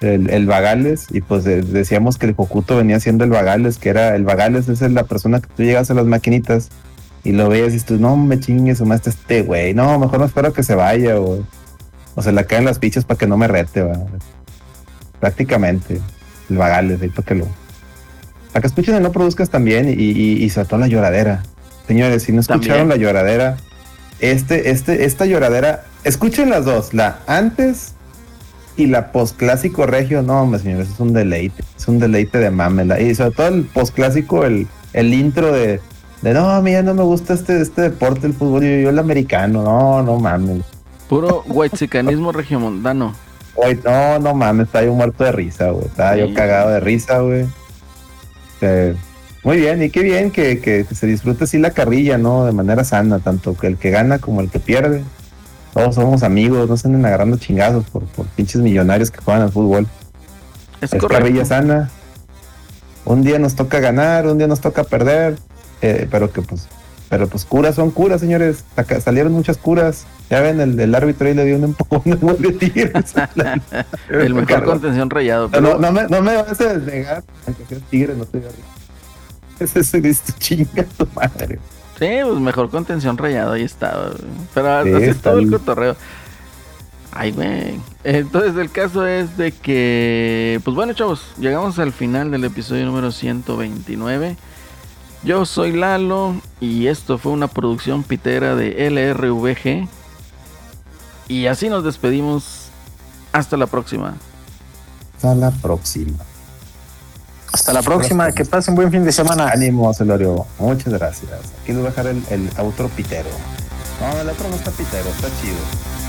el, el Vagales, y pues eh, decíamos que el Cocuto venía siendo el Vagales, que era el Vagales, esa es la persona que tú llegas a las maquinitas y lo veías y dices, tú, no me chingues, o más este güey, no, mejor no espero que se vaya, o, o se le caen las fichas para que no me rete, va. prácticamente, el Vagales, ahí para que lo para que escuchen el no produzcas también y, y, y sobre todo la lloradera. Señores, si no escucharon También. la lloradera, este, este, esta lloradera, escuchen las dos, la antes y la post clásico regio, no, hombre, señores, es un deleite, es un deleite de mamela. Y sobre todo el post clásico, el, el intro de, de no, mira, no me gusta este, este deporte, el fútbol, yo, yo el americano, no, no mames. Puro whitezicanismo regiomontano. Oye, no, no mames, estaba yo muerto de risa, güey. Estaba Sí. yo cagado de risa, güey. Este, muy bien, y qué bien que, que se disfrute así la carrilla, ¿no? De manera sana, tanto que el que gana como el que pierde. Todos somos amigos, no se anden agarrando chingazos por, por pinches millonarios que juegan al fútbol. Es, Es correcto. carrilla sana. Un día nos toca ganar, un día nos toca perder, eh, pero que pues Pero pues curas son curas, señores. salieron muchas curas. Ya ven, el del árbitro ahí le dio un empujón de Tigres. el mejor contención rayado. Pero... No, me, no me vas a desnegar, aunque seas Tigres, no estoy arriba. Ese es chinga tu madre. Sí, pues mejor contención rayado, ahí está. Pero así es todo el cotorreo. Ay, güey. Entonces el caso es de que, pues bueno, chavos, llegamos al final del episodio número 129. Yo soy Lalo y esto fue una producción pitera de LRVG. Y así nos despedimos. Hasta la próxima. Hasta la próxima. Hasta la próxima, que pasen buen fin de semana. Ánimo, Celorio. Muchas gracias. Aquí les voy a dejar el, el pitero. No, el otro no está pitero, está chido.